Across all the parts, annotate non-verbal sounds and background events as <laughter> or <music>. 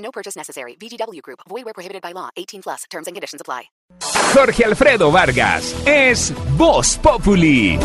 No purchase necessary. VGW Group. Void where prohibited by law. 18 plus. Terms and conditions apply. Jorge Alfredo Vargas es Voz Populi.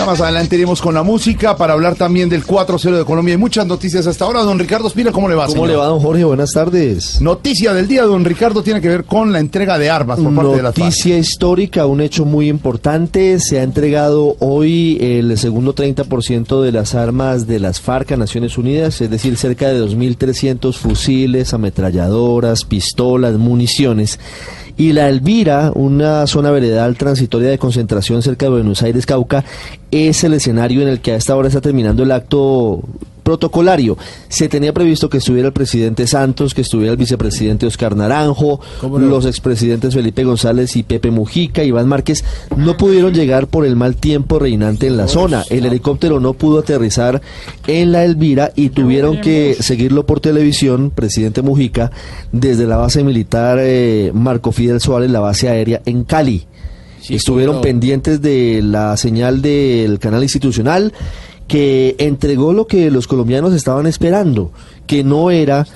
Ya más adelante iremos con la música para hablar también del 4-0 de Colombia y muchas noticias hasta ahora. Don Ricardo Espina, ¿cómo le va? ¿Cómo señor? le va, don Jorge? Buenas tardes. Noticia del día, don Ricardo, tiene que ver con la entrega de armas por parte de FARC. Noticia histórica, un hecho muy importante. Se ha entregado hoy el segundo 30% de las armas de las FARC a Naciones Unidas, es decir, cerca de 2.300 fusiles, ametralladoras, pistolas, municiones. Y la Elvira, una zona veredal transitoria de concentración cerca de Buenos Aires, Cauca, es el escenario en el que a esta hora está terminando el acto protocolario. Se tenía previsto que estuviera el presidente Santos, que estuviera el vicepresidente Oscar Naranjo, los expresidentes Felipe González y Pepe Mujica, Iván Márquez, no pudieron llegar por el mal tiempo reinante en la zona. El helicóptero no pudo aterrizar en la Elvira y tuvieron que seguirlo por televisión, presidente Mujica, desde la base militar eh, Marco Fidel Suárez, la base aérea en Cali. Estuvieron pendientes de la señal del canal institucional que entregó lo que los colombianos estaban esperando, que no era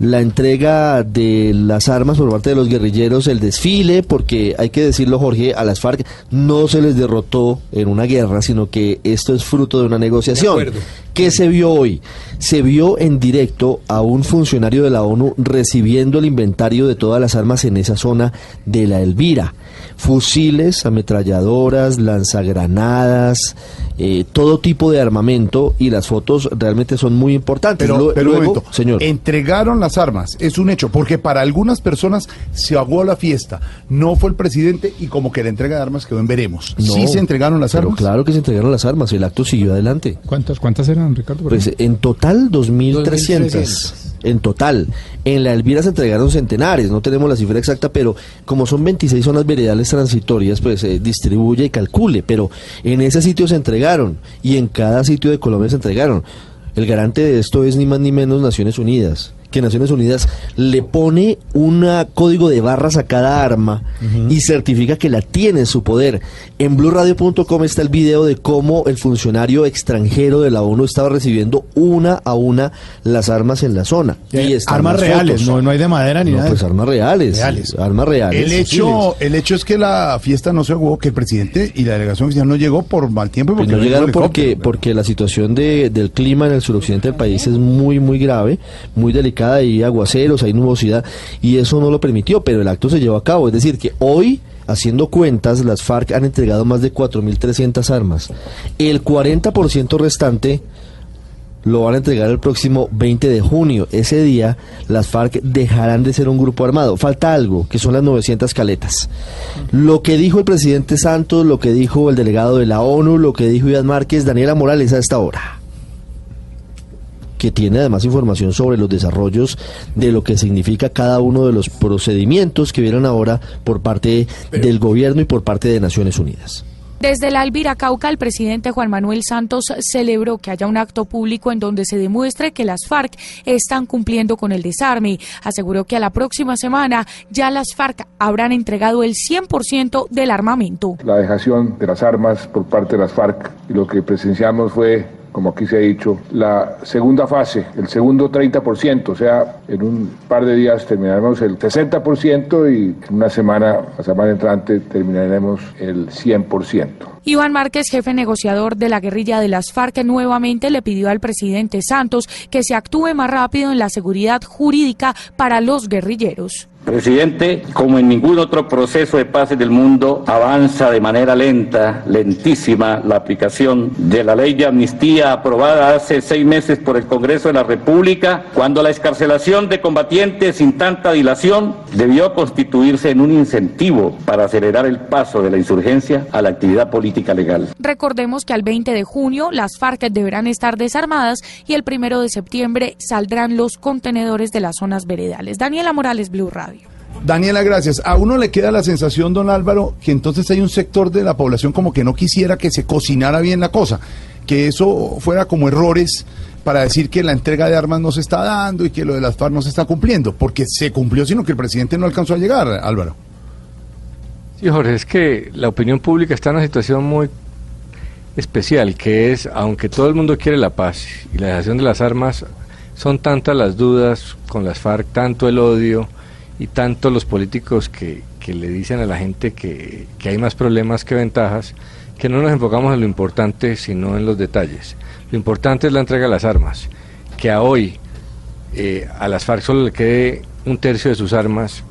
la entrega de las armas por parte de los guerrilleros, el desfile, porque hay que decirlo, Jorge, a las FARC no se les derrotó en una guerra, sino que esto es fruto de una negociación. ¿Qué se vio hoy? Se vio en directo a un funcionario de la ONU recibiendo el inventario de todas las armas en esa zona de la Elvira. Fusiles, ametralladoras, lanzagranadas, eh, todo tipo de armamento y las fotos realmente son muy importantes. Pero, Lu- pero un momento, señor. entregaron las armas, es un hecho, porque para algunas personas se ahogó la fiesta, no fue el presidente y como que la entrega de armas quedó en veremos. No, sí se entregaron las pero armas. claro que se entregaron las armas, el acto siguió adelante. ¿Cuántas, cuántas eran, Ricardo? Pues en total 2.300. En total. En la Elvira se entregaron centenares, no tenemos la cifra exacta, pero como son 26 zonas veredales transitorias, pues se distribuye y calcule. Pero en ese sitio se entregaron y en cada sitio de Colombia se entregaron. El garante de esto es ni más ni menos Naciones Unidas. Que Naciones Unidas le pone un código de barras a cada arma y certifica que la tiene en su poder. En blueradio.com está el video de cómo el funcionario extranjero de la ONU estaba recibiendo una a una las armas en la zona. Y están armas reales, no, no hay de madera ni No, nada. pues armas reales. Reales. Armas reales. El hecho, el hecho es que la fiesta no se ahogó, que el presidente y la delegación oficial no llegó por mal tiempo. y Pues Porque no llegó llegaron porque, porque la situación de, del clima en el suroccidente del país es muy, muy grave, muy delicada, hay aguaceros, hay nubosidad, y eso no lo permitió, pero el acto se llevó a cabo. Es decir, que hoy, haciendo cuentas, las FARC han entregado más de 4.300 armas. El 40% restante lo van a entregar el próximo 20 de junio. Ese día las FARC dejarán de ser un grupo armado. Falta algo, que son las 900 caletas. Lo que dijo el presidente Santos, lo que dijo el delegado de la ONU, lo que dijo Iván Márquez, Daniela Morales a esta hora que tiene además información sobre los desarrollos de lo que significa cada uno de los procedimientos que vieron ahora por parte del gobierno y por parte de Naciones Unidas. Desde la Elvira Cauca, el presidente Juan Manuel Santos celebró que haya un acto público en donde se demuestre que las FARC están cumpliendo con el desarme. Aseguró que a la próxima semana ya las FARC habrán entregado el 100% del armamento. la dejación de las armas por parte de las FARC y lo que presenciamos fue, como aquí se ha dicho, la segunda fase, el segundo 30%, o sea, en un par de días terminaremos el 60% y en una semana, la semana entrante, terminaremos el 100%. Iván Márquez, jefe negociador de la guerrilla de las FARC, nuevamente le pidió al presidente Santos que se actúe más rápido en la seguridad jurídica para los guerrilleros. Presidente, como en ningún otro proceso de paz en el mundo, avanza de manera lenta, lentísima, la aplicación de la ley de amnistía aprobada hace seis meses por el Congreso de la República, cuando la escarcelación de combatientes sin tanta dilación debió constituirse en un incentivo para acelerar el paso de la insurgencia a la actividad política legal. Recordemos que al 20 de junio las FARC deberán estar desarmadas y el primero de septiembre saldrán los contenedores de las zonas veredales. Daniela Morales, Blue Radio. Daniela, gracias. A uno le queda la sensación, don Álvaro, que entonces hay un sector de la población como que no quisiera que se cocinara bien la cosa, que eso fuera como errores para decir que la entrega de armas no se está dando y que lo de las FARC no se está cumpliendo, porque se cumplió, sino que el presidente no alcanzó a llegar, Álvaro. Sí, Jorge, es que la opinión pública está en una situación muy especial, que es, aunque todo el mundo quiere la paz y la dejación de las armas, son tantas las dudas con las FARC, tanto el odio y tanto los políticos que, que le dicen a la gente que, que hay más problemas que ventajas, que no nos enfocamos en lo importante, sino en los detalles. Lo importante es la entrega de las armas, que a hoy eh, a las FARC solo le quede un tercio de sus armas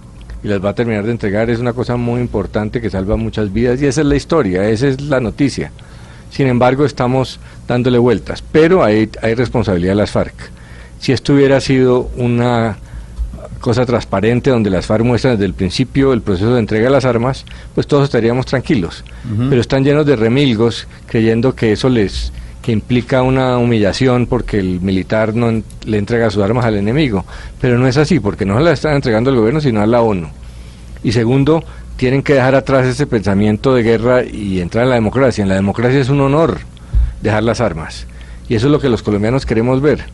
y las va a terminar de entregar, es una cosa muy importante que salva muchas vidas y esa es la historia, esa es la noticia. Sin embargo, estamos dándole vueltas, pero hay, hay responsabilidad de las FARC. Si esto hubiera sido una cosa transparente donde las FARC muestran desde el principio el proceso de entrega de las armas, pues todos estaríamos tranquilos. Pero están llenos de remilgos creyendo que eso les que implica una humillación porque el militar no en- le entrega sus armas al enemigo. Pero no es así, porque no se las están entregando al gobierno, sino a la ONU. Y segundo, tienen que dejar atrás ese pensamiento de guerra y entrar en la democracia. En la democracia es un honor dejar las armas. Y eso es lo que los colombianos queremos ver.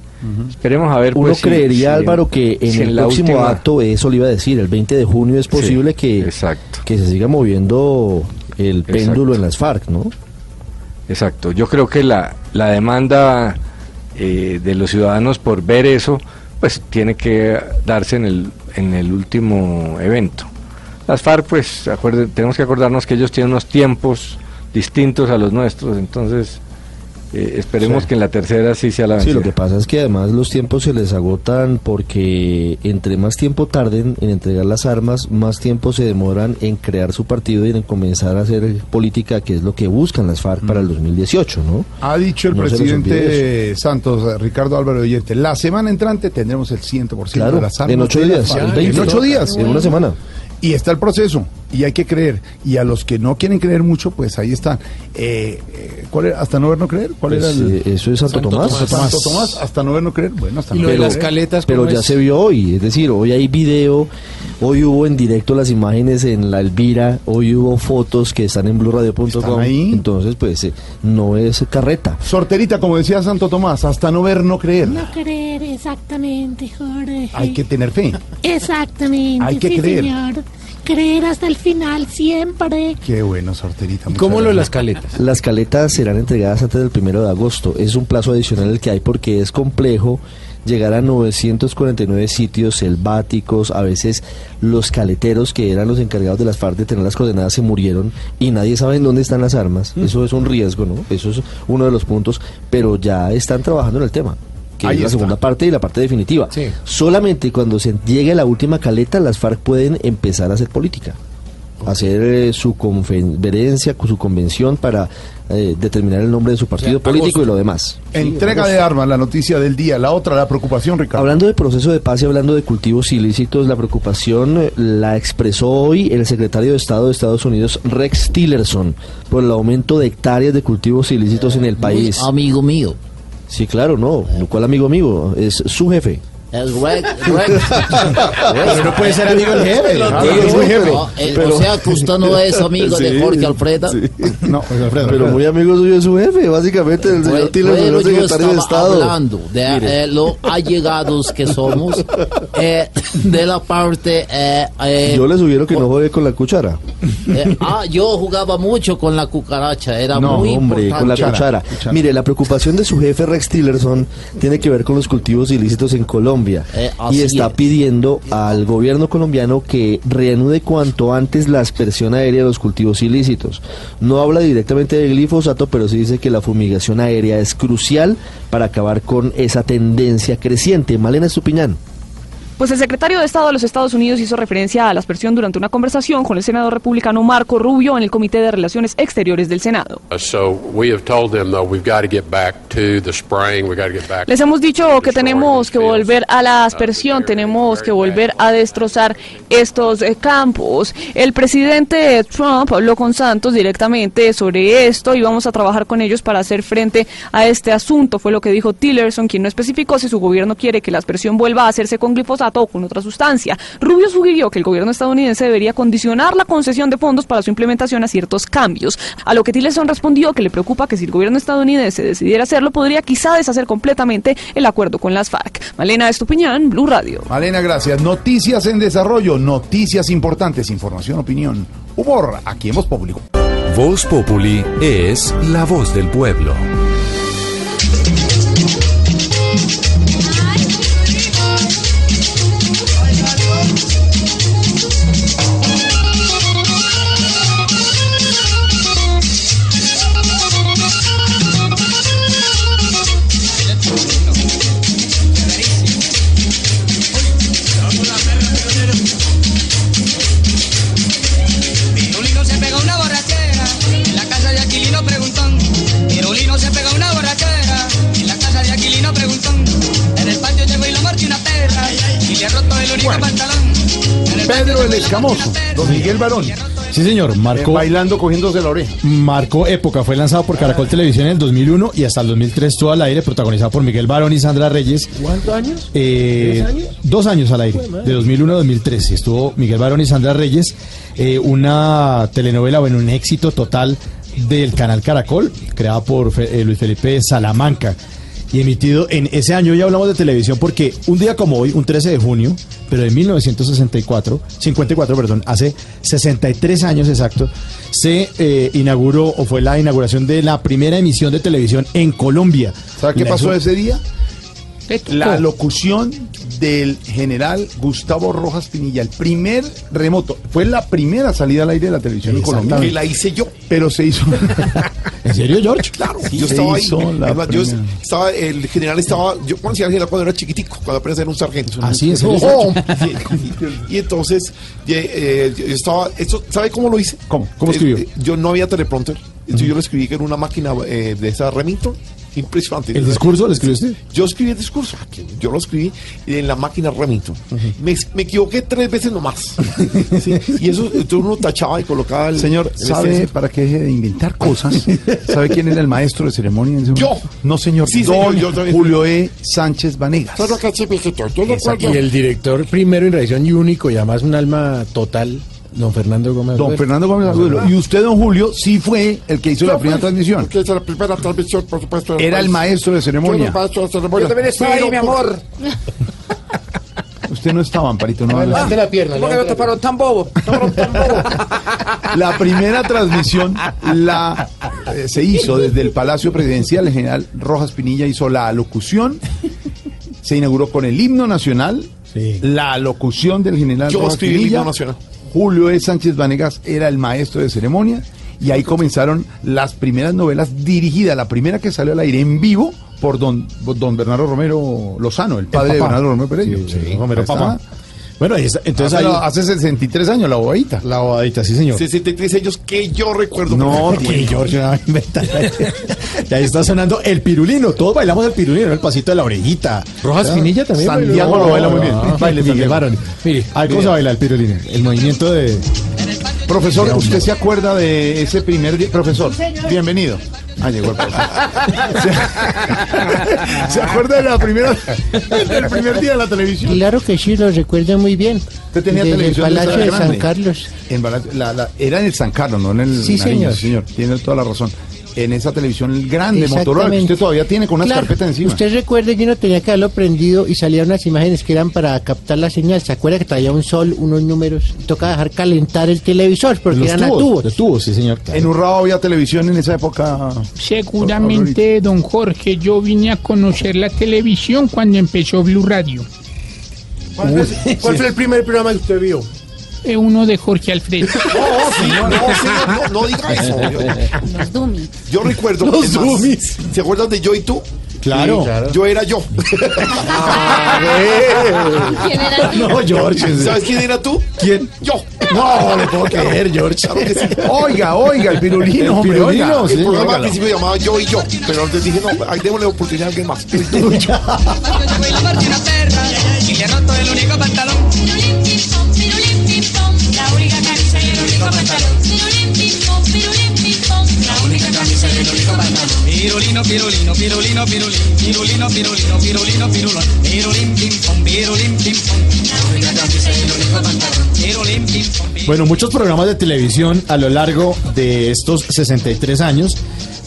Esperemos a ver. Uno pues, creería, si Álvaro, que en si el próximo última- acto, eso le iba a decir, el 20 de junio es posible que, exacto. que se siga moviendo el péndulo en las FARC, ¿no? Exacto. Yo creo que la, la demanda eh, de los ciudadanos por ver eso, pues tiene que darse en el, en el último evento. Las FARC, pues, acuerde- tenemos que acordarnos que ellos tienen unos tiempos distintos a los nuestros, entonces eh, esperemos Sí. que en la tercera sí sea la Sí, vencida. lo que pasa es que además los tiempos se les agotan porque entre más tiempo tarden en entregar las armas, más tiempo se demoran en crear su partido y en comenzar a hacer política, que es lo que buscan las FARC para el 2018, ¿no? Ha dicho el No presidente Santos, eh, Ricardo Álvaro Oyente, la semana entrante tendremos el 100% Claro, de las armas. en ocho días, FARC. el 20. En ocho días. En una semana. Y está el proceso, y hay que creer. Y a los que no quieren creer mucho, pues ahí están. Eh, eh, ¿cuál era? ¿Hasta no ver, no creer? ¿Cuál Pues, era el...? eh, eso es Santo, Tomás. Santo Tomás, hasta no ver, no creer. Bueno, hasta no ver, no creer. Pero ya se vio hoy, es decir, hoy hay video, hoy hubo en directo las imágenes en la Elvira, hoy hubo fotos que están en ¿Están blurradio.com, ahí? entonces pues eh, no es carreta. Sorterita, como decía Santo Tomás, hasta no ver, no creer. No creer, exactamente, Jorge. Hay que tener fe. Exactamente, Hay que sí, creer. señor. Creer hasta el final, siempre. Qué bueno, Sorterita. ¿Cómo lo de las caletas? Las caletas serán entregadas antes del primero de agosto. Es un plazo adicional el que hay porque es complejo llegar a 949 sitios selváticos. A veces los caleteros que eran los encargados de las FARC de tener las coordenadas se murieron y nadie sabe en dónde están las armas. Mm. Eso es un riesgo, ¿no? Eso es uno de los puntos, pero ya están trabajando en el tema. Que Ahí es la está. segunda parte y la parte definitiva. Sí. Solamente cuando se llegue a la última caleta, las FARC pueden empezar a hacer política hacer eh, su conferencia, su convención para eh, determinar el nombre de su partido sea, político agosto. y lo demás. Entrega de armas, la noticia del día. La otra, la preocupación, Ricardo. Hablando de proceso de paz y hablando de cultivos ilícitos, la preocupación eh, la expresó hoy el secretario de Estado de Estados Unidos, Rex Tillerson, por el aumento de hectáreas de cultivos ilícitos en el país. Amigo mío. Sí, claro, no. ¿Cuál amigo amigo? Es su jefe. Es <laughs> Rex, Rex. Pero no puede ser amigo del jefe. Es jefe. no, eh, Pero- o sea que usted no es amigo de <laughs> Sí, Jorge Alfredo. sí. No, José Alfredo. Pero muy amigo suyo de su jefe, básicamente, el señor Tillerson, el yo secretario de estaba Estado. hablando de eh, lo allegados que somos, eh, de la parte... eh, eh, Yo le sugiero que no juegue con la cuchara. eh, ah, yo jugaba mucho con la cucaracha, era No, muy hombre, importante. con la cuchara. cuchara. Mire, la preocupación de su jefe Rex Tillerson tiene que ver con los cultivos ilícitos en Colombia Eh, y está es. pidiendo al gobierno colombiano que reanude cuanto antes la aspersión aérea de los cultivos ilícitos. No habla directamente de glifosato, pero sí dice que la fumigación aérea es crucial para acabar con esa tendencia creciente. Malena Estupiñán. Pues el secretario de Estado de los Estados Unidos hizo referencia a la aspersión durante una conversación con el senador republicano Marco Rubio en el Comité de Relaciones Exteriores del Senado. So we have told them, though, we've got to get back to the spring. We've got to get back. Les hemos dicho que tenemos que volver a la aspersión, tenemos que volver a destrozar estos eh, campos. El presidente Trump habló con Santos directamente sobre esto y vamos a trabajar con ellos para hacer frente a este asunto, fue lo que dijo Tillerson, quien no especificó si su gobierno quiere que la aspersión vuelva a hacerse con glifosato o con otra sustancia. Rubio sugirió que el gobierno estadounidense debería condicionar la concesión de fondos para su implementación a ciertos cambios, a lo que Tillerson respondió que le preocupa que si el gobierno estadounidense decidiera hacerlo, podría quizá deshacer completamente el acuerdo con las FARC. Malena Estupiñán, Blue Radio. Malena, gracias. Noticias en desarrollo, noticias importantes, información, opinión, humor, aquí en Voz Público. Voz Populi es la voz del pueblo. Escamoso, don Miguel Barón. Sí, señor, marcó. bailando, cogiéndose la oreja. Marcó época, fue lanzado por Caracol Televisión en el 2001 y hasta el 2003 estuvo al aire, protagonizado por Miguel Barón y Sandra Reyes. ¿Cuántos años? Eh, ¿Tres años? Dos años al aire, de 2001 a 2013. Estuvo Miguel Barón y Sandra Reyes, eh, una telenovela, bueno, un éxito total del canal Caracol, creada por Fe- eh, Luis Felipe Salamanca y emitido en ese año. Ya hablamos de televisión porque un día como hoy, un 13 de junio, pero de 1964, 54, perdón, hace 63 años exacto, se eh, inauguró o fue la inauguración de la primera emisión de televisión en Colombia. ¿Sabe qué pasó ese día? La locución del general Gustavo Rojas Pinilla, el primer remoto, fue la primera salida al aire de la televisión en Colombia. Que la hice yo. Pero se hizo. <laughs> ¿En serio, George? <laughs> Claro, Sí, yo estaba ahí. Es yo estaba, el general estaba, yo conocía al general cuando era chiquitico, cuando apenas era un sargento. <laughs> Sí, ¿en serio? Oh, sí. Y entonces, eh, yo estaba, esto, ¿sabe cómo lo hice? ¿Cómo? ¿Cómo Eh, escribió? eh, yo no había teleprompter, entonces yo lo escribí en una máquina eh, de esa Remington. Impresionante. ¿El discurso lo escribió usted? Yo escribí el discurso, yo lo escribí en la máquina Remington. me, me equivoqué tres veces nomás. <laughs> Sí, Y eso entonces uno tachaba y colocaba el Señor, el ¿sabe para qué deje de inventar cosas? ¿Sabe quién era el maestro de ceremonia? en ese Yo. No, señor. Sí, señor, yo también. Julio E. Sánchez Vanegas. Y el director primero en reacción y único y además un alma total, don Fernando Gómez. Don. Fernando Gómez Agudelo. Y usted, don Julio, sí fue el que hizo la Yo primera fui, transmisión. porque hice la primera transmisión, por supuesto. Era el maestro de Yo ceremonia. el maestro de ceremonia. Yo también estaba ahí, mi amor. <laughs> Usted no estaba, Amparito. No, Levante la pierna. ¿Cómo que no te paró tan bobo? <laughs> La primera transmisión la eh, se hizo desde el Palacio Presidencial. El general Rojas Pinilla hizo la alocución. Se inauguró con el himno nacional. Sí. La alocución del general Yo Rojas escribí el Pinilla. himno nacional. Julio E. Sánchez Vanegas era el maestro de ceremonia. Y ahí comenzaron las primeras novelas dirigidas. La primera que salió al aire en vivo por don, don Bernardo Romero Lozano, el padre de. Bernardo Romero Pérez. Sí, sí, Romero papá. Bueno, ahí está, entonces hace, ahí, hace 63 años, la bobadita. la bobadita, sí, señor. 63 años que yo recuerdo. No. Que no inventar. Y ahí está sonando el pirulino. Todos bailamos el pirulino, el pasito de la orejita. Rojas Ah, Pinilla también. Santiago lo baila muy bien. Ah, Baile, Miguel. Barón. Mire, A ver cómo se baila el pirulino. El movimiento de. Profesor, ¿usted se acuerda de ese primer día? Profesor, bienvenido. Ah, llegó el. ¿Se, <laughs> ¿Se acuerda de la primera, del primer día de la televisión? Claro que sí, lo recuerdo muy bien. Usted tenía Desde televisión el de esa Palacio de San. Carlos. En la- la- era en el San Carlos, no en el Sí, Nariño, señor. Tiene toda la razón. En esa televisión grande, Motorola, que usted todavía tiene con unas Claro, carpetas encima. Usted recuerde que uno tenía que haberlo prendido y salían unas imágenes que eran para captar la señal. ¿Se acuerda que traía un sol, unos números? Y toca dejar calentar el televisor porque Los eran a tubos, tubos. los tubos, sí, señor. En Urrao había televisión en esa época. Seguramente, don Jorge, yo vine a conocer la televisión cuando empezó Blue Radio. ¿Cuál, fue, cuál fue el primer programa que usted vio? Eh, uno de Jorge Alfredo. <laughs> No, sí, no, señor, no, no diga eso. Yo, Los dummies. yo recuerdo. Los es dummies. ¿Se acuerdan de Yo y tú? Claro. Sí, claro. Yo era yo. ¿Quién era tú? No, George. ¿Sabes quién era tú? ¿Quién? Yo. No, le puedo creer, George. Claro que sí. Oiga, oiga, el pirulino, El hombre, pirulino, oiga. sí. El programa al principio llamaba Yo y Yo, pero antes dije, no, ahí démosle oportunidad a alguien más. Yo y la marcha una perra y le roto el único pantalón. Bueno, muchos programas de televisión a lo largo de estos 63 años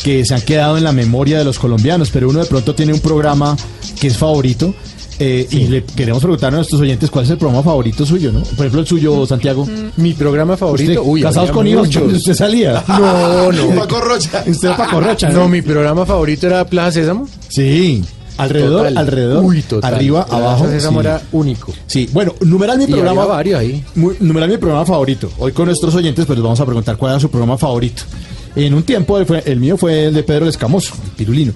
que se han quedado en la memoria de los colombianos, pero uno de pronto tiene un programa que es favorito. Eh, Y le queremos preguntar a nuestros oyentes cuál es el programa favorito suyo, ¿no? Por ejemplo, el suyo, Santiago. Mi programa favorito. Usted, Uy, casados con hijos, <laughs> usted salía. <laughs> No, no. <laughs> Paco Rocha. Usted era Paco Rocha, No, mi programa favorito era Plaza Sésamo. Sí. Alrededor, Total. alrededor. Uy, total. Arriba, Plaza abajo. Sésamo sí. era único. Sí, bueno, numeral mi Y programa. varios ahí. Muy- numeral mi programa favorito. Hoy con nuestros oyentes, pues les vamos a preguntar cuál era su programa favorito. En un tiempo, el, fue- el mío fue el de Pedro el Escamoso, el Pirulino.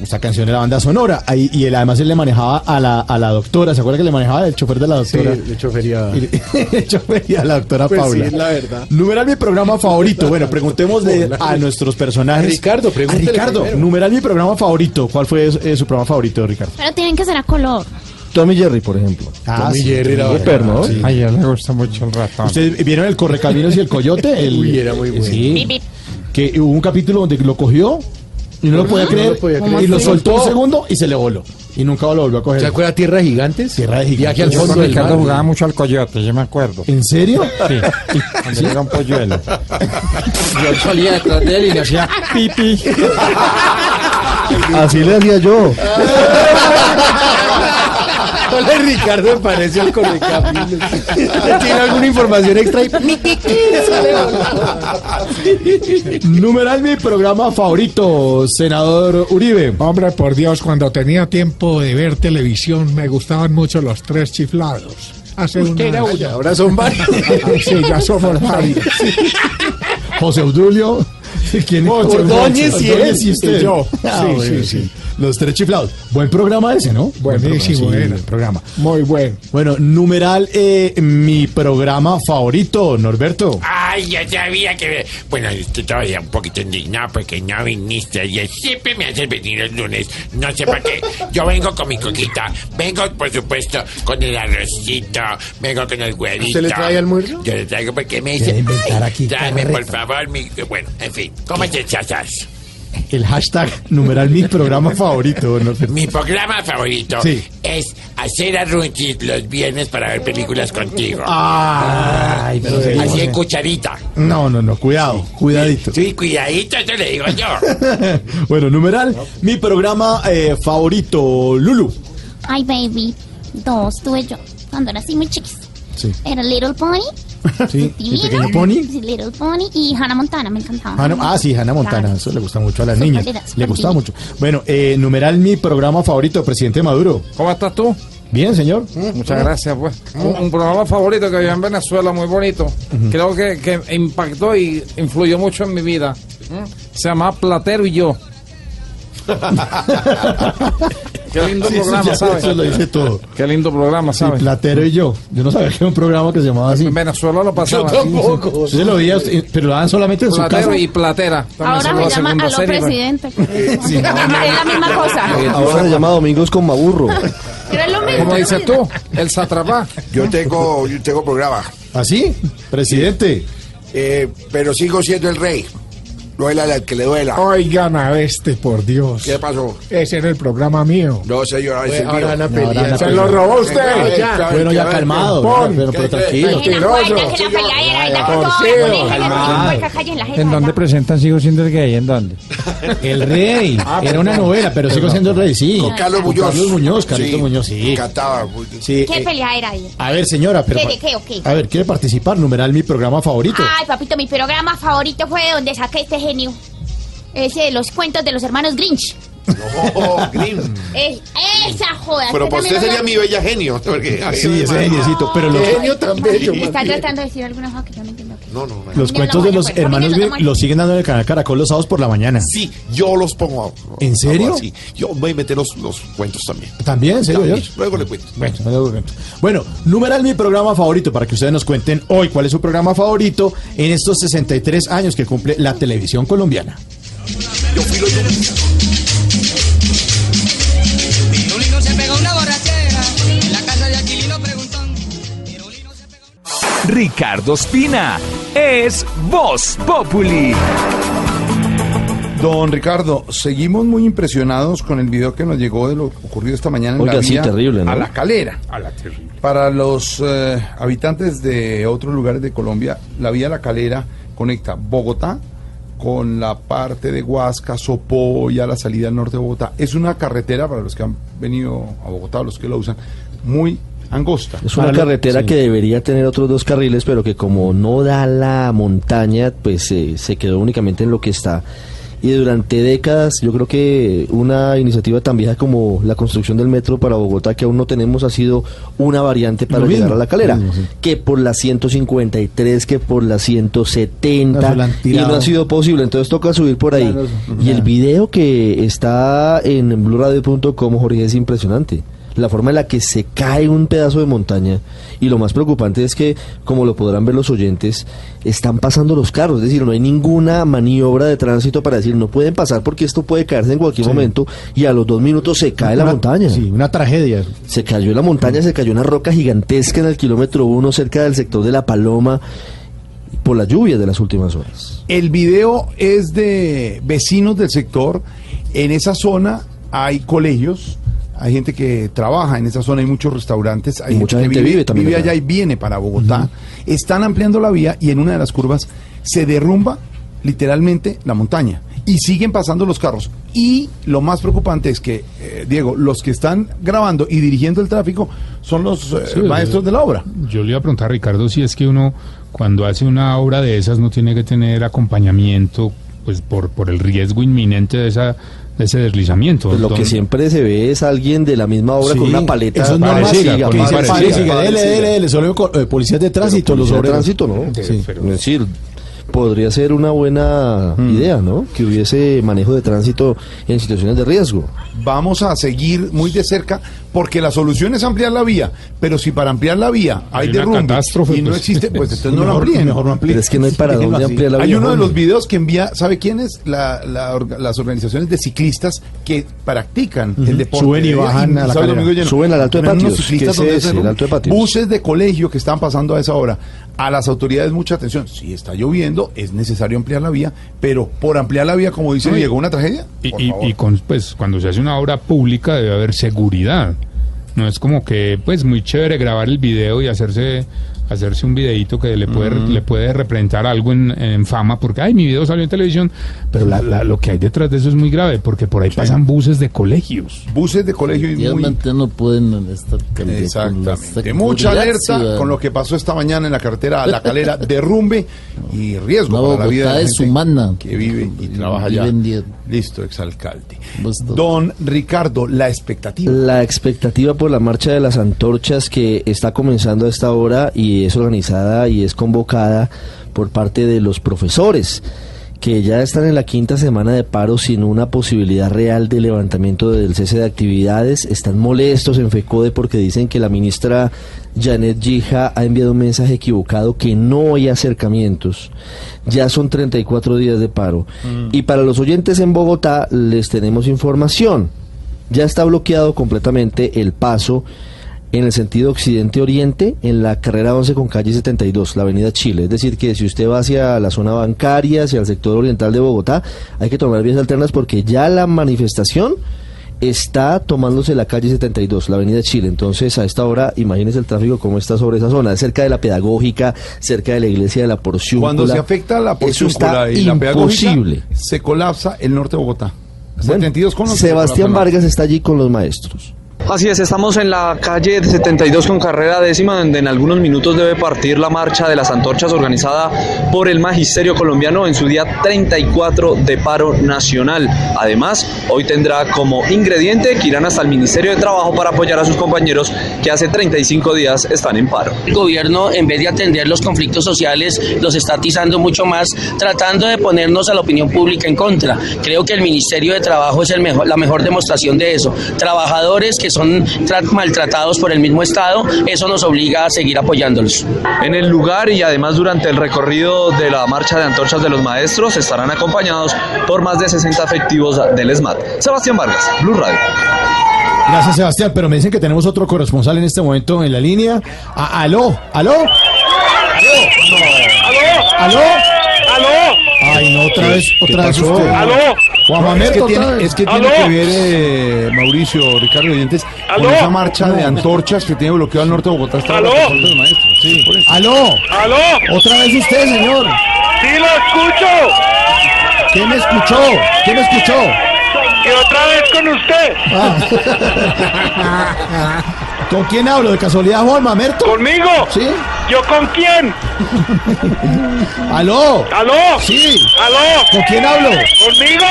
Esta canción era banda sonora. Ahí, y él, además él le manejaba a la, a la doctora. ¿Se acuerda que le manejaba el chofer de la Sí, doctora? de chofería. <laughs> Y- el chofer y a la doctora Pues sí, Paula. es la verdad. Numeral mi programa favorito. Bueno, preguntémosle <laughs> a nuestros personajes. Ricardo, A pregúntele Ricardo, primero. numeral mi programa favorito. ¿Cuál fue eh, su programa favorito, Ricardo? Pero tienen que ser a color. Tommy Jerry, por ejemplo. Ah, Tommy sí, Jerry era ¿no? sí. Ay, a él le gusta mucho el ratón. ¿Ustedes vieron el Correcaminos y el Coyote? El, Uy, era muy bueno. Sí. Que hubo un capítulo donde lo cogió y no lo podía No creer. lo podía y lo ¿Cómo soltó un segundo y se le voló. Y nunca lo volvió a coger. ¿Se acuerda Tierra de Gigantes? Tierra de Viaje al Gigantes. Fondo del Ricardo mar. jugaba mucho al coyote, yo me acuerdo. ¿En serio? Sí. <laughs> Cuando era un polluelo. Yo salía detrás de él y le hacía pipi. <laughs> Así le hacía yo. <laughs> Hola Ricardo, me parece al Correcaminos. <laughs> ¿Tiene alguna información extra? Y... Mi. Numeral mi programa favorito, senador Uribe. Hombre, por Dios, cuando tenía tiempo de ver televisión me gustaban mucho los tres chiflados. Hace Usted era unas- uno, ahora son varios. <laughs> Sí, ya somos varios. José Obdulio. ¿Quién Ordóñez y y usted. Y yo. Ah, Sí, bueno, sí, sí. Los tres chiflados. Buen programa ese, ¿no? Buen Buenísimo programa, sí, buen programa. Muy bueno. Bueno, numeral eh, mi programa favorito, Norberto. Ay, ya sabía que... Bueno, estoy todavía un poquito indignado porque no viniste y siempre me haces venir el lunes. No sé para qué. Yo vengo con mi coquita. Vengo, por supuesto, con el arrocito. Vengo con el huevito. ¿Usted le trae almuerzo? Yo le traigo porque me dice... inventar "Ay, aquí Tráeme, por carreta". favor, mi... Bueno, en fin. ¿Cómo te chazas? El hashtag numeral mi programa favorito, Norberto. Mi programa favorito Sí. es hacer arrunchis los viernes para ver películas contigo. Ay, pero Así en cucharita. No, no, no, cuidado, cuidadito. Sí, cuidadito, eso le digo yo. <laughs> bueno, numeral, mi programa eh, favorito, Lulu. Ay, baby. Dos tuve yo. Cuando era así muy chiquis. Sí. Era Little Pony. Sí. ¿el pequeño pony? Sí, Little Pony y Hannah Montana. Me encantaba. Hannah- ah, sí, Hannah Montana, Claro. eso le gusta mucho a las niñas. Le gustaba mucho. Bueno, eh, numeral mi programa favorito, presidente Maduro. ¿Cómo estás tú? Bien, señor. Muchas gracias, pues. Un, un programa favorito que había en Venezuela, muy bonito. Creo que, que impactó y influyó mucho en mi vida. ¿Mm? Se llama Platero y yo. <laughs> Qué <laughs> lindo Sí, programa, ya- ¿sabes? Eso lo dice todo. Qué lindo programa, Sí, ¿sabes? Platero y yo. Yo no sabía que era un programa que se llamaba así. En Venezuela lo pasaba. Yo tampoco. Sí, se lo veía, pero lo daban solamente en su Platero casa. y Platera. Ahora se la llama Aló serie. Presidente. <laughs> Sí, no, no. Es la misma cosa. Ahora se llama Domingos con Maburro. Pero es lo mismo. Como dices tú, el satrapá. Yo tengo, yo tengo programa. ¿Así? Presidente. Eh, pero sigo siendo el rey. Duela al que le duela. Oigan a este, por Dios. ¿Qué pasó? Ese era el programa mío. No, señor, es el Ahora van a pelear. Se lo robó usted. ya. Bueno, ya calmado. Pon. Pero, pero ¿Qué- tranquilo. En la jeta, ¿En dónde presentan Sigo siendo el gay? ¿En dónde? <laughs> El rey. Era una novela, pero sigo siendo el rey, sí. Con Carlos Muñoz. Carlos Muñoz, Carlitos Muñoz, sí. Cantaba. ¿Qué eh, pelea era ahí? a ver, señora, pero. ¿Qué, de qué o qué? A ver, ¿quiere participar? Numeral mi programa favorito. Ay, papito, mi programa favorito fue donde saqué este genio. Ese de los cuentos de los hermanos Grinch. No, <laughs> Green. Es- esa joda. Pero usted pues usted sería mi bella genio. <laughs> porque- Sí, ese geniecito, pero los, Genio tan bello, Está tratando de decir alguna cosa que yo no entiendo. No, no, no. los cuentos de los pues, hermanos Grimm los siguen dando en el canal Caracol los sábados por la mañana. Sí, yo los pongo. a- ¿En serio? así. Yo voy a meter los, los cuentos también. ¿También? ¿En serio, También. Luego le cuento. Bueno, luego cuento. Bueno, numeral mi programa favorito para que ustedes nos cuenten hoy cuál es su programa favorito en estos 63 años que cumple la televisión colombiana. Yo fui lo Ricardo Espina es Voz Populi. Don Ricardo, seguimos muy impresionados con el video que nos llegó de lo ocurrido esta mañana en Oiga, la sí, vía terrible, ¿no? a la calera. A la terrible. Para los eh, habitantes de otros lugares de Colombia, la vía La Calera conecta Bogotá con la parte de Huasca, Sopó y a la salida al norte de Bogotá. Es una carretera, para los que han venido a Bogotá, los que la usan, muy angosta. Es una carretera sí. que debería tener otros dos carriles, pero que como no da la montaña, pues eh, se quedó únicamente en lo que está. Y durante décadas, yo creo que una iniciativa tan vieja como la construcción del metro para Bogotá, que aún no tenemos, ha sido una variante para llegar a la calera. Lo mismo, sí. Que por la 153, que por la 170, No, se la han y no ha sido posible. Entonces toca subir por ahí. Claro, Y el video que está en blurradio.com, Jorge, es impresionante. La forma en la que se cae un pedazo de montaña. Y lo más preocupante es que, como lo podrán ver los oyentes, están pasando los carros. Es decir, no hay ninguna maniobra de tránsito para decir no pueden pasar porque esto puede caerse en cualquier Sí. momento. Y a los dos minutos se cae la montaña. Sí, una tragedia. Se cayó la montaña, se cayó una roca gigantesca en el kilómetro uno cerca del sector de La Paloma por la lluvia de las últimas horas. El video es de vecinos del sector. En esa zona hay colegios, hay gente que trabaja en esa zona, hay muchos restaurantes, hay Y mucha que gente vive también vive allá. y viene para Bogotá. Están ampliando la vía y en una de las curvas se derrumba literalmente la montaña y siguen pasando los carros. Y lo más preocupante es que, eh, Diego, los que están grabando y dirigiendo el tráfico son los eh, Sí, maestros de la obra. Yo le iba a preguntar a Ricardo si es que uno cuando hace una obra de esas no tiene que tener acompañamiento pues por, por el riesgo inminente de esa ese deslizamiento. Pues lo que siempre se ve es alguien de la misma obra Sí, con una paleta. Eso es normal. Parecida, que con dice, una "Pare, parecida". siga, dele, dele, dele", solo con, eh, policías de tránsito, los Policía de obreros. tránsito, ¿no? Sí. Es decir, podría ser una buena Mm. idea, ¿no? Que hubiese manejo de tránsito en situaciones de riesgo. vamos a seguir muy de cerca porque la solución es ampliar la vía, pero si para ampliar la vía hay, Hay derrumbe catástrofe, y no pues. existe, pues <laughs> entonces no lo amplíen. mejor no amplíen. Pero es que no hay para <laughs> dónde ampliar la Hay vía. uno de los videos que envía, ¿sabe quiénes? La, la orga- las organizaciones de ciclistas que practican el deporte. Suben y bajan a la. Suben al es. Alto de Patios. Buses de colegio que están pasando a esa hora. A las autoridades mucha atención. Si está lloviendo, es necesario ampliar la vía, pero por ampliar la vía, como dice Diego, una tragedia. Y, Por y- favor. y con, pues, cuando se hace una obra pública debe haber seguridad. No es como que, pues, muy chévere grabar el video y hacerse hacerse un videíto que le puede, le puede representar algo en, en fama, porque, ay, mi video salió en televisión, pero la- la- lo que hay detrás de eso es muy grave, porque por ahí pasan buses de colegios. Buses de colegio y muy... No pueden estar Exactamente. Mucha alerta con lo que pasó esta mañana en la carretera a La Calera, <laughs> derrumbe y riesgo No, para la vida de la Bogotá es gente humana. que vive y trabaja Vive allá. Listo, exalcalde. Don Ricardo, la expectativa. La expectativa por la marcha de las antorchas que está comenzando a esta hora y es organizada y es convocada por parte de los profesores que ya están en la quinta semana de paro sin una posibilidad real de levantamiento del cese de actividades. Están molestos en FECODE porque dicen que la ministra Janet Gija ha enviado un mensaje equivocado que no hay acercamientos. Ya son 34 días de paro. Y para los oyentes en Bogotá les tenemos información. Ya está bloqueado completamente el paso en el sentido occidente-oriente en la carrera 11 con calle 72, la avenida Chile. Es decir, que si usted va hacia la zona bancaria, hacia el sector oriental de Bogotá, hay que tomar vías alternas porque ya la manifestación está tomándose la calle 72, la avenida Chile. Entonces, a esta hora, imagínese el tráfico cómo está sobre esa zona, cerca de la pedagógica, cerca de la iglesia de la porciúncula. Cuando se afecta la porciúncula y la pedagógica, imposible. se colapsa el norte de Bogotá. Bueno, 72 con once, Sebastián Vargas está allí con los maestros. Así es, estamos en la calle 72 con carrera décima, donde en algunos minutos debe partir la marcha de las antorchas organizada por el Magisterio Colombiano en su día 34 de paro nacional. Además, hoy tendrá como ingrediente que irán hasta el Ministerio de Trabajo para apoyar a sus compañeros que hace 35 días están en paro. El gobierno, en vez de atender los conflictos sociales, los está atizando mucho más, tratando de ponernos a la opinión pública en contra. Creo que el Ministerio de Trabajo es el mejor, la mejor demostración de eso. Trabajadores que son tra- maltratados por el mismo Estado, eso nos obliga a seguir apoyándolos. En el lugar y además durante el recorrido de la marcha de antorchas de los maestros estarán acompañados por más de 60 efectivos del SMAT. Sebastián Vargas, Blue Radio. Gracias, Sebastián. Pero me dicen que tenemos otro corresponsal en este momento en la línea. A- aló, aló. ¿Aló? ¿Aló? Ay, no, otra vez, ¿Qué otra vez usted. ¿Aló? Juan No, es Mamerto, que tiene, es que, tiene que ver, eh, Mauricio, Ricardo Oyentes, con esa marcha de antorchas que tiene bloqueado al norte de Bogotá hasta ¿Aló? ahora por parte de los maestros. Sí, por eso. Aló, ¿Aló? otra vez usted, señor. ¡Sí lo escucho! ¿Qué me escuchó? ¿Qué me escuchó? ¡Y otra vez con usted! Ah. <laughs> ¿Con quién hablo? ¿De casualidad Juan Mamerto? ¿Conmigo? ¿Sí? ¿Yo con quién? <laughs> ¿Aló? ¿Aló? Sí. ¿Aló? ¿Con quién hablo? ¿Conmigo?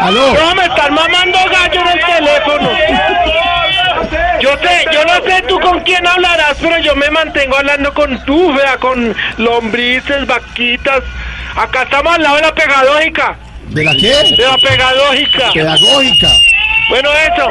¿Aló? No, me están mamando gallo en el teléfono. <laughs> Yo sé, yo no sé tú con quién hablarás, pero yo me mantengo hablando con tú, vea, con lombrices, vaquitas. Acá estamos al lado de la pedagógica. ¿De la qué? De la pedagógica. Pedagógica. Bueno, eso.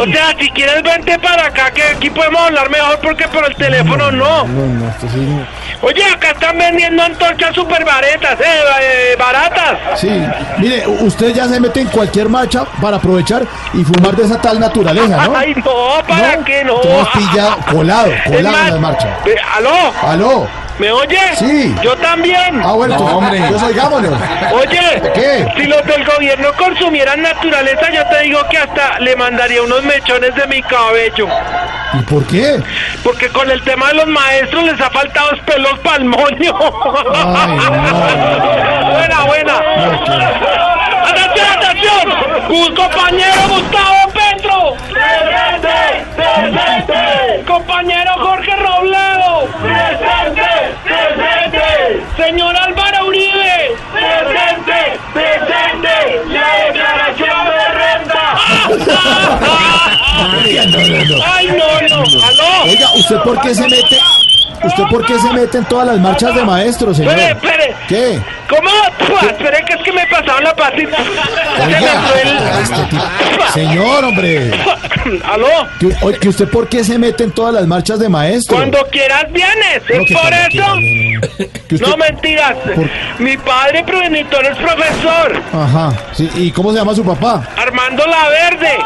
O sea, si quieres vente para acá, que aquí podemos hablar mejor porque por el teléfono no. No, no, esto sí. Oye, acá están vendiendo antorchas super baratas, eh, eh, baratas. Sí, mire, usted ya se mete en cualquier marcha para aprovechar y fumar de esa tal naturaleza, ¿no? Ay, no, ¿para ¿No? qué no? Pillado, colado, colado más, en la marcha. ve, ¿Aló? ¿Aló? ¿Me oyes? Sí. Yo también. Ah, bueno, No, pues, hombre. pues oigámonos. Oye, ¿Qué? si los del gobierno consumieran naturaleza, yo te digo que hasta le mandaría unos mechones de mi cabello. ¿Y por qué? Porque con el tema de los maestros les ha faltado los pelos pa'l moño. Ay, no. buena, buena. ¡Atención, atención! ¡Gus compañero Gustavo Petro! ¡Presente! ¡Presente! ¡Compañero Jorge Robledo! ¡Señor Álvaro Uribe! ¡Presente! ¡Presente! ¡La declaración de Oiga, no, no, no. ¡Ay, no, no! ¡Aló! Oiga, ¿usted por qué se mete? ¿Usted por qué se mete en todas las marchas de maestros, señor? Espere, espere. ¿Qué? ¿Cómo? Espere que es que me pasaron la patita. Este señor, hombre. ¿Aló? ¿Que, que usted por qué se mete en todas las marchas de maestros? Cuando quieras vienes, No, es por eso. usted- No mentiras. Mi padre progenitor es profesor. Ajá, sí, ¿y cómo se llama su papá? Armando La Verde.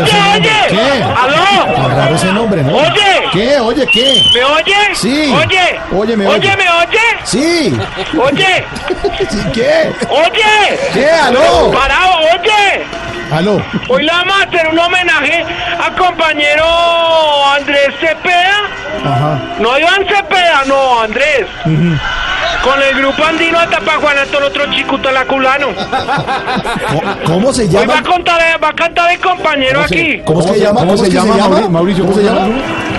Oye, oye. ¿Qué? ¿Aló? Tan raro ese nombre, ¿no? Oye. ¿Qué? Oye, ¿qué? ¿Me oye? Sí. Oye. Oye, me Oye, oye. ¿me oye? Sí. Oye. <laughs> ¿Sí, ¿Qué? Oye. ¿Qué? ¿Aló? Parado, oye. Aló. Hoy le vamos a hacer un homenaje al compañero Andrés Cepeda. Ajá. No Iván Cepeda, no, Andrés. Con el grupo andino Atapajuanato, el otro chico talaculano. ¿Cómo, <laughs> cómo se Hoy va a, llama? contar, va a cantar el compañero ¿Cómo se- aquí. ¿Cómo se llama? ¿Cómo se que llama, Mauri- Mauricio? ¿Cómo se llama?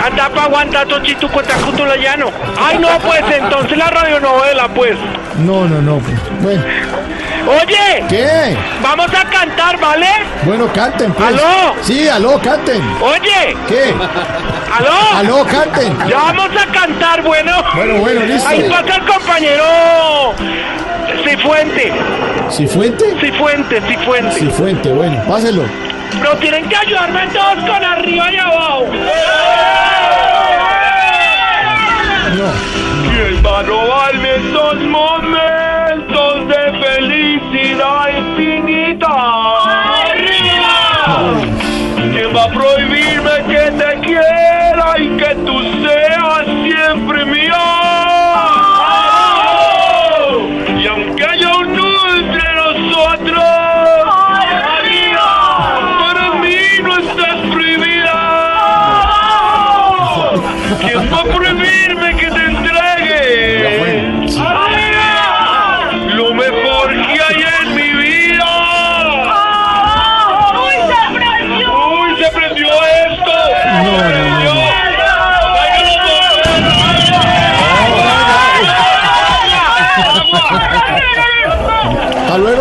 Atapaguantato, chitucuetacuto, llano. Ay, no, pues entonces la radionovela, pues. No, no, no. pues, Bueno, Oye, ¿qué? vamos a cantar, ¿vale? Bueno, canten, pues. ¿Aló? Sí, aló, canten. Oye, ¿Qué? ¿aló? Aló, canten. Ya vamos a cantar, bueno. Bueno, bueno, listo. Ahí pasa el compañero Cifuente. ¿Cifuente? Cifuente, Cifuente. Cifuente, bueno, páselo. Pero tienen que ayudarme todos con arriba y abajo. ¿Quién va a robarme estos momentos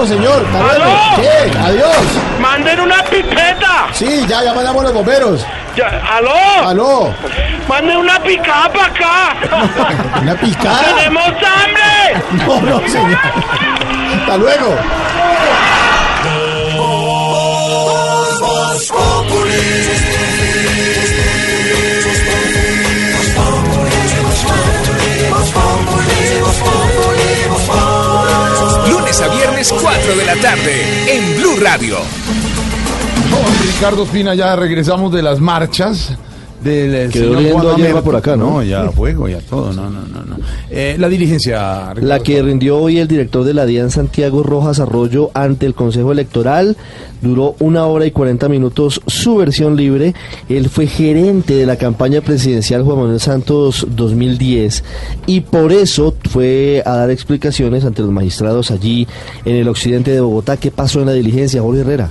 señor. Hasta luego. ¡Aló! ¿Qué? Adiós. ¡Manden una pipeta! Sí, ya, ya mandamos los bomberos. Ya, ¡Aló! Aló. ¡Manden una picada para acá! <laughs> ¿Una picada? ¡Tenemos hambre! <laughs> No, no, señor. Hasta luego. Viernes 4 de la tarde en Blue Radio. Con Ricardo Espina ya regresamos de las marchas del eh, Quedó señor Juan Mamerto. por acá, ¿no? ya fuego, ya todo, no, no, no. no. Eh, la diligencia, La que rindió hoy el director de la DIAN, Santiago Rojas Arroyo, ante el Consejo Electoral, duró una hora y cuarenta minutos su versión libre. Él fue gerente de la campaña presidencial Juan Manuel Santos 2010 y por eso fue a dar explicaciones ante los magistrados allí en el occidente de Bogotá. ¿Qué pasó en la diligencia, Jorge Herrera?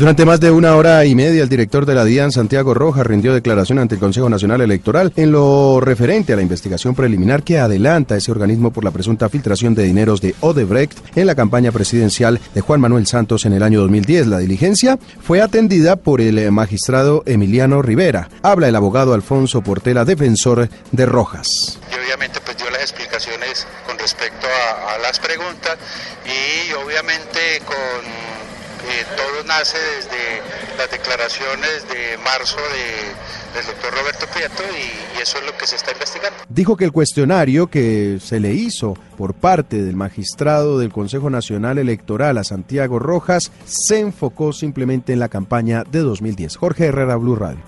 Durante más de una hora y media, el director de la DIAN, Santiago Rojas, rindió declaración ante el Consejo Nacional Electoral en lo referente a la investigación preliminar que adelanta ese organismo por la presunta filtración de dineros de Odebrecht en la campaña presidencial de Juan Manuel Santos en el año 2010. La diligencia fue atendida por el eh, magistrado Emiliano Rivera. Habla el abogado Alfonso Portela, defensor de Rojas. y obviamente pues dio las explicaciones con respecto a, a las preguntas y obviamente con todo nace desde las declaraciones de marzo de- del doctor Roberto Prieto y, y eso es lo que se está investigando. Dijo que el cuestionario que se le hizo por parte del magistrado del Consejo Nacional Electoral a Santiago Rojas se enfocó simplemente en la campaña de 2010. Jorge Herrera, Blue Radio.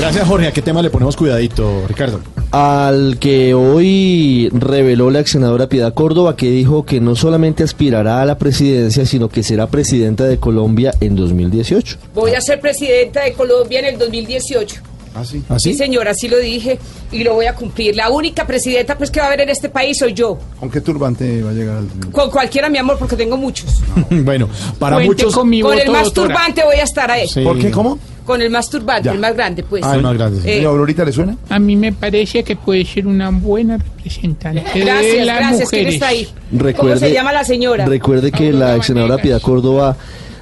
Gracias, Jorge. ¿A qué tema le ponemos cuidadito, Ricardo? Al que hoy reveló la ex senadora Piedad Córdoba, que dijo que no solamente aspirará a la presidencia, sino que será presidenta de Colombia en 2018. Voy a ser presidenta de Colombia en el 2018. ¿Ah, sí? Sí, señora, así lo dije y lo voy a cumplir. La única presidenta pues que va a haber en este país soy yo. ¿Con qué turbante va a llegar al... Con cualquiera, mi amor, porque tengo muchos. <laughs> bueno, para Cuente muchos. con el más turbante voy a estar ahí. Sí. ¿Por qué? ¿Cómo? Con el más turbante, Ya. el más grande, pues. Ah, el más grande. Eh, ¿Y a Aurorita le suena? A mí me parece que puede ser una buena representante de Gracias, las gracias. ¿Quién mujeres. está ahí? ¿Cómo Recuerde- se llama la señora? Recuerde que la ex senadora Piedad Córdoba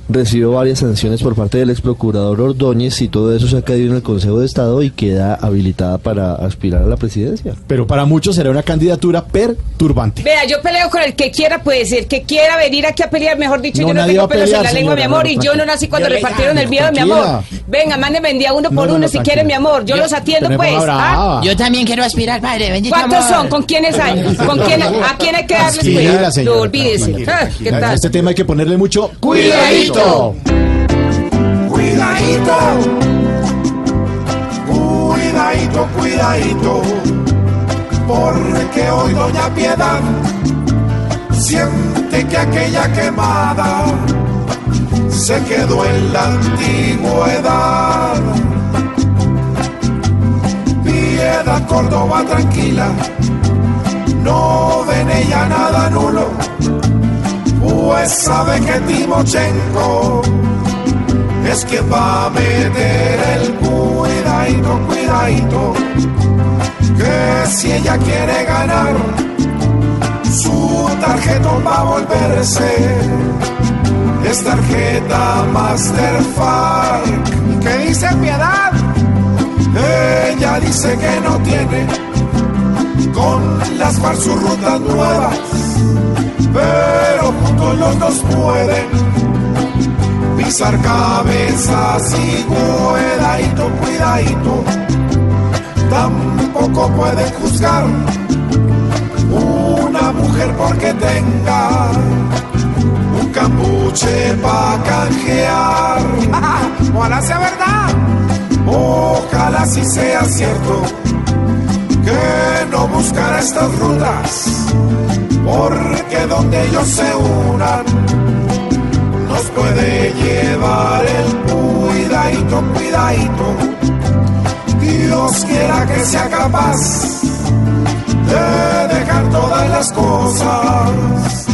recibió varias sanciones por parte del ex procurador Ordóñez y todo eso se ha caído en el Consejo de Estado y queda habilitada para aspirar a la presidencia. Pero para muchos será una candidatura perturbante. Vea, yo peleo con el que quiera, pues, el que quiera venir aquí a pelear, mejor dicho, No, yo no nadie tengo va a pelos en pelear, la lengua, mi amor, no, y yo no nací cuando repartieron el miedo, mi amor. Venga, mándeme día uno por No, no, uno no, si quieren, mi amor, yo, Yo- los atiendo, pues. ¿ah? Yo también quiero aspirar, padre. Bendito ¿Cuántos amor. son? ¿Con quiénes hay? ¿Con quién, ¿A quién hay que darles, pues? No, olvídese. Ah, este tema hay que ponerle mucho Cuidadito. Cuidadito, cuidadito, cuidadito, porque hoy Doña Piedad siente que aquella quemada se quedó en la antigüedad. Piedad Córdoba tranquila, no ven ella nada nulo, pues sabe que Timochenko es que va a meter el cuidadito, cuidadito, que si ella quiere ganar, su tarjetón va a volverse, es tarjeta Mastercard. ¿Qué dice Piedad? Ella dice que no tiene con las FARC sus rutas nuevas, pero juntos los dos pueden pisar cabezas y cuidadito, cuidadito. Tampoco pueden juzgar una mujer porque tenga un cambuche para canjear. <laughs> Ojalá sea verdad. Ojalá sí sea cierto que no buscará estas rutas, porque donde ellos se unan nos puede llevar el cuidadito, cuidadito. Dios quiera que sea capaz de dejar todas las cosas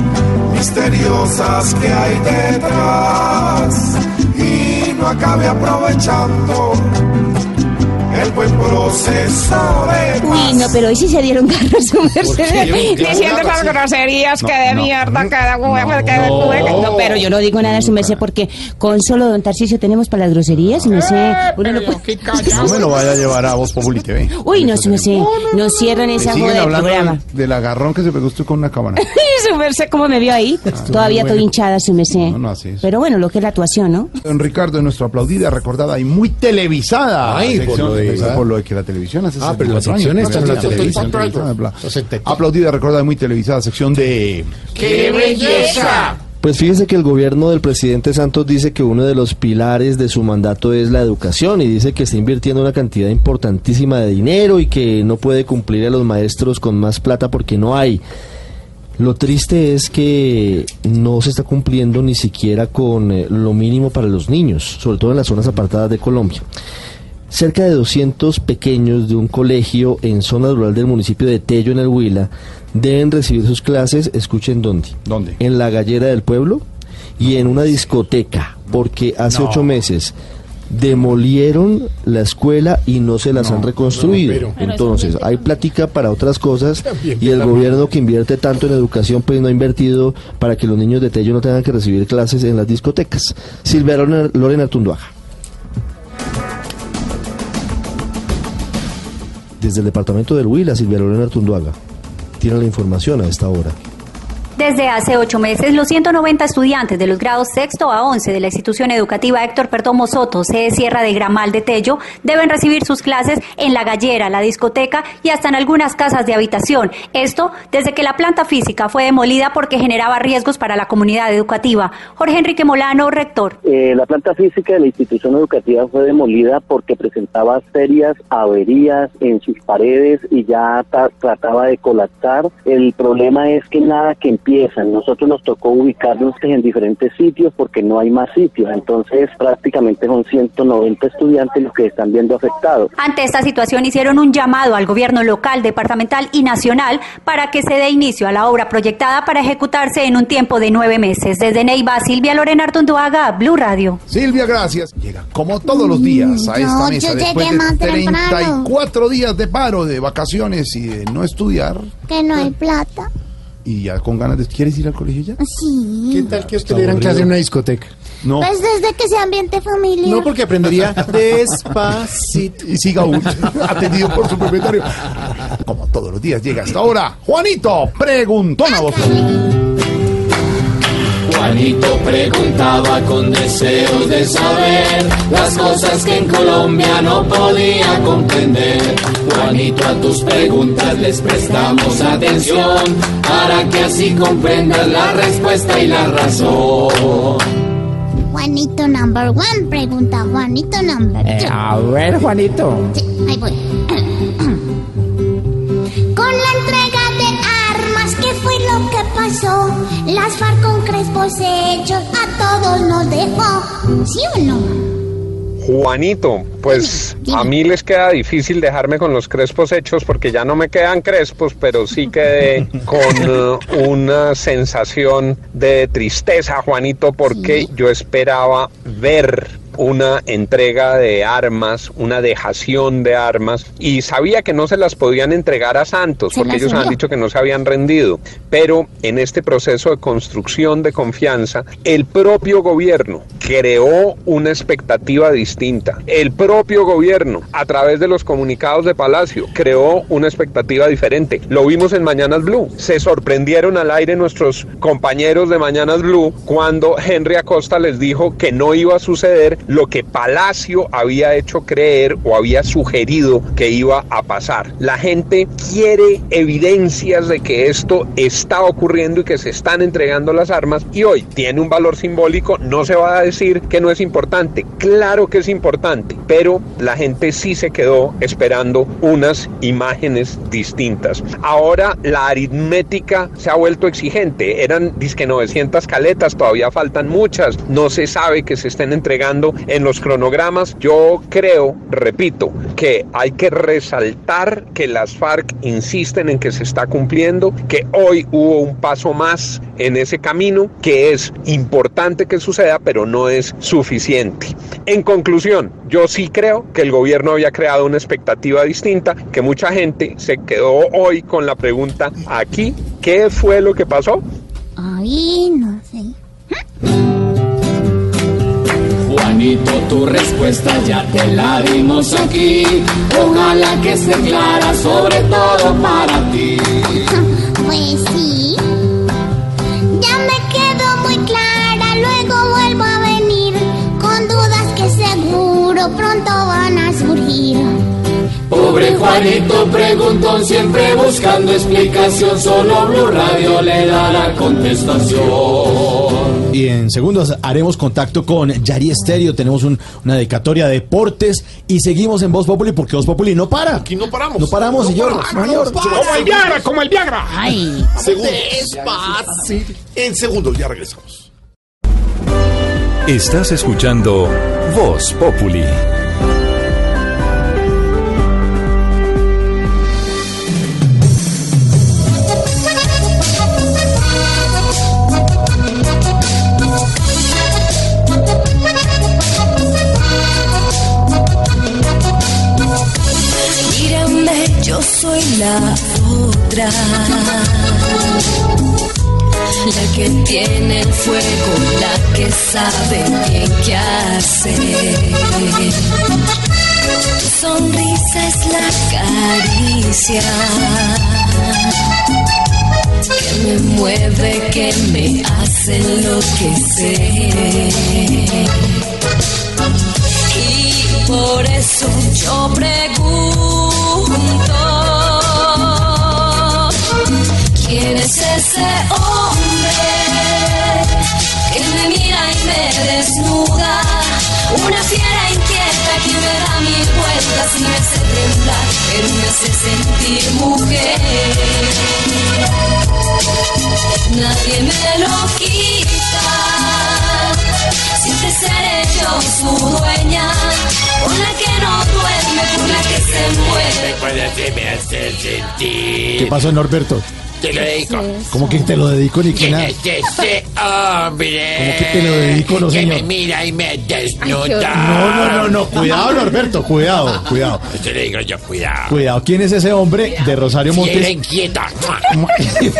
misteriosas que hay detrás y no acabe aprovechando el buen proceso de Uy, no, pero hoy sí se dieron garra su merced. qué? Diciendo esas groserías que de mierda, que de huevo, que de huevo. No, pero yo no digo nada su merced porque con solo don Tarcicio tenemos para las groserías y no sé. Uno no puede- <laughs> No me lo vaya a llevar a Voz Populi TV. Uy, no, su merced. No cierran esa joda del programa. del, agarrón que se pegó usted con una cámara. <laughs> su merced, ¿cómo me vio ahí? Todavía bueno. estoy hinchada, su merced. No, no. Pero bueno, lo que es la actuación, ¿no? Don Ricardo, nuestra aplaudida, recordada y muy televisada. Ay, por lo de- por lo de que la televisión hace Ah, pero la 64 sección está en la televisión. Aplaudida, recordada muy televisada, sección de... ¡Qué belleza! Pues fíjese que el gobierno del presidente Santos dice que uno de los pilares de su mandato es la educación y dice que está invirtiendo una cantidad importantísima de dinero y que no puede cumplir a los maestros con más plata porque no hay. Lo triste es que no se está cumpliendo ni siquiera con eh, lo mínimo para los niños, sobre todo en las zonas apartadas de Colombia. Cerca de 200 pequeños de un colegio en zona rural del municipio de Tello, en el Huila, deben recibir sus clases, escuchen dónde. ¿Dónde? En la gallera del pueblo y en una discoteca, porque hace No. ocho meses demolieron la escuela y no se las No, han reconstruido. no, Entonces, hay plática para otras cosas y el gobierno que invierte tanto en educación, pues no ha invertido para que los niños de Tello no tengan que recibir clases en las discotecas. Silvia Lorena, Lorena Desde el departamento del Huila, Silvia Lorena Artunduaga. Tiene la información a esta hora. Desde hace ocho meses, los 190 estudiantes de los grados sexto a 11 de la institución educativa Héctor Perdomo Soto, sede Sierra de Gramal de Tello, deben recibir sus clases en la gallera, la discoteca y hasta en algunas casas de habitación. Esto desde que la planta física fue demolida porque generaba riesgos para la comunidad educativa. Jorge Enrique Molano, rector. Eh, la planta física de la institución educativa fue demolida porque presentaba serias averías en sus paredes y ya ta- trataba de colapsar. El problema es que nada que empiezan. Nosotros nos tocó ubicarnos en diferentes sitios porque no hay más sitios. Entonces prácticamente son 190 estudiantes los que están viendo afectados. Ante esta situación hicieron un llamado al gobierno local, departamental y nacional para que se dé inicio a la obra proyectada para ejecutarse en un tiempo de nueve meses. Desde Neiva, Silvia Lorena Artunduaga, Blue Radio. Silvia, gracias. Llega como todos los días a esta No, mesa yo después llegué de más temprano. 34 días de paro, de vacaciones y de no estudiar. Que no hay plata. Y ya con ganas de... ¿Quieres ir al colegio ya? Sí. ¿Qué tal que usted le dieran clase en una discoteca? No. Pues desde que sea ambiente familiar. No, porque aprendería <laughs> despacito. Y siga aún <laughs> atendido por su propietario. Como todos los días llega hasta ahora. Juanito, preguntón a vos. Juanito preguntaba con deseos de saber las cosas que en Colombia no podía comprender. Juanito, a tus preguntas les prestamos atención para que así comprendas la respuesta y la razón. Juanito number one, pregunta Juanito number Eh, two. a ver, Juanito. Sí, ahí voy. <clears throat> Con la entrega de armas, ¿qué fue lo que pasó? Las FARC con crespos hechos a todos nos dejó. ¿Sí o no? Juanito, pues a mí les queda difícil dejarme con los crespos hechos porque ya no me quedan crespos, pero sí quedé <laughs> con eh, una sensación de tristeza, Juanito, porque yo esperaba ver una entrega de armas, una dejación de armas, y sabía que no se las podían entregar a Santos, Se porque ellos han dicho que no se habían rendido. Pero en este proceso de construcción de confianza, el propio gobierno creó una expectativa distinta. El propio gobierno, a través de los comunicados de Palacio, creó una expectativa diferente. Lo vimos en Mañanas Blue. Se sorprendieron al aire nuestros compañeros de Mañanas Blue cuando Henry Acosta les dijo que no iba a suceder lo que Palacio había hecho creer o había sugerido que iba a pasar. La gente quiere evidencias de que esto está ocurriendo y que se están entregando las armas y hoy tiene un valor simbólico, no se va a decir que no es importante, claro que es importante, pero la gente sí se quedó esperando unas imágenes distintas. Ahora la aritmética se ha vuelto exigente, eran disque 900 caletas, todavía faltan muchas, no se sabe que se estén entregando en los cronogramas. Yo creo, repito, que hay que resaltar que las FARC insisten en que se está cumpliendo, que hoy hubo un paso más en ese camino, que es importante que suceda, pero no es suficiente. En conclusión, yo sí creo que el gobierno había creado una expectativa distinta, que mucha gente se quedó hoy con la pregunta aquí, ¿qué fue lo que pasó? Ay, no sé. Tu respuesta ya te la dimos aquí. Ojalá que esté clara, sobre todo para ti. <laughs> Pues sí. Ya me quedó muy clara, luego vuelvo a venir con dudas que seguro pronto van a surgir. Pobre Juanito preguntón, siempre buscando explicación. Solo Blue Radio le da la contestación. Y en segundos haremos contacto con Yari Estéreo. Tenemos un- una dedicatoria de deportes y seguimos en Voz Populi porque Voz Populi no para. Aquí no paramos. No paramos, señor. señor. Como el Viagra, como el Viagra. Ay. En segundos, ya regresamos. Estás escuchando Voz Populi. Soy la otra. La que tiene el fuego, la que sabe qué hacer. Sonrisa es la caricia que me mueve, que me hace enloquecer. Y por eso yo pregunto, ¿quién es ese hombre que me mira y me desnuda? Una fiera inquieta que me da mil vueltas y me hace temblar, pero me hace sentir mujer. Nadie me lo quita. Siempre seré yo su dueña, con la que no duerme, con la que se mueve. Recuerda que me hace sentir. ¿Qué pasó, Norberto? Te lo dedico. ¿Cómo que te lo dedico, ni que ¿Quién nada? es ese hombre? ¿Cómo que te lo dedico, no, que señor? me mira y me desnuda. No, no, no, no. Cuidado, Norberto. Cuidado, cuidado. Te lo digo yo, cuidado. Cuidado. ¿Quién es ese hombre de Rosario Fiera Montes? inquieta.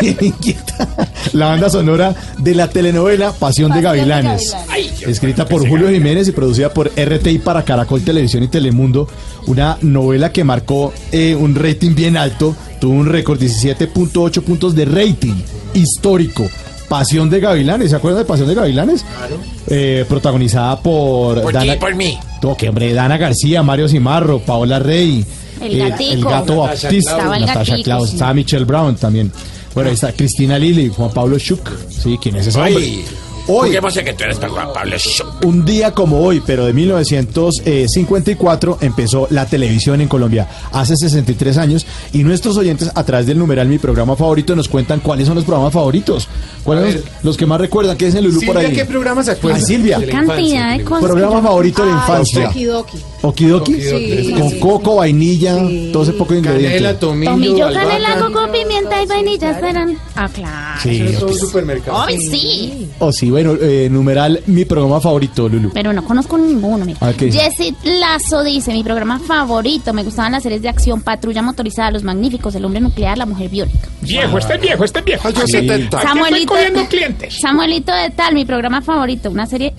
Bien <laughs> inquieta. La banda sonora de la telenovela Pasión de Gavilanes. Ay, Escrita por Julio Jiménez y producida por RTI para Caracol Televisión y Telemundo. Una novela que marcó eh, un rating bien alto. Tuvo un récord 17.8 puntos de rating histórico. Pasión de Gavilanes. ¿Se acuerdan de Pasión de Gavilanes? Claro. Eh, protagonizada por. Por ti, por mí. Toque, hombre, Dana García, Mario Cimarro, Paola Rey. El eh, el gato Natasha Baptista, Claus. Natasha gatico, Claus, sí. estaba Michelle Brown también. Bueno, ahí está Cristina Lili, Juan Pablo Schuch. Sí, ¿quién es ese hombre? Hoy, Juguemos a que tú eres Juan Pablo un día como hoy, pero de 1954, empezó la televisión en Colombia, hace 63 años, y nuestros oyentes a través del numeral Mi Programa Favorito nos cuentan cuáles son los programas favoritos, cuáles son los, los que más recuerdan, ¿qué es el Lulú por Silvia, ahí? ¿qué programa se acuerda? Ah, Silvia. Infancia, Cantidad de cosas. Programa favorito de la infancia. Okidoki. Okidoki, Okidoki, con sí. coco, vainilla, todo ese poco de ingredientes. Canela, tomillo, Tomillo, albahaca. canela, coco, pimienta y vainilla serán. Ah, claro. Sí, Eso es todo un supermercado. Ay, sí. O sí, bueno, eh, numeral mi programa favorito, Lulu. Pero no conozco ninguno, mira. Ah, ¿qué dice? Jessy Lazo dice, mi programa favorito, me gustaban las series de acción, Patrulla Motorizada, Los Magníficos, El Hombre Nuclear, La Mujer Biónica. Viejo, este es viejo, este es viejo. yo 70. Samuelito, Estoy cogiendo clientes. Samuelito de Tal, mi programa favorito, una serie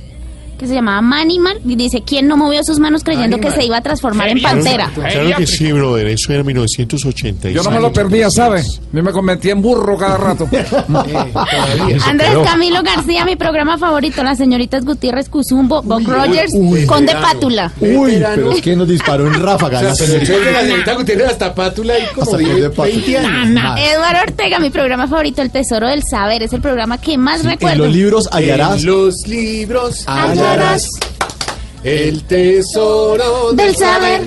que se llamaba Manimal, y dice, ¿quién no movió sus manos creyendo que se iba a transformar en pantera? Claro que sí, brother, eso era 1986. Yo no me lo perdía, ¿sabe? Yo me convertía en burro cada rato. <laughs> Andrés Camilo García, mi programa favorito, las señoritas Gutiérrez Cuzumbo, Bob Rogers, uy, Conde verano. Pátula. Uy, pero es que nos disparó en ráfaga. La señorita. que la señorita Gutiérrez hasta pátula ahí como Hasta vive Conde Pátula. 20 años. Eduardo Ortega, mi programa favorito, El Tesoro del Saber, es el programa que más En recuerdo. los libros hallarás. En los libros Hallarás el tesoro del saber.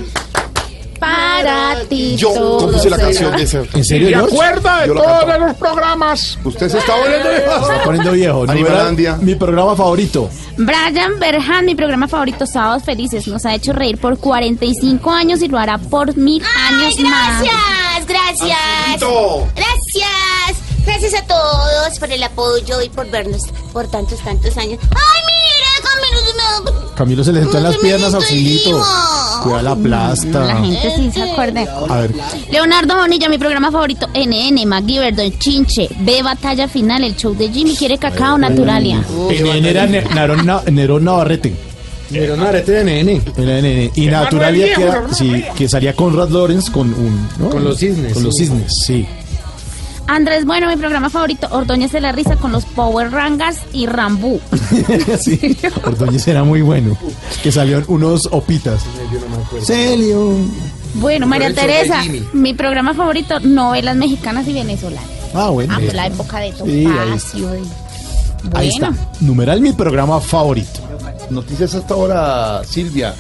para ti. Yo todo compuse la será. canción de ese. ¿En serio, ¿Se George? acuerda de Yo todos los programas? Usted se está volviendo <laughs> Se está poniendo viejo. Animalandia. Numeral, Mi programa favorito. Brian Berhan, mi programa favorito, Sábados Felices, nos ha hecho reír por 45 años y lo hará por mil años más. Gracias, gracias. Angelito. Gracias. Gracias a todos por el apoyo y por vernos por tantos, tantos años. ¡Ay, mira, Camilo! se le sentó en las piernas, auxilito. Cuida la plasta. La gente sí se acuerda. A ver. Leonardo Bonilla, mi programa favorito, NN, MacGyver, Don Chinche, B Batalla Final, el show de Jimmy, quiere cacao, Naturalia. NN era Ne- Nerón Na- Nerón Navarrete. Nerón Navarrete de NN. Era NN. Y Naturalia, que, sí, que salía Conrad Lawrence con un. ¿no? Con los cisnes, Con los sí. cisnes, sí. Andrés Bueno, mi programa favorito, Ordóñez de la Risa con los Power Rangas y Rambú. <laughs> sí. Ordóñez era muy bueno. Que salieron unos opitas. Celio. Bueno, María Teresa, mi programa favorito, novelas mexicanas y venezolanas. Ah, bueno. Ah, pues la época de Sí, ahí Topacio. Ahí Bueno, está. Numeral mi programa favorito. Noticias hasta ahora, Silvia.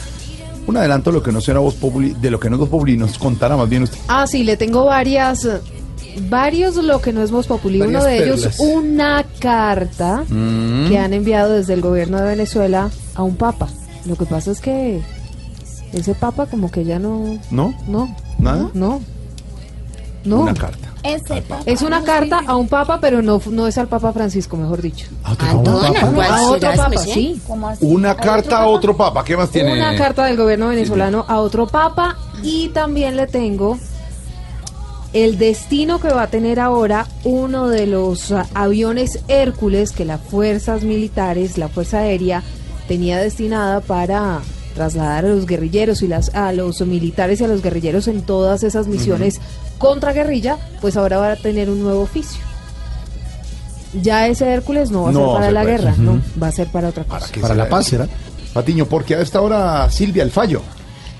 Un adelanto de lo que no será Voz Populi, de lo que no es Voz Populi, nos contará más bien usted. Ah, sí, le tengo varias, varios lo que no es Voz Populi. Uno de ellos, una carta Mm. que han enviado desde el gobierno de Venezuela a un papa. Lo que pasa es que ese papa como que ya no... ¿No? No. ¿Nada? No. No. Una carta. Es una carta a un papa, pero no, no es al Papa Francisco, mejor dicho. ¿cuál a otro papa, sí. ¿Cómo así? Una carta a otro papa. ¿Qué más tiene? Una carta del gobierno venezolano a otro papa y también le tengo el destino que va a tener ahora uno de los ah, aviones Hércules que las fuerzas militares, la Fuerza Aérea, tenía destinada para trasladar a los guerrilleros y las a los militares y a los guerrilleros en todas esas misiones contra guerrilla, pues ahora va a tener un nuevo oficio. Ya ese Hércules no va a No ser para ser la para guerra, no, va a ser para otra cosa. Para la paz, ¿será? Patiño, porque a esta hora, Silvia, el fallo.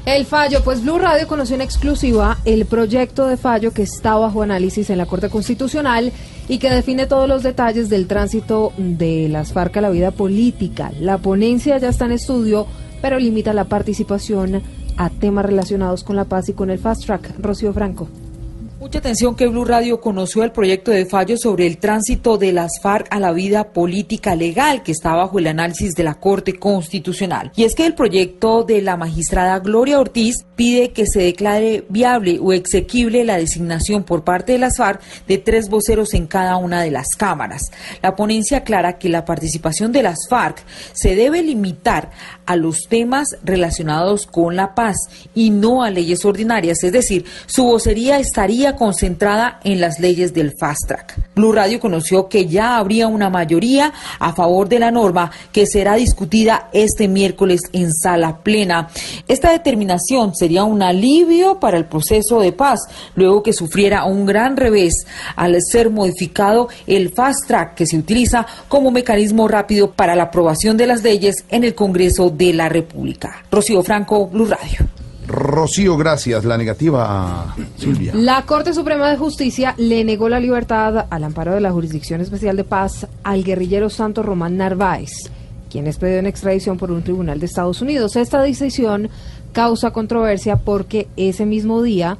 El fallo, pues Blue Radio conoció en exclusiva el proyecto de fallo que está bajo análisis en la Corte Constitucional y que define todos los detalles del tránsito de las FARC a la vida política. La ponencia ya está en estudio, pero limita la participación a temas relacionados con la paz y con el fast track. Rocío Franco. Mucha atención que Blue Radio conoció el proyecto de fallo sobre el tránsito de las FARC a la vida política legal que está bajo el análisis de la Corte Constitucional. Y es que el proyecto de la magistrada Gloria Ortiz pide que se declare viable o exequible la designación por parte de las FARC de tres voceros en cada una de las cámaras. La ponencia aclara que la participación de las FARC se debe limitar a los temas relacionados con la paz y no a leyes ordinarias, es decir, su vocería estaría concentrada en las leyes del fast track. Blue Radio conoció que ya habría una mayoría a favor de la norma que será discutida este miércoles en sala plena. Esta determinación sería un alivio para el proceso de paz, luego que sufriera un gran revés al ser modificado el fast track que se utiliza como mecanismo rápido para la aprobación de las leyes en el Congreso de la República. Rocío Franco, Blue Radio. Rocío, gracias. La negativa, Silvia. La Corte Suprema de Justicia le negó la libertad al amparo de la Jurisdicción Especial de Paz al guerrillero Santo Román Narváez, quien es pedido en extradición por un tribunal de Estados Unidos. Esta decisión causa controversia porque ese mismo día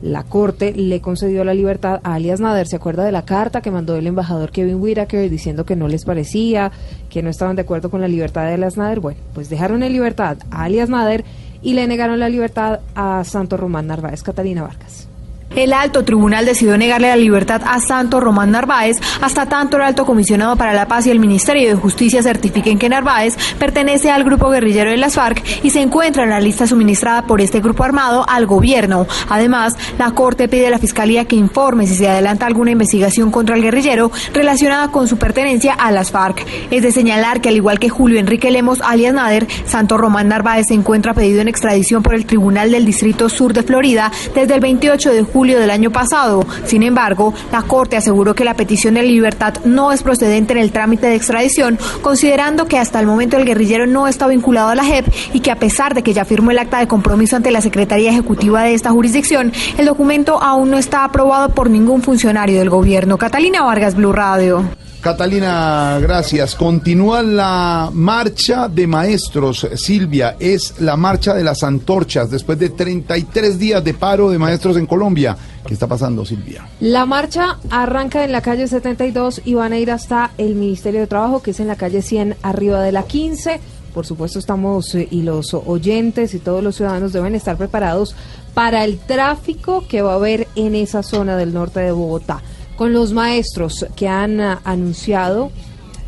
la Corte le concedió la libertad a alias Nader. ¿Se acuerda de la carta que mandó el embajador Kevin Whitaker diciendo que no les parecía, que no estaban de acuerdo con la libertad de alias Nader? Bueno, pues dejaron en libertad a alias Nader y le negaron la libertad a Santo Román Narváez. Catalina Vargas. El alto tribunal decidió negarle la libertad a Santo Román Narváez hasta tanto el alto comisionado para la paz y el Ministerio de Justicia certifiquen que Narváez pertenece al grupo guerrillero de las FARC y se encuentra en la lista suministrada por este grupo armado al gobierno. Además, la Corte pide a la Fiscalía que informe si se adelanta alguna investigación contra el guerrillero relacionada con su pertenencia a las FARC. Es de señalar que al igual que Julio Enrique Lemos alias Nader, Santo Román Narváez se encuentra pedido en extradición por el Tribunal del Distrito Sur de Florida desde el 28 de julio julio del año pasado. Sin embargo, la Corte aseguró que la petición de libertad no es procedente en el trámite de extradición, considerando que hasta el momento el guerrillero no está vinculado a la JEP y que a pesar de que ya firmó el acta de compromiso ante la Secretaría Ejecutiva de esta jurisdicción, el documento aún no está aprobado por ningún funcionario del gobierno. Catalina Vargas, Blue Radio. Catalina, gracias. Continúa la marcha de maestros. Silvia, es la marcha de las antorchas después de 33 días de paro de maestros en Colombia. ¿Qué está pasando, Silvia? La marcha arranca en la calle 72 y van a ir hasta el Ministerio de Trabajo, que es en la calle 100, arriba de la 15. Por supuesto, estamos eh, y los oyentes y todos los ciudadanos deben estar preparados para el tráfico que va a haber en esa zona del norte de Bogotá. Con los maestros que han ah, anunciado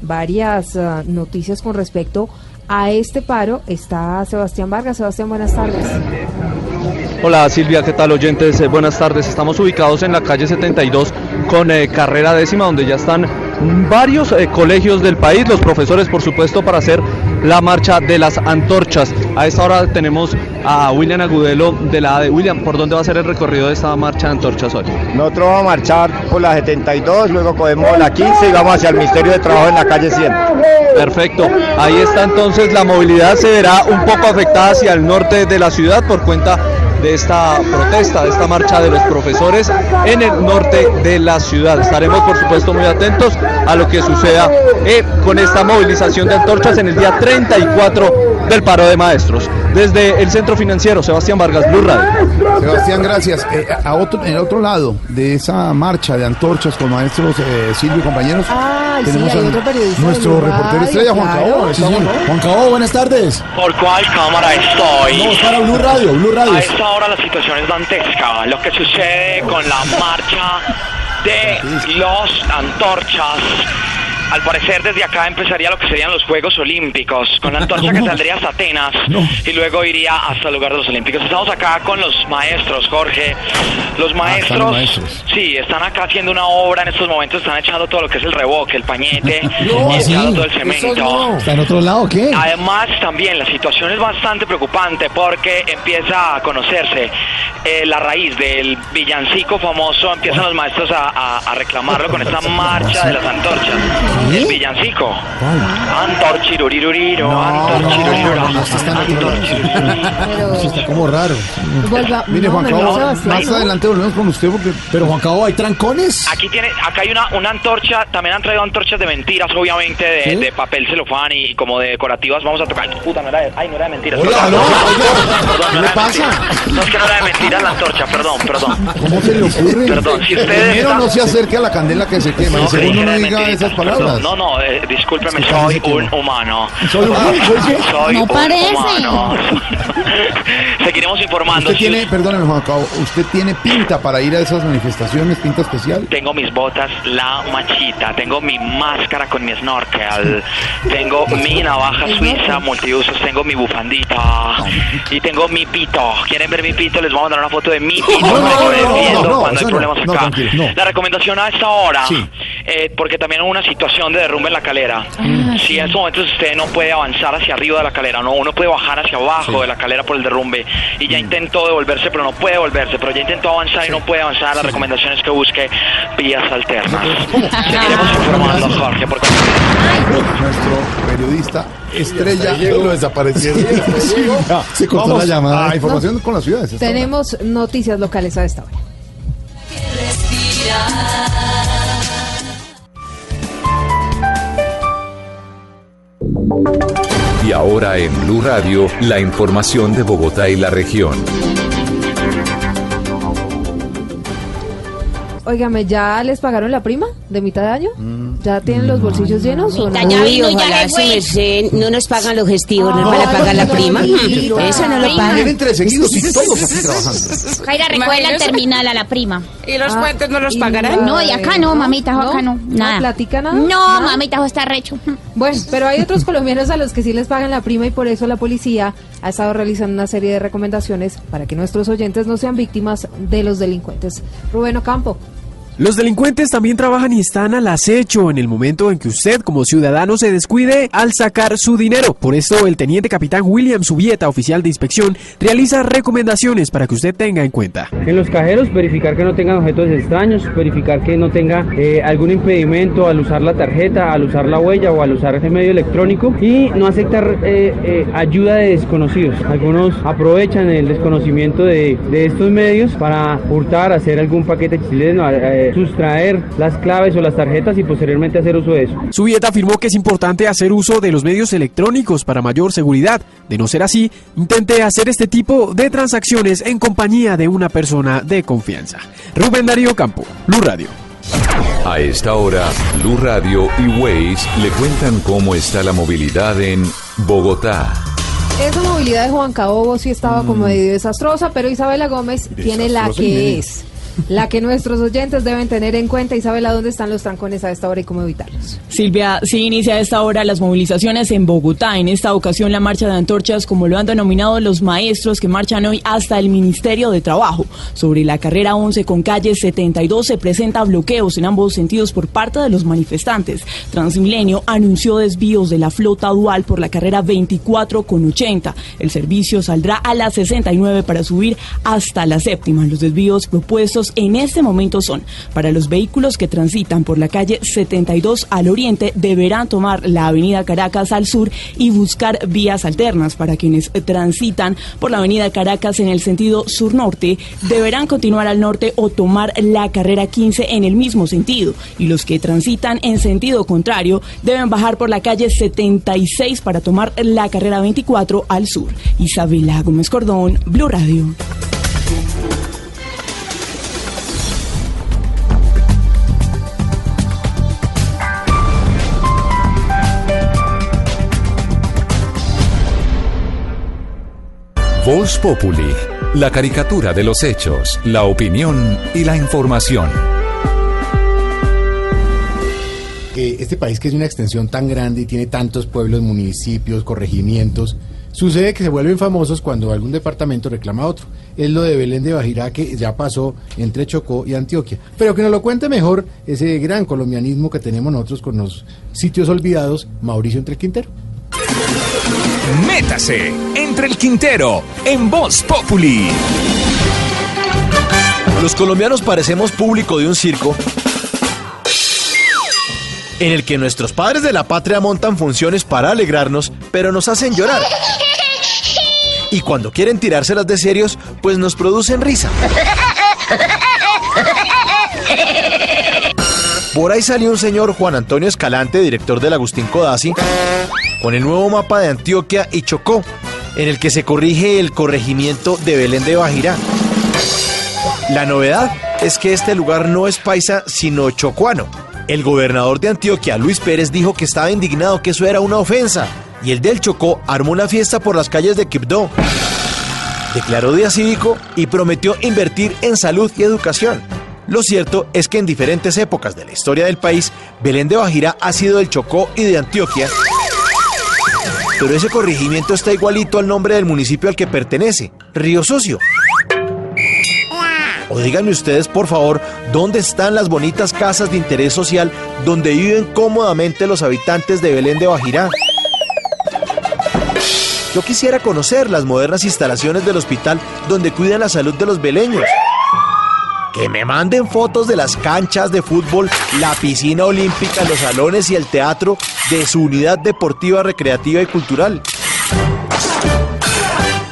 varias ah, noticias con respecto a este paro, está Sebastián Vargas. Sebastián, buenas tardes. Hola Silvia, ¿qué tal oyentes? Eh, buenas tardes. Estamos ubicados en la calle 72 con eh, carrera décima, donde ya están varios eh, colegios del país, los profesores por supuesto para hacer la marcha de las antorchas. A esta hora tenemos a William Agudelo de la de William, ¿por dónde va a ser el recorrido de esta marcha de antorchas hoy? Nosotros vamos a marchar por la 72, luego cogemos la 15 y vamos hacia el Ministerio de Trabajo en la calle 100. Perfecto, ahí está entonces la movilidad se verá un poco afectada hacia el norte de la ciudad por cuenta de esta protesta, de esta marcha de los profesores en el norte de la ciudad. Estaremos por supuesto muy atentos a lo que suceda eh, con esta movilización de antorchas en el día 34 del paro de maestros. Desde el centro financiero, Sebastián Vargas, Blue Radio. Sebastián, gracias. Eh, a otro, en el otro lado de esa marcha de antorchas con maestros eh, Silvio y compañeros, sí, tenemos hay al- otro periodista de nuestro reportero estrella, Juan claro. Cabo. Sí. Juan Cabo, buenas tardes. ¿Por cuál cámara estoy? Vamos para Blue Radio, Blue Radio. A esta hora la situación es dantesca. Lo que sucede con la marcha de los antorchas. Al parecer desde acá empezaría lo que serían los Juegos Olímpicos, con la antorcha que <laughs> saldría hasta Atenas y luego iría hasta el lugar de los Olímpicos. Estamos acá con los maestros, Jorge. Los maestros, los maestros. sí, están acá haciendo una obra en estos momentos, están echando todo lo que es el revoque, el pañete <laughs> No, y echando todo el cemento. no. ¿Está en otro lado qué? Además, también la situación es bastante preocupante porque empieza a conocerse eh, la raíz del villancico famoso, empiezan los maestros a, a- a reclamarlo con esta <laughs> marcha de las antorchas. El villancico. Antorchiruriruriro, antorchiruriruro, Eso está como raro. Vuelva, Mire, no, Juan Cabo, más ¿no? adelante volvemos con usted porque... Pero Juan Cabo, ¿hay trancones? Aquí tiene, acá hay una, una antorcha, también han traído antorchas de mentiras, obviamente, de, ¿Sí? de papel celofán y, y como de decorativas. Vamos a tocar. Puta, no era de, ay, no era de mentiras. Hola, perdón. no, Perdón, ¿qué no le pasa? No, es que no era de mentiras la antorcha, perdón, perdón. ¿Cómo se le ocurre? Perdón, si ustedes Primero no se acerque a la candela que se quema. No, y segundo no diga esas palabras. No, no, eh, discúlpeme, Es que casi soy un humano. ¿Soy un- <laughs> soy No un parece. humano. <laughs> Seguiremos informando. Usted tiene, perdóneme Juan Cabo, usted tiene pinta para ir a esas manifestaciones, pinta especial. Tengo mis botas, la machita, tengo mi máscara con mi snorkel, tengo mi navaja suiza multiusos, tengo mi bufandita y tengo mi pito. ¿Quieren ver mi pito? Les voy a mandar una foto de mi pito No, no, no, defiendo no, no, cuando hay problemas no, acá. La recomendación a esta hora, eh, porque también hubo una situación de derrumbe en la calera. Ah, si en estos momentos usted no puede avanzar hacia arriba de la calera, no, uno puede bajar hacia abajo de la calera por el derrumbe y Mm. ya intentó devolverse, pero no puede devolverse, pero ya intentó avanzar y no puede avanzar. La recomendación es que busque vías alternas. <laughs> Seguiremos informando, Jorge, porque Nuestro periodista estrella Lo desaparecieron. <laughs> se cortó Vamos la llamada. A información con las ciudades. hora. Tenemos noticias locales a esta hora. Y ahora en Blue Radio, la información de Bogotá y la región. Óigame, ¿ya les pagaron la prima de mitad de año? ¿Ya tienen los bolsillos llenos o no? Uy, ojalá su merced no nos pagan los gestivos, nos van a pagar la prima. Eso no lo pagan. Vienen tres seguidos y todos aquí <laughs> trabajando. Jaira, recoge la terminal a la prima. ¿Y los Ah, puentes no los pagarán? No, de acá no, mamita, ¿No? acá no. ¿No Nada. platica nada? No, ¿Nada? mamita, está recho. Bueno, pero hay otros colombianos a los que sí les pagan la prima y por eso la policía ha estado realizando una serie de recomendaciones para que nuestros oyentes no sean víctimas de los delincuentes. Rubén Ocampo. Los delincuentes también trabajan y están al acecho en el momento en que usted como ciudadano se descuide al sacar su dinero. Por esto el teniente capitán William Subieta, oficial de inspección, realiza recomendaciones para que usted tenga en cuenta. En los cajeros, verificar que no tengan objetos extraños, verificar que no tenga eh, algún impedimento al usar la tarjeta, al usar la huella o al usar el medio electrónico y no aceptar eh, eh, ayuda de desconocidos. Algunos aprovechan el desconocimiento de, de estos medios para hurtar, hacer algún paquete chileno, eh, sustraer las claves o las tarjetas y posteriormente hacer uso de eso. Subieta afirmó que es importante hacer uso de los medios electrónicos para mayor seguridad. De no ser así, intente hacer este tipo de transacciones en compañía de una persona de confianza. Rubén Darío Campo, Blue Radio. A esta hora, Blue Radio y Waze le cuentan cómo está la movilidad en Bogotá. Esa movilidad de Juan Caobo sí estaba como medio desastrosa, pero Isabela Gómez tiene la que es. La que nuestros oyentes deben tener en cuenta. Isabela, ¿dónde están los trancones a esta hora y cómo evitarlos? Silvia, sí inicia a esta hora las movilizaciones en Bogotá. En esta ocasión la marcha de antorchas, como lo han denominado los maestros que marchan hoy hasta el Ministerio de Trabajo. Sobre la carrera 11 con calle 72 se presenta bloqueos en ambos sentidos por parte de los manifestantes. Transmilenio anunció desvíos de la flota dual por la carrera 24 con 80. El servicio saldrá a las 69 para subir hasta la séptima. Los desvíos propuestos en este momento son para los vehículos que transitan por la calle 72 al oriente deberán tomar la avenida Caracas al sur y buscar vías alternas. Para quienes transitan por la avenida Caracas en el sentido sur-norte deberán continuar al norte o tomar la carrera 15 en el mismo sentido. Y los que transitan en sentido contrario deben bajar por la calle 76 para tomar la carrera 24 al sur. Isabela Gómez Cordón, Blue Radio. Voz Populi, la caricatura de los hechos, la opinión y la información. este país que es una extensión tan grande y tiene tantos pueblos, municipios, corregimientos, sucede que se vuelven famosos cuando algún departamento reclama a otro. Es lo de Belén de Bajirá que ya pasó entre Chocó y Antioquia. Pero que nos lo cuente mejor ese gran colombianismo que tenemos nosotros con los sitios olvidados, Mauricio Entre Quintero. Métase entre el Quintero en Voz Populi. Los colombianos parecemos público de un circo en el que nuestros padres de la patria montan funciones para alegrarnos, pero nos hacen llorar. Y cuando quieren tirárselas de serios, pues nos producen risa. Por ahí salió un señor Juan Antonio Escalante, director del Agustín Codazzi, con el nuevo mapa de Antioquia y Chocó, en el que se corrige el corregimiento de Belén de Bajirá. La novedad es que este lugar no es paisa, sino chocuano. El gobernador de Antioquia, Luis Pérez, dijo que estaba indignado que eso era una ofensa. Y el del Chocó armó una fiesta por las calles de Quibdó. Declaró día cívico y prometió invertir en salud y educación. Lo cierto es que en diferentes épocas de la historia del país, Belén de Bajirá ha sido del Chocó y de Antioquia. Pero ese corregimiento está igualito al nombre del municipio al que pertenece, Río Sucio. O díganme ustedes, por favor, dónde están las bonitas casas de interés social donde viven cómodamente los habitantes de Belén de Bajirá. Yo quisiera conocer las modernas instalaciones del hospital donde cuidan la salud de los beleños. Que me manden fotos de las canchas de fútbol, la piscina olímpica, los salones y el teatro de su unidad deportiva, recreativa y cultural.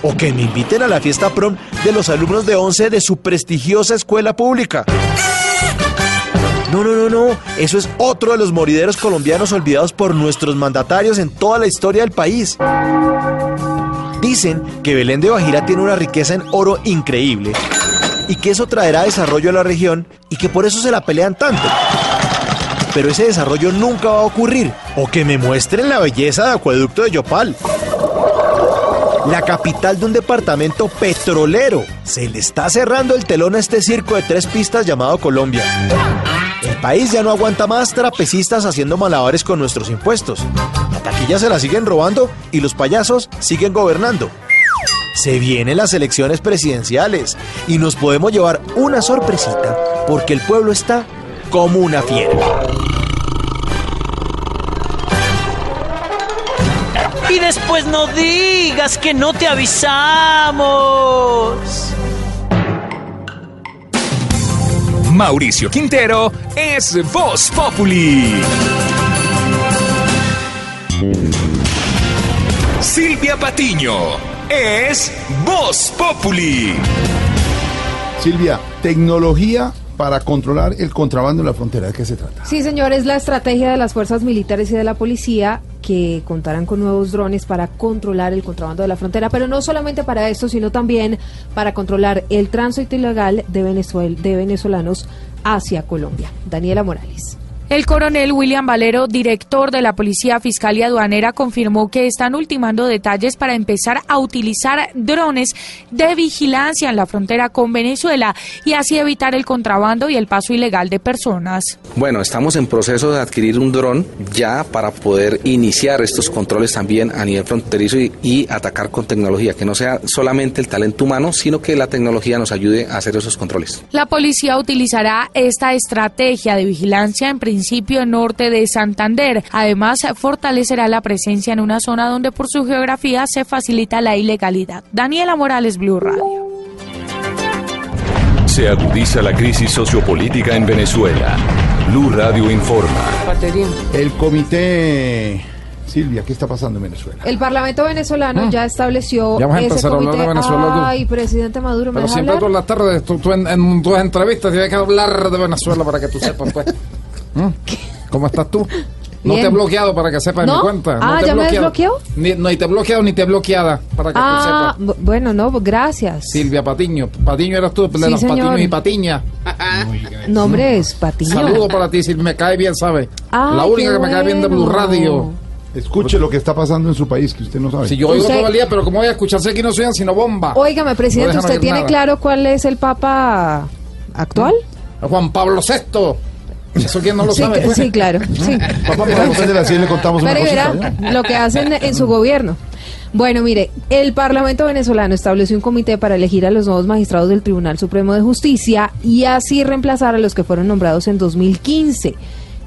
O que me inviten a la fiesta prom de los alumnos de 11 de su prestigiosa escuela pública. No, no, no, no. Eso es otro de los morideros colombianos olvidados por nuestros mandatarios en toda la historia del país. Dicen que Belén de Bajira tiene una riqueza en oro increíble y que eso traerá desarrollo a la región y que por eso se la pelean tanto. Pero ese desarrollo nunca va a ocurrir. O que me muestren la belleza de Acueducto de Yopal. La capital de un departamento petrolero. Se le está cerrando el telón a este circo de tres pistas llamado Colombia. El país ya no aguanta más trapecistas haciendo malabares con nuestros impuestos. La taquilla se la siguen robando y los payasos siguen gobernando. Se vienen las elecciones presidenciales y nos podemos llevar una sorpresita porque el pueblo está como una fiera. Y después no digas que no te avisamos. Mauricio Quintero es Voz Populi. Silvia Patiño es Voz Populi. Silvia, tecnología para controlar el contrabando en la frontera. ¿De qué se trata? Sí, señor, es la estrategia de las fuerzas militares y de la policía que contarán con nuevos drones para controlar el contrabando de la frontera, pero no solamente para esto, sino también para controlar el tránsito ilegal de, Venezuel, de venezolanos hacia Colombia. Daniela Morales. El coronel William Valero, director de la Policía Fiscal y Aduanera, confirmó que están ultimando detalles para empezar a utilizar drones de vigilancia en la frontera con Venezuela y así evitar el contrabando y el paso ilegal de personas. Bueno, estamos en proceso de adquirir un dron ya para poder iniciar estos controles también a nivel fronterizo y, y atacar con tecnología, que no sea solamente el talento humano, sino que la tecnología nos ayude a hacer esos controles. La policía utilizará esta estrategia de vigilancia en principio norte de Santander. Además, fortalecerá la presencia en una zona donde por su geografía se facilita la ilegalidad. Daniela Morales, Blue Radio. Se agudiza la crisis sociopolítica en Venezuela. Blue Radio informa. El comité... Silvia, ¿qué está pasando en Venezuela? El Parlamento venezolano Ah. ya estableció Ya vas a empezar a hablar de Venezuela, tú. Ay, presidente Maduro, ¿me Pero siempre hablar? tú en las tardes, tú, tú en, en tus entrevistas tienes que hablar de Venezuela para que tú sepas, pues. <laughs> ¿Mm? ¿Cómo estás tú? <laughs> No Bien. te he bloqueado para que sepas ¿No? mi cuenta. Ah, te ¿ya me bloqueado. desbloqueó? Ni, no, ni te he bloqueado ni te he bloqueada para que Ah, tú sepas. bu- bueno, no, pues gracias. Silvia Patiño. Patiño eras tú, de Sí, los señor. patiños y patiña. <laughs> Nombre es Patiño. Saludo para ti, Silvia. Me cae bien, ¿sabes? La única que me cae bien de Blue. Radio. Escuche lo que está pasando en su país, que usted no sabe. Si yo oigo todo el día, pero como voy a escucharse aquí no soy sino bomba. Óigame, presidente, No ¿usted tiene nada. claro cuál es el papa actual? Juan Pablo VI. Eso quién no lo sí, sabe. pues? sí, claro. Sí. De la le contamos una cosita, lo que hacen en su gobierno. Bueno, mire, el Parlamento venezolano estableció un comité para elegir a los nuevos magistrados del Tribunal Supremo de Justicia y así reemplazar a los que fueron nombrados en 2015.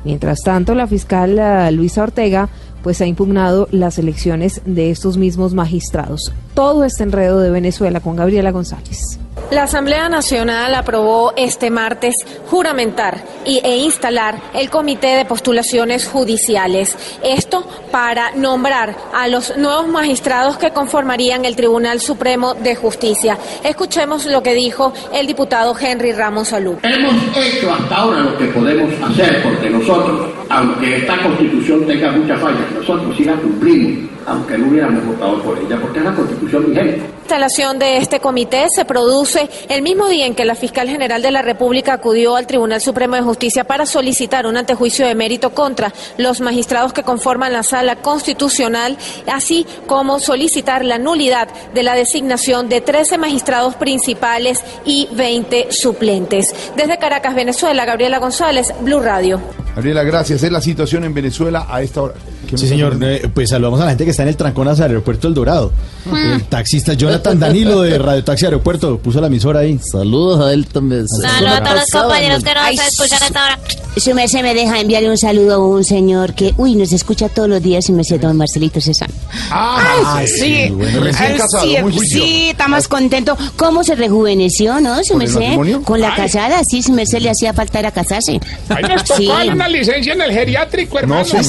Mientras tanto, la fiscal Luisa Ortega pues ha impugnado las elecciones de estos mismos magistrados. Todo este enredo de Venezuela con Gabriela González. La Asamblea Nacional aprobó este martes juramentar y, e instalar el Comité de Postulaciones Judiciales. Esto para nombrar a los nuevos magistrados que conformarían el Tribunal Supremo de Justicia. Escuchemos lo que dijo el diputado Henry Ramos Salud. Hemos hecho hasta ahora lo que podemos hacer, porque nosotros, aunque esta constitución tenga muchas fallas, nosotros sí la cumplimos, aunque no hubiéramos votado por ella, porque es la constitución vigente. La instalación de este comité se produce el mismo día en que la fiscal general de la República acudió al Tribunal Supremo de Justicia para solicitar un antejuicio de mérito contra los magistrados que conforman la sala constitucional, así como solicitar la nulidad de la designación de 13 magistrados principales y 20 suplentes. Desde Caracas, Venezuela, Gabriela González, Blue Radio. Gabriela, gracias. Es la situación en Venezuela a esta hora. ¿Qué Sí, señor. Eh, pues saludamos a la gente que está en el trancón hacia el aeropuerto El Dorado. El taxista Jonathan Danilo de Radio Taxi Aeropuerto puso la emisora ahí. Saludos a él también. Saludos a todos los compañeros que nos escuchan a esta hora. Su merced me deja enviarle un saludo a un señor que, uy, nos escucha todos los días, su merced, don Marcelito César. Ah, sí. bueno, recién Ay, casado, sí, muy sí, está más contento. ¿Cómo se rejuveneció, no, su ¿Con el merced? Con la Ay. casada, sí, su merced le hacía falta era casarse. Ahí nos tocó Sí. una licencia en el geriátrico, hermano. señor,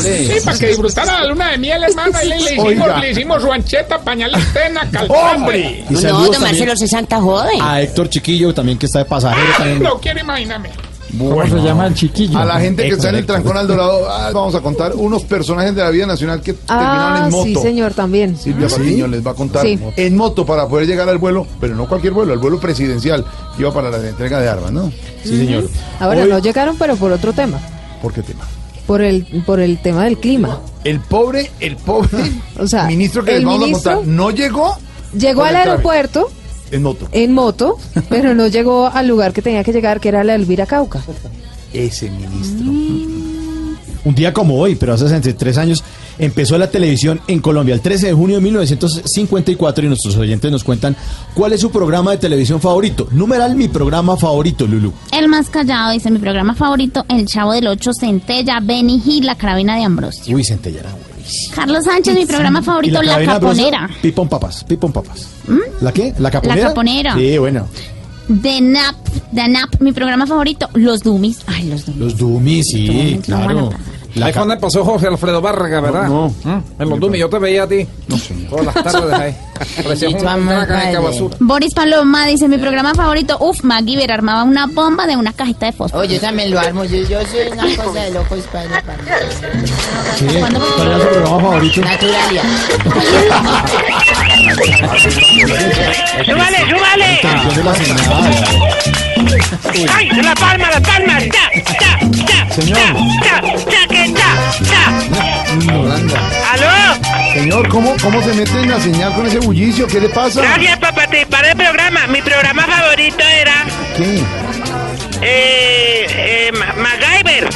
sí, para que disfrutara la luna de miel, hermano. Ahí le, le hicimos, Oiga. le hicimos rancheta, pañales tena, calzado. ¡Hombre! Y No, don Marcelo César está joven. a Héctor Chiquillo también que está de pasajero también. No quiero imaginarme. ¿Cómo se llama el chiquillo? A la gente que está en el trancón al Dorado, ah, vamos a contar unos personajes de la vida nacional que terminaron Ah, en moto. sí, señor, también. Silvia Patiño les va a contar Sí. en moto para poder llegar al vuelo, pero no cualquier vuelo, el vuelo presidencial que iba para la entrega de armas, ¿no? Sí, señor. Ahora Hoy- no llegaron, pero por otro tema. ¿Por qué tema? Por el, por el tema del clima. El pobre, el pobre <laughs> O sea, ministro que el les vamos ministro a contar no llegó Llegó al aeropuerto en moto. en moto, <laughs> pero no llegó al lugar que tenía que llegar, que era la Elvira Cauca. Ese ministro. Un día como hoy, pero hace 63 años, empezó la televisión en Colombia el 13 de junio de 1954 y nuestros oyentes nos cuentan cuál es su programa de televisión favorito. Numeral mi programa favorito, Lulu. El más callado dice mi programa favorito, El Chavo del Ocho, Centella, Benny Hill, La Carabina de Ambrosio. Uy, Centella era buenísimo. Carlos Sánchez, mi programa ¿Y favorito, La? Caponera. Pipón papas, pipón papas. ¿La qué? ¿La caponera? Caponera. Sí, bueno. De Nap, de Nap, mi programa favorito, Los Dummies. Ay, los Dummies. Los Dummies, sí, Dummies, no claro. pasar. La Ahí fue donde pasó José Alfredo Vargas, ¿verdad? No. ¿Mm? En los Dumi, yo te veía a ti. No sé. Todas las tardes ahí. Boris Paloma dice, mi programa favorito, uf, MacGyver armaba una bomba de una cajita de fósforo. Oye, yo también lo armo. Yo, yo soy una cosa de locos para Sí, ¿Cuál era su programa favorito? Naturalia. ¡Súbale, súbale! ¡Ay, la palma, la palma! ¡Ya, ya, ya! Señor. ¡Ya, ya, que ya, ya! <laughs> ¡Aló! Señor, ¿cómo, ¿cómo se mete en la señal con ese bullicio? ¿Qué le pasa? Gracias por participar del programa. Mi programa favorito era... ¿Qué? Eh, eh, Ma- MacGyver.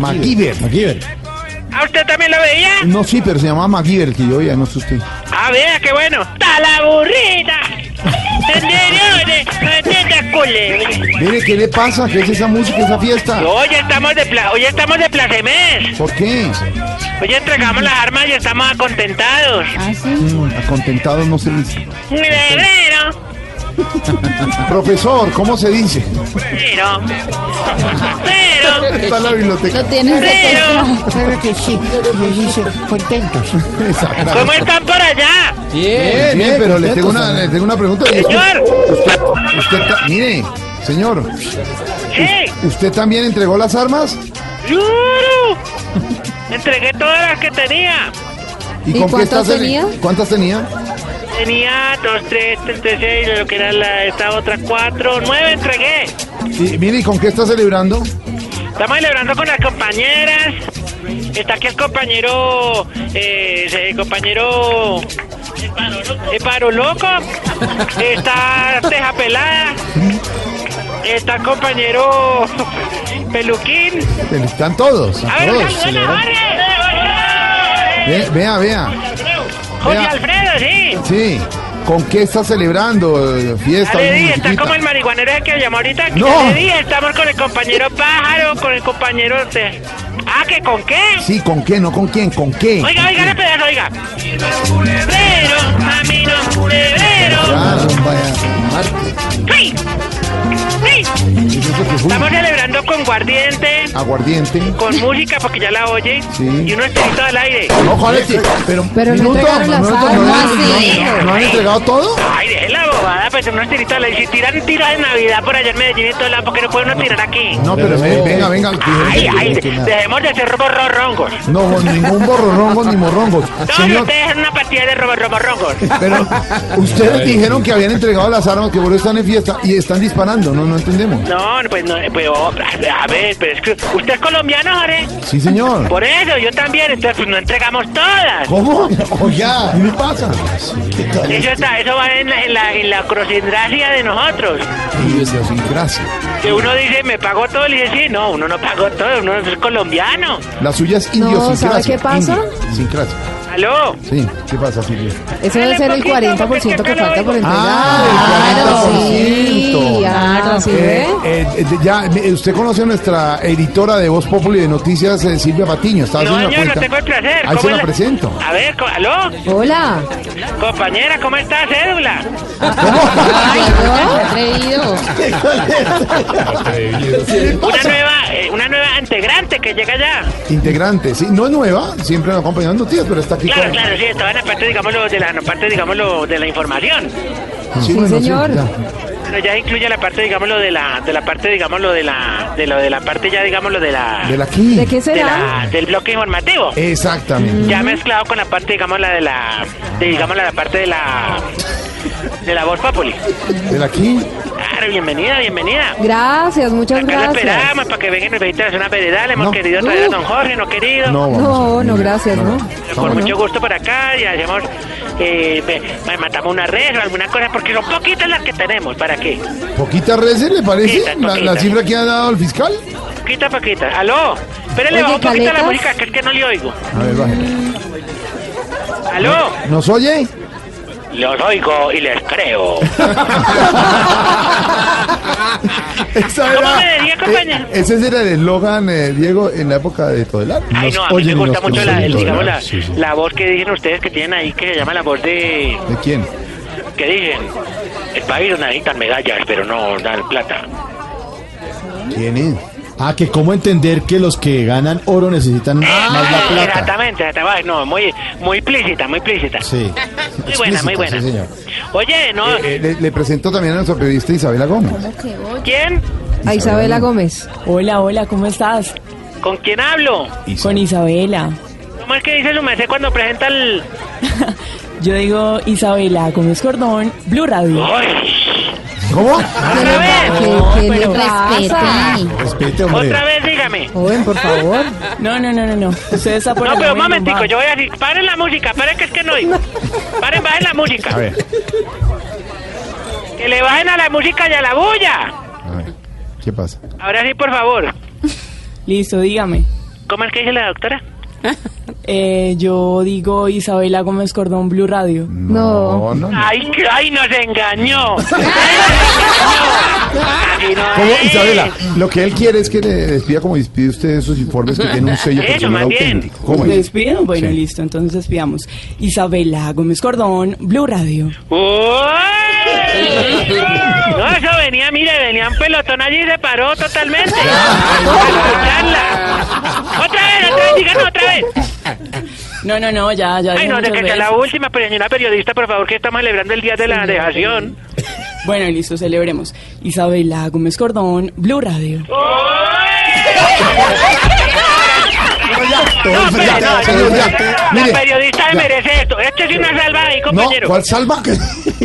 MacGyver. MacGyver. ¿A usted también lo veía? No, sí, pero se llama MacGyver, que yo ya no sé usted. Ah, vea, qué bueno. ¡Ta la burrita! Mire, ¿qué le pasa? ¿Qué es esa música, esa fiesta? Hoy estamos de pla hoy estamos de placemés. ¿Por qué? Hoy entregamos las armas y estamos acontentados. Mm, acontentado no se dice. Febrero, Profesor, ¿cómo se dice? pero, pero, Está en la biblioteca. pero. Claro que sí. Me dice contentos. ¿Cómo están por allá? Bien, bien, pero le tengo una, le tengo una pregunta. ¿Y usted- Señor. usted, usted ta- mire, señor, Sí, ¿usted también entregó las armas? ¡Yuru! Entregué todas las que tenía. ¿Y, ¿Y con qué cuántas estás en- tenía? ¿Cuántas tenía? Tenía dos, tres, tres, tres, seis, lo que era la, esta otra cuatro, nueve entregué. Y, mire, ¿y con qué está celebrando? Estamos celebrando con las compañeras. Está aquí el compañero, eh, el compañero el paro loco. Está Teja Pelada. Está el compañero Peluquín. Están todos. A ver, todos Ve- Vea, vea. Vea. Alfredo, sí. Sí. ¿Con qué está celebrando? eh, ¿Fiesta? Ale Díaz, está como el marihuanero que llamó ahorita. No. Ale Díaz, estamos con el compañero Pájaro, con el compañero. Ah, ¿que con qué? Sí, ¿con qué? No, ¿con quién? ¿Con qué? Oiga, oiga, el pedazo, oiga. Camino, febrero. Ya, don vaya. ¡Sí! ¡Sí! ¿Qué fue? Estamos celebrando con guardiente, Aguardiente. con música, porque ya la oye, Sí. y unos tiritos al aire. No, joder, sí, pero, Pero no minuto, no, han- sí. no, no han entregado todo? Ay, deje la bobada, pues unos tiritos al aire. Si tiran tiros de Navidad por allá en Medellín y todo lado, ¿por qué no puede uno tirar aquí? No, pero ve- venga, venga. Ay, ay, dejemos de ser roborrongos. No, ningún borrongos ni morrongos. Todos Señor, ustedes en una partida de roborrongos. pero ustedes dijeron que habían entregado las armas, que por eso están en fiesta y están disparando. No, no entendemos. No, pues no, pues, oh, a ver, pero es que usted es colombiano, Jorge. Sí, señor. Por eso, yo también, entonces pues no entregamos todas. ¿Cómo? <laughs> Oiga, ¿qué le pasa? Eso está, eso va en la, en la, en la crocindrasia de nosotros. Gracias. Que uno dice, me pagó todo, y dice, sí, no, uno no pagó todo, uno es colombiano. La suya es No. ¿sabe qué pasa? Indio, sincrasia. ¿Aló? Sí, ¿qué pasa, Silvia? Eso debe ser el 40% que falta por entregar. Ah, el 40%. Sí, ah, ¿sí? Eh, eh, ya, usted conoce a nuestra editora de Voz Populi de Noticias, eh, Silvia Patiño. Está No, haciendo señor, la no cuenta. tengo el placer. Ahí ¿Cómo se la presento. A ver, ¿aló? Hola. Compañera, ¿cómo está, cédula? Atrevido. Una nueva, una nueva integrante que llega ya. Integrante, sí, no es nueva, siempre nos acompañan en noticias, pero está aquí Claro, claro, sí, estaba en la parte, digámoslo, de la no, parte, digámoslo, de la información. Sí, bueno, señor. ya. Pero ya incluye la parte, digámoslo, de la, de la parte, digámoslo, de la, de lo de la parte ya, digámoslo, de la, ¿De la aquí? ¿De qué de será? la- del bloque informativo. Exactamente. Ya mezclado con la parte, digamos, la de la, de, digamos, la parte de la, de la voz populi. ¿De la aquí? Claro, bienvenida, bienvenida. Gracias, muchas Acá la gracias. esperamos para que vengan hacer una veredad. Le hemos No. querido traer a don Jorge, no querido. No. No, no, gracias, ¿no? Pero con mucho gusto por acá y hacemos, eh, matamos una red o alguna cosa, porque son poquitas las que tenemos. ¿Para qué? ¿Poquita reses le parece? Poquita, La, poquita. la cifra que ha dado el fiscal? Poquita, poquita. ¿Aló? Espérele, Oye, bajo un poquito la música, que es que no le oigo. A ver, bájale. ¿Aló? ¿Nos oye? Los oigo y les creo. <laughs> Esa ¿Cómo era- me compañero? eh, ese era el eslogan, eh, Diego, en la época de Todelar. Ay, Nos no, a mí me gusta mucho la, conocen. el- digamos, la, Sí, sí. la voz que dicen ustedes que tienen ahí, que se llama la voz de... ¿De quién? que dicen, el país necesitan medallas, pero no dan plata. ¿Quién es? Ah, que cómo entender que los que ganan oro necesitan más la plata. Exactamente, exactamente. no, muy, muy plícita, muy plícita. Sí. Muy buena, muy buena. Sí, señor. Oye, no, Eh, eh, le, le presento también a nuestra periodista Isabela Gómez. ¿quién? A Isabela Gómez. Hola, hola, ¿cómo estás? ¿Con quién hablo? Con Isabela. ¿Cómo es que dice su merced cuando presenta el...? <laughs> Yo digo Isabela Gómez Cordón, Blue Radio. ¿Cómo? ¿Otra vez? ¿Qué, qué le pero pasa? Respete, ¿Otra vez? Dígame. Joven, por favor. No, no, no, no, no. Usted está por No, pero un momentico, yo voy a decir, paren la música, paren que es que no oigo. Paren, bajen la música. A ver, Que le bajen a la música y a la bulla. a ver. ¿Qué pasa? Ahora sí, por favor. Listo, dígame. ¿Cómo es que dice la doctora? <laughs> Eh, yo digo Isabela Gómez Cordón, Blue Radio. No, no, no. ¡Ay, que- ay, nos engañó! <laughs> ¿Cómo. Isabela? Lo que él quiere es que le despida como despide usted esos informes que tienen un <laughs> sello Eso, personal auténtico. ¿Cómo ¿Me es? despido? Bueno, Sí. listo, entonces despidamos. Isabela Gómez Cordón, Blue Radio. ¡Uy! No, eso venía, mire, venía un pelotón allí y se paró totalmente. Escucharla. Otra vez, otra vez, díganos otra vez. No, no, no, ya, ya. Ay, no, de que sea la última, pero señora periodista, por favor, que estamos celebrando el día de la dejación. <laughs> Bueno, listo, celebremos. Isabela Gómez Cordón, Blue Radio. <laughs> No, pero no, señor, ya. la Mire, periodista ya. merece esto. Esto es una salva ahí, No, compañero. ¿cuál salva?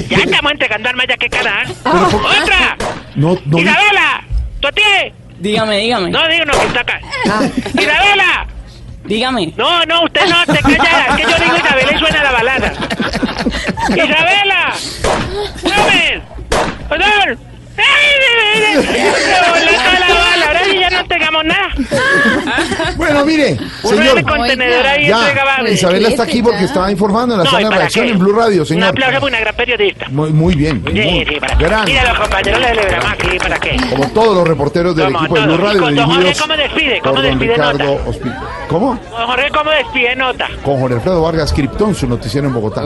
Ya estamos entregando armas, ya que por- ¡Otra! No, no. ¡Isabela! ¡Totié! Dígame, dígame. No, digo, no, que está acá. ¡Isabela! Dígame. No, no, usted no, te calla. Es que yo digo Isabela y suena la balada. ¡Isabela! ¡Gómez! ¡Perdón! ¡Ay! Entregamos nada. <laughs> Bueno, mire, Un señor. de contenedor ahí entregaba. Ya, Isabela está aquí porque estaba informando en la No, ¿y sala de reacción qué? en Blue Radio, Un señor. aplauso para una gran periodista. Muy, muy bien. Sí, muy sí, para gran. Mira, los compañeros le celebramos aquí, ¿para qué? Como todos los reporteros del Como equipo de. Blue ¿Y Radio, con don Jorge cómo despide? ¿Cómo despide Ricardo nota? Ospi- ¿Cómo? Don Jorge, ¿cómo despide nota? Con Jorge Alfredo Vargas Criptón, su noticiero en Bogotá.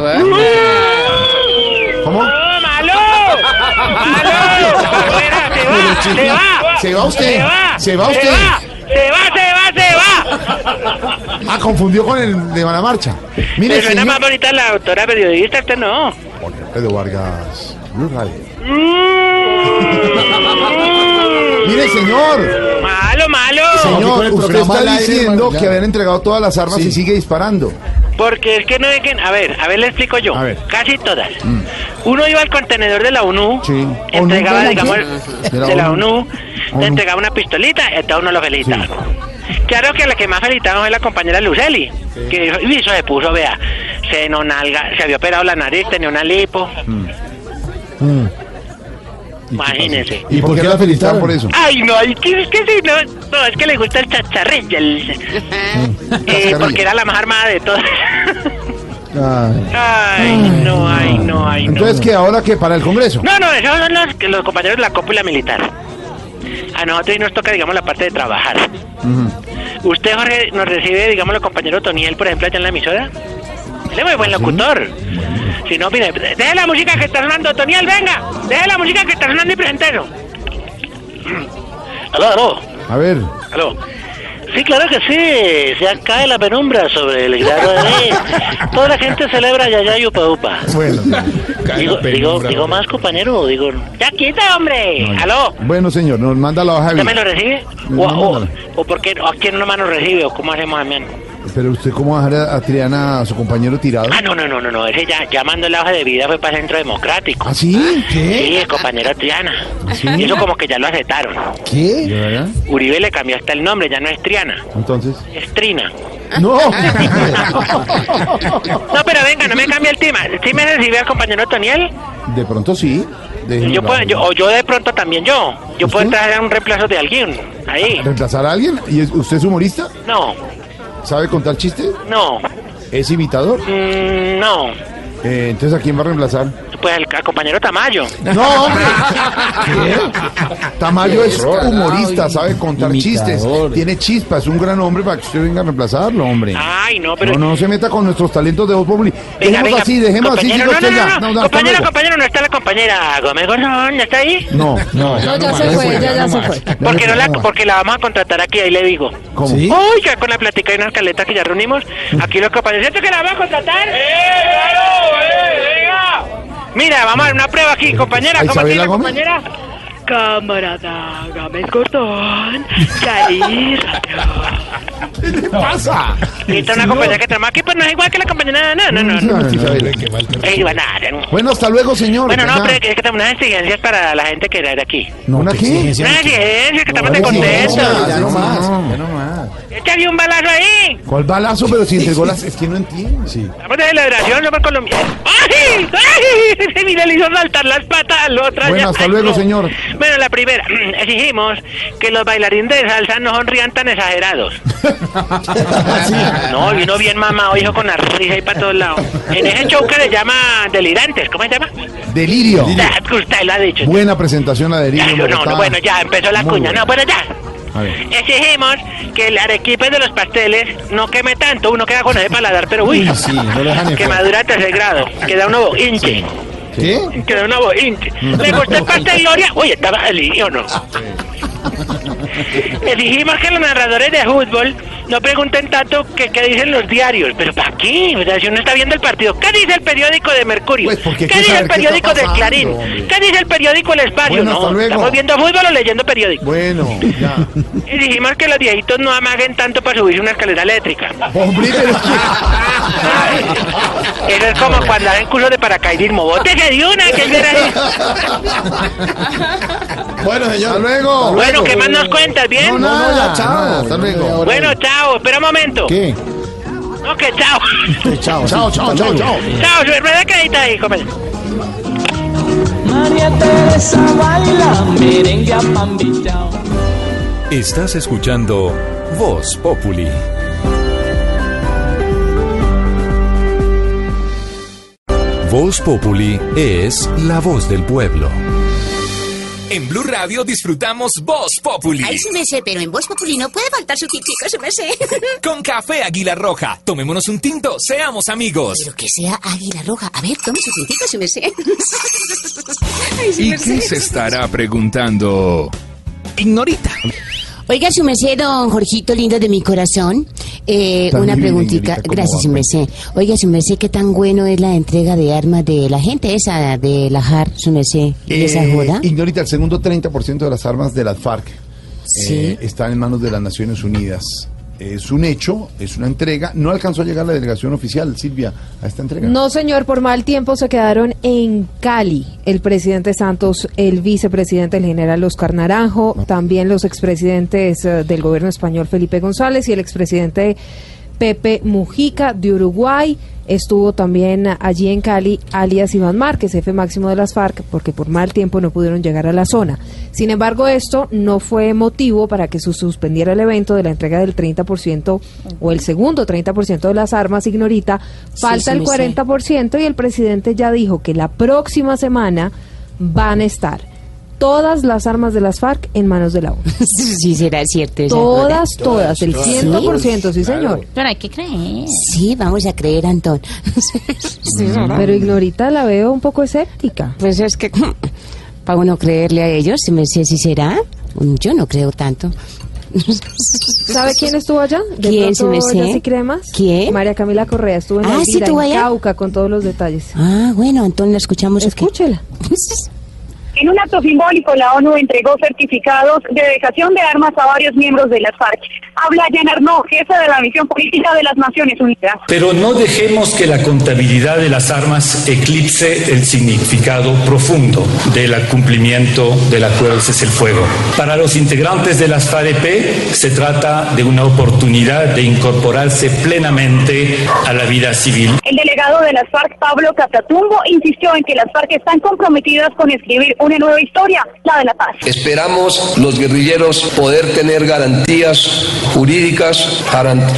¿Cómo? ¡No, malo! ¡Malo! <laughs> Fuera, va, chica, va. Se va usted, Se va. se va usted. Se va, se va, se va, se va. Ah, confundió con el de la marcha. Mire, suena señor. más bonita la doctora periodista, usted no. Alfredo Vargas, Blue Radio. Mire, señor. Malo, malo. Señor, usted está diciendo que habían entregado todas las armas Sí. y sigue disparando. Porque es que no dejen. A ver, a ver, le explico yo. A ver. Casi todas. Uno iba al contenedor de la ONU, Sí. entregaba, ¿ONU de la digamos, de De la, ONU, ONU. le entregaba una pistolita y entonces uno lo felicitaba. Claro que la que más felicitaba fue la compañera Luceli, que dijo, y eso se puso, vea, se no nalga, se había operado la nariz, tenía una lipo. Imagínese. ¿Y por qué la felicitaron por eso? Ay, no, es que, es que sí, no, no, es que le gusta el chacharrillo. <laughs> el- eh, porque era la más armada de todas. Ay. Ay, no, ay, no, ay, no. Entonces, ¿qué ahora que para el Congreso? No, no, esos son los, que los compañeros de la cópula militar. A nosotros nos toca, digamos, la parte de trabajar. Usted, Jorge, nos recibe, digamos, el compañero Toniel, por ejemplo, allá en la emisora. Él es muy buen locutor. Si no, mire, deje la música que está sonando, Toniel, venga. Deje la música que está sonando y presentero. <clears throat> Aló, aló, A ver. aló. Sí, claro que sí. Se cae la penumbra sobre el grado de... <laughs> Toda la gente celebra Yaya y Upa Upa. Bueno, Digo, digo, digo más, compañero, digo... ¡Ya quita, hombre! ¡Aló! bueno, señor, nos manda la hoja de ¿Usted me vida. lo recibe? No, ¿O, o, o por qué? ¿O a quién nomás nos recibe? ¿O cómo hacemos, Damián? Pero usted, ¿cómo va a dejar a, Triana, a su compañero tirado? Ah, no, no, no, no, no. Ese ya, ya mandó la hoja de vida, fue para el Centro Democrático. ¿Ah, sí? Sí, el compañero Triana. ¿Sí? Y eso como que ya lo aceptaron. ¿Qué? Uribe le cambió hasta el nombre, ya no es Triana, Entonces. es Trina. ¡No! <laughs> No, pero venga, no me cambie el tema. ¿Sí me recibe al compañero Toniel? De pronto sí. Yo puedo, yo, o yo de pronto también yo. Yo puedo entrar a un reemplazo de alguien. Ahí. ¿Reemplazar a alguien? ¿Y es- usted es humorista? No, ¿Sabe contar chistes? no, ¿Es imitador? mm, no. Eh, entonces, ¿a quién va a reemplazar? Pues al, al compañero Tamayo. No, hombre. ¿Qué? Tamayo es humorista, sabe contar chistes, tiene chispas, es un gran hombre para que usted venga a reemplazarlo, hombre. Ay, no, pero... No, no se meta con nuestros talentos de voz populi. Venga, Dejemos venga, así, dejemos así, compañero, siga no, usted no, ya. no, No, no, hasta compañero, no está la compañera Gómez Gordón, ¿ya está ahí? No, no. No, ya se fue, ya, ya se fue. Porque, no la, porque la vamos a contratar aquí, ahí le digo. ¿Cómo? Oiga, con la plática y una escaleta que ya reunimos, aquí los compañeros, ¿cierto que la vamos a contratar? Mira, vamos a ver una prueba aquí, compañera, ¿A ¿cómo Isabela tiene, Gómez? compañera? Camarada Gómez Gordón, Yair. ¿Qué pasa? Y esta es una compañera que tenemos aquí, pues no es igual que la compañera, no, no, no. no. No. Bueno, hasta luego, señor. Bueno, no, pero es que tenemos unas exigencias para la gente que era de aquí. ¿Una qué? Unas exigencias, que estamos de contentos. Ya no más. Ya no más. Échale un balazo ahí. ¿Cuál balazo? Pero si entregó las... Es que no entiendo. Sí. Estamos de celebración, no por Colombia. ¡Ay! ¡Ay! Mira, le hizo saltar las patas al otro. Bueno, hasta luego, no. señor. Bueno, la primera, <clears throat> exigimos que los bailarines de salsa no sonrían tan exagerados. <laughs> No, y uno bien mamado, hijo, con la risa ahí para todos lados. En ese show que se llama Delirantes, ¿cómo se llama? Delirio. Que usted lo ha dicho. Buena presentación Ya, Delirio. yo no, no, bueno, ya empezó la Muy cuña. buena. No, bueno, ya. A. Exigimos que el arequipe de los pasteles no queme tanto, uno queda con ese paladar, pero uy, Uy, sí, no quemadura de tercer grado, queda uno hinche, ¿Qué? queda uno hinche. ¿Le gusta el <laughs> pastel Gloria? Uy, estaba feliz, ¿o no? Exigimos que los narradores de fútbol no pregunten tanto que qué dicen los diarios, pero ¿para qué? O sea, si uno está viendo el partido, ¿qué dice el periódico de Mercurio? Pues, ¿Qué dice el periódico del Clarín? hombre. ¿Qué dice el periódico El Espacio? Bueno, no, hasta luego. estamos viendo fútbol o leyendo periódico. Bueno, ya. Y dijimos que los viejitos no amaguen tanto para subirse una escalera eléctrica. Hombre, pero Eso es como cuando hacen curso de paracaidismo. ¡Bótese de una! que ahí! Bueno, señor. Hasta luego. Bueno, ¿qué más nos cuentas? ¿Bien? No, no, ya, chao. Hasta luego. Bueno, chao. Espera un momento. ¿Qué? No, que chao. Chao, chao, chao, chao, chao. Chao, su hermana quedita ahí, compañero. María Teresa baila merengue a pambillao. Estás escuchando Voz Populi. Voz Populi es la voz del pueblo. En Blue Radio disfrutamos Voz Populi. Ay, sí me sé, pero en Voz Populi no puede faltar su tintico, sí me sé. <laughs> Con café Águila Roja. Tomémonos un tinto, seamos amigos. Pero que sea águila roja. A ver, tome su tintico, sí me sé. <laughs> Ay, sí ¿Y me qué sé. se estará preguntando? Ignorita. Oiga, su merced, don Jorgito lindo de mi corazón. Eh, una preguntita. señorita, ¿cómo Gracias, su merced. Oiga, su merced, ¿qué tan bueno es la entrega de armas de la gente esa de la JAR, su merced? ¿Y esa Eh, joda? Ignorita, el segundo 30% de las armas de las FARC Sí. eh, están en manos de las Naciones Unidas. Es un hecho, es una entrega. No alcanzó a llegar la delegación oficial, Silvia, a esta entrega. No, señor, por mal tiempo se quedaron en Cali el presidente Santos, el vicepresidente, el general Oscar Naranjo, también los expresidentes eh, del gobierno español Felipe González y el expresidente Pepe Mujica de Uruguay. Estuvo también allí en Cali alias Iván Márquez, jefe máximo de las FARC, porque por mal tiempo no pudieron llegar a la zona. Sin embargo, esto no fue motivo para que se suspendiera el evento de la entrega del 30% o el segundo 30% de las armas, ignorita. Falta sí el me sé. 40% y el presidente ya dijo que la próxima semana van a estar todas las armas de las FARC en manos de la ONU. <laughs> sí, será cierto. esa Todas, joda? todas, el 100%, sí, señor. Pero hay que creer. Sí, vamos a creer, Antón. <laughs> Pero Ignorita la veo un poco escéptica. Pues es que, <laughs> para uno creerle a ellos, si me sé si será, yo no creo tanto. ¿Sabe quién estuvo allá? ¿De ¿Quién, pronto si me sé? sí cree más? ¿Quién? María Camila Correa estuvo en Ah, la ¿sí en? Cauca con todos los detalles. Ah, bueno, Antón, la escuchamos. Escúchela. En un acto simbólico, la ONU entregó certificados de dejación de armas a varios miembros de las FARC. Habla Jan Arnaud, jefe de la misión política de las Naciones Unidas. Pero no dejemos que la contabilidad de las armas eclipse el significado profundo del cumplimiento del acuerdo de cese el fuego. Para los integrantes de las FAREP se trata de una oportunidad de incorporarse plenamente a la vida civil. El delegado de las FARC, Pablo Catatumbo, insistió en que las FARC están comprometidas con escribir una nueva historia, la de la paz. Esperamos los guerrilleros poder tener garantías jurídicas,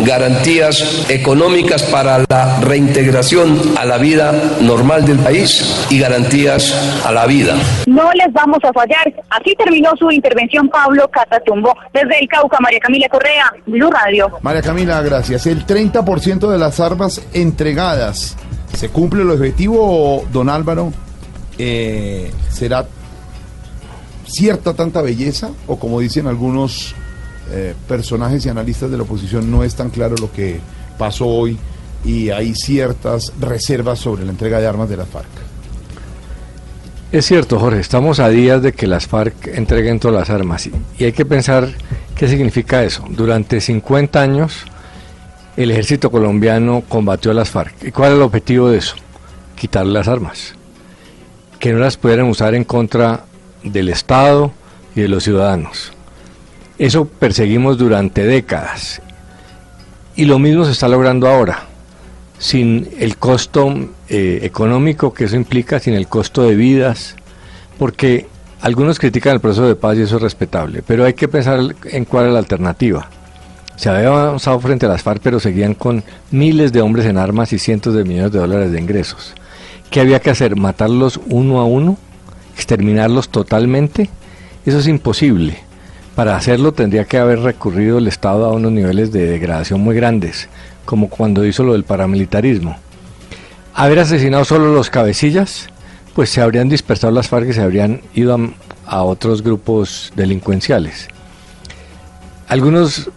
garantías económicas para la reintegración a la vida normal del país y garantías a la vida. No les vamos a fallar. Así terminó su intervención Pablo Catatumbo. Desde el Cauca, María Camila Correa, Blue Radio. María Camila, gracias. El 30% de las armas entregadas. ¿Se cumple el objetivo, don Álvaro? Eh, ¿Será cierta tanta belleza? O como dicen algunos eh, personajes y analistas de la oposición, no es tan claro lo que pasó hoy y hay ciertas reservas sobre la entrega de armas de la FARC. Es cierto, Jorge, estamos a días de que las FARC entreguen todas las armas y, y hay que pensar qué significa eso. Durante 50 años el ejército colombiano combatió a las FARC. ¿Y cuál es el objetivo de eso? Quitarle las armas. Que no las pudieran usar en contra del Estado y de los ciudadanos. Eso perseguimos durante décadas. Y lo mismo se está logrando ahora, sin el costo eh, económico que eso implica, sin el costo de vidas, porque algunos critican el proceso de paz y eso es respetable, pero hay que pensar en cuál es la alternativa. Se había avanzado frente a las FARC, pero seguían con miles de hombres en armas y cientos de millones de dólares de ingresos. ¿Qué había que hacer? ¿Matarlos uno a uno? ¿Exterminarlos totalmente? Eso es imposible. Para hacerlo tendría que haber recurrido el Estado a unos niveles de degradación muy grandes, como cuando hizo lo del paramilitarismo. Haber asesinado solo los cabecillas, pues se habrían dispersado las FARC y se habrían ido a, a otros grupos delincuenciales. Algunos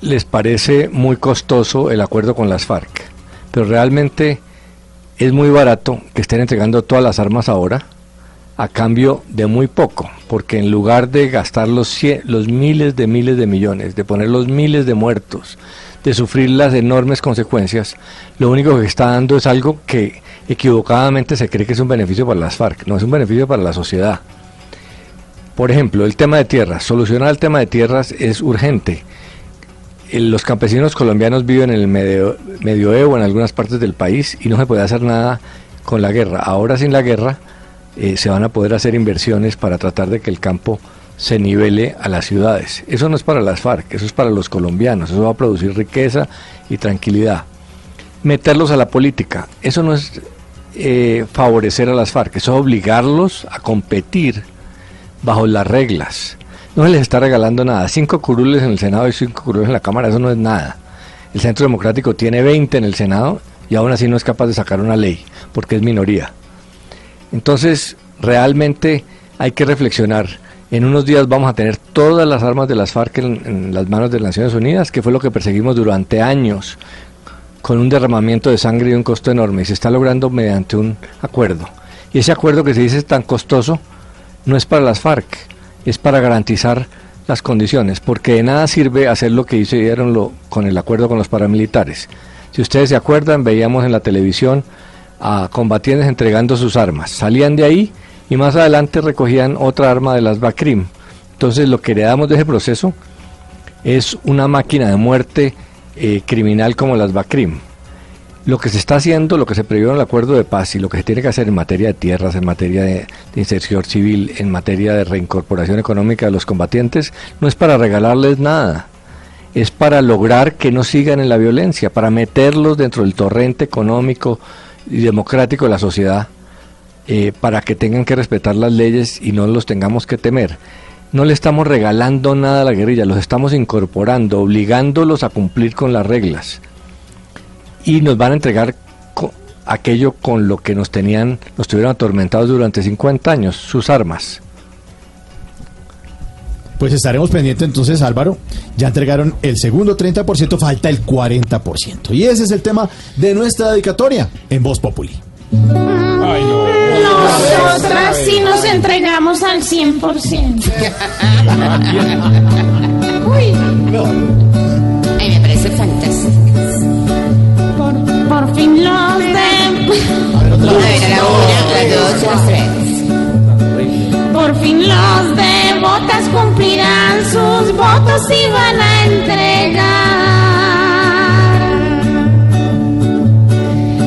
les parece muy costoso el acuerdo con las FARC, pero realmente es muy barato que estén entregando todas las armas ahora a cambio de muy poco, porque en lugar de gastar los, los miles de miles de millones, de poner los miles de muertos, de sufrir las enormes consecuencias, lo único que está dando es algo que equivocadamente se cree que es un beneficio para las FARC, no es un beneficio para la sociedad. Por ejemplo, el tema de tierras. Solucionar el tema de tierras es urgente. Los campesinos colombianos viven en el medio, medioevo en algunas partes del país y no se puede hacer nada con la guerra. Ahora sin la guerra eh, se van a poder hacer inversiones para tratar de que el campo se nivele a las ciudades. Eso no es para las FARC, eso es para los colombianos, eso va a producir riqueza y tranquilidad. Meterlos a la política, eso no es eh, favorecer a las FARC, eso es obligarlos a competir bajo las reglas. No se les está regalando nada. Cinco curules en el Senado y cinco curules en la Cámara, eso no es nada. El Centro Democrático tiene 20 en el Senado y aún así no es capaz de sacar una ley, porque es minoría. Entonces, realmente hay que reflexionar. En unos días vamos a tener todas las armas de las FARC en, en, las manos de las Naciones Unidas, que fue lo que perseguimos durante años, con un derramamiento de sangre y un costo enorme, y se está logrando mediante un acuerdo. Y ese acuerdo que se dice tan costoso no es para las FARC, es para garantizar las condiciones, porque de nada sirve hacer lo que hicieron lo, con el acuerdo con los paramilitares. Si ustedes se acuerdan, veíamos en la televisión a combatientes entregando sus armas. Salían de ahí y más adelante recogían otra arma de las BACRIM. Entonces lo que heredamos de ese proceso es una máquina de muerte eh, criminal como las BACRIM. Lo que se está haciendo, lo que se previó en el acuerdo de paz y lo que se tiene que hacer en materia de tierras, en materia de, de inserción civil, en materia de reincorporación económica de los combatientes, no es para regalarles nada, es para lograr que no sigan en la violencia, para meterlos dentro del torrente económico y democrático de la sociedad, eh, para que tengan que respetar las leyes y no los tengamos que temer. No le estamos regalando nada a la guerrilla, los estamos incorporando, obligándolos a cumplir con las reglas. Y nos van a entregar co aquello con lo que nos tenían, nos tuvieron atormentados durante 50 años, sus armas. Pues estaremos pendientes entonces, Álvaro. Ya entregaron el segundo 30%, falta el 40%. Y ese es el tema de nuestra dedicatoria en Voz Populi. Ay, no. Nosotras sí nos entregamos al 100%. Uy. No. Ay, me parece fantástico. Por, por fin los de... A ver, otra vez. A ver, a la una, a las dos, a las tres. Por fin los devotas cumplirán sus votos y van a entregar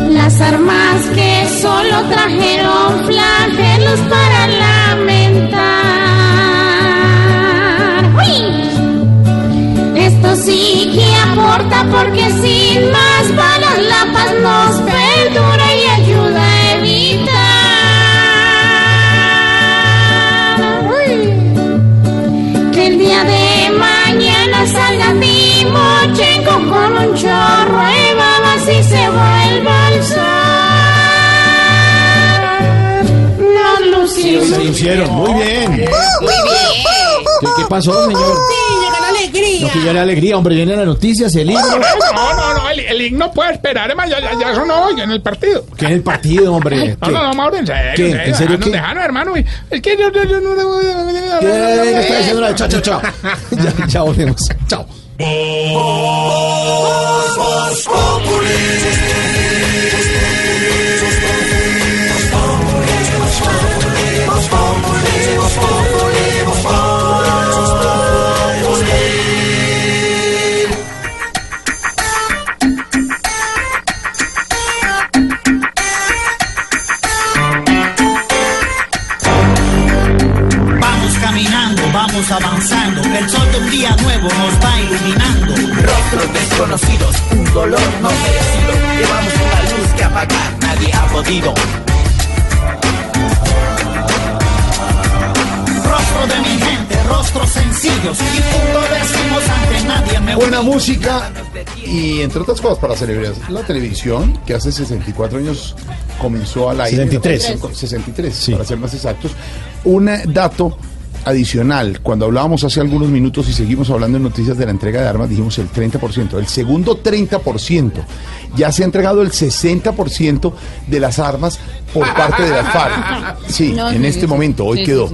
las armas que solo trajeron flagelos para lamentar. ¡Uy! Esto sí que aporta porque sin más balas la paz nos perdona. Timochenko con un chorro de babas y se vuelva al sol. Nos lucimos. Se hicieron, muy bien. Muy bien. ¿Qué, qué pasó, señor? llega la alegría. No que ya la alegría, hombre, vienen las noticias, el libro. No, no, no, el, el himno puede esperar, además ya, ya, ya eso no oye en el partido. ¿Qué es el partido, hombre? No, no, no, Mauro, en serio. ¿Qué? en serio, ¿En serio déjanos, qué? déjanos, hermano. y- Es que yo, yo, yo no le voy a... ¿Qué? ¿Qué está diciendo la <laughs> chao? <laughs> ya, ya volvemos. Chao. Vamos caminando, vamos avanzando. El sol de un día nuevo nos va iluminando. Rostros desconocidos, un dolor no merecido. Llevamos una luz que apagar nadie ha podido. Rostro de mi gente, rostros sencillos. Y punto decimos ante nadie me Buena música y entre otras cosas para celebrar la televisión que hace 64 años comenzó al aire. 63. 63, para ser más exactos. Un dato adicional, cuando hablábamos hace algunos minutos y seguimos hablando en noticias de la entrega de armas, dijimos el 30%. El segundo 30%, ya se ha entregado el 60% de las armas por parte de la FARC. <laughs> Sí, No, en sí, este sí. momento, hoy Sí, quedó.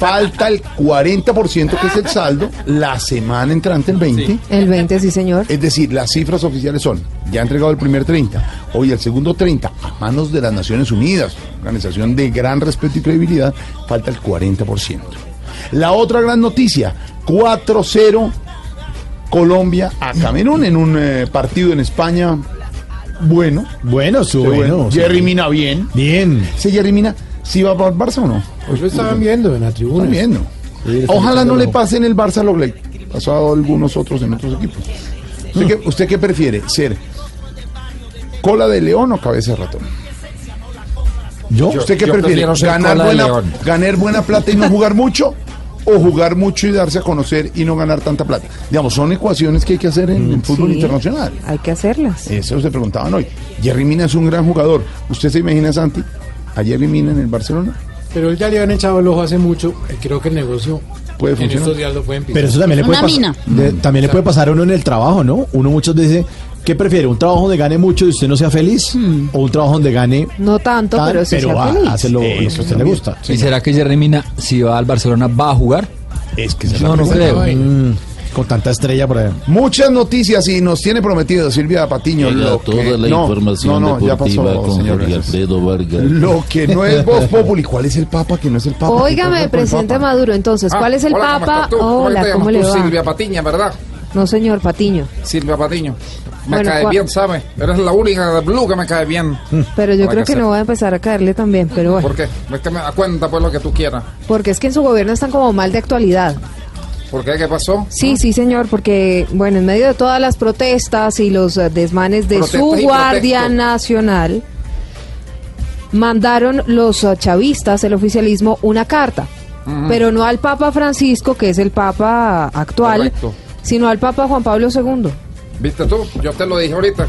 Falta el 40% que es el saldo, la semana entrante el 20%. El 20, sí, señor. Es decir, las cifras oficiales son, ya ha entregado el primer 30, hoy el segundo 30, a manos de las Naciones Unidas, organización de gran respeto y credibilidad, falta el 40%. La otra gran noticia, 4-0 Colombia a Camerún en un eh, partido en España bueno. Bueno, su bueno. Jerry Mina bien. Bien. ¿Sí, Jerry Mina, sí va para el Barça o no? Pues lo estaban viendo en la tribuna. Están viendo. Ojalá no le pase en el Barça lo que le pasó a algunos otros en otros equipos. ¿Usted qué, usted qué prefiere? ¿Ser cola de león o cabeza de ratón? ¿Yo? ¿Usted qué yo prefiere? ¿Ganar buena. ¿Ganar buena plata y no jugar mucho? ¿O jugar mucho y darse a conocer y no ganar tanta plata? Digamos, son ecuaciones que hay que hacer en el fútbol Sí. internacional. Hay que hacerlas. Eso se preguntaban hoy. Jerry Mina es un gran jugador. ¿Usted se imagina, Santi, a Jerry Mina en el Barcelona? Pero él ya le habían echado el ojo hace mucho. eh, Creo que el negocio Puede en funcionar. estos días lo pueden Pero eso también le puede pasar. de- también le puede pasar a uno en el trabajo, ¿no? Uno muchas veces, ¿qué prefiere? ¿Un trabajo donde gane mucho y usted no sea feliz? ¿O un trabajo donde gane No tanto, tan, pero sí sea va, feliz. hace lo, lo que a usted le gusta? ¿Y será que Jerry Mina, si va al Barcelona, va a jugar? Es que Yo no creo. Mm, con tanta estrella por ahí. Muchas noticias y nos tiene prometido Silvia Patiño. Llega Lo toda que, la no, información no, no, ya deportiva pasó, con señor. Alfredo Vargas. Lo que no es Voz <laughs> Populi. ¿Cuál es el Papa que no es el Papa? ¿Qué Óigame, el presidente? Maduro, entonces, ¿cuál es el Ah, Hola, ¿cómo Papa? Hola, ¿cómo le va? Silvia Patiña, ¿verdad? No, señor Patiño. Silvia Patiño. Me Bueno, cae ¿cuál- bien, ¿sabes? Eres la única de Blue que me cae bien. Pero yo creo que no va a empezar a caerle también, pero bueno. ¿Por qué? Es que me da cuenta pues lo que tú quieras. Porque es que en su gobierno están como mal de actualidad. ¿Por qué? ¿Qué pasó? Sí, sí, señor, porque, bueno, en medio de todas las protestas y los eh, desmanes de Protestas su y Guardia. Nacional, mandaron los eh, chavistas, el oficialismo, una carta. Pero no al Papa Francisco, que es el Papa actual, Correcto. Sino al Papa Juan Pablo II. ¿Viste tú? Yo te lo dije ahorita.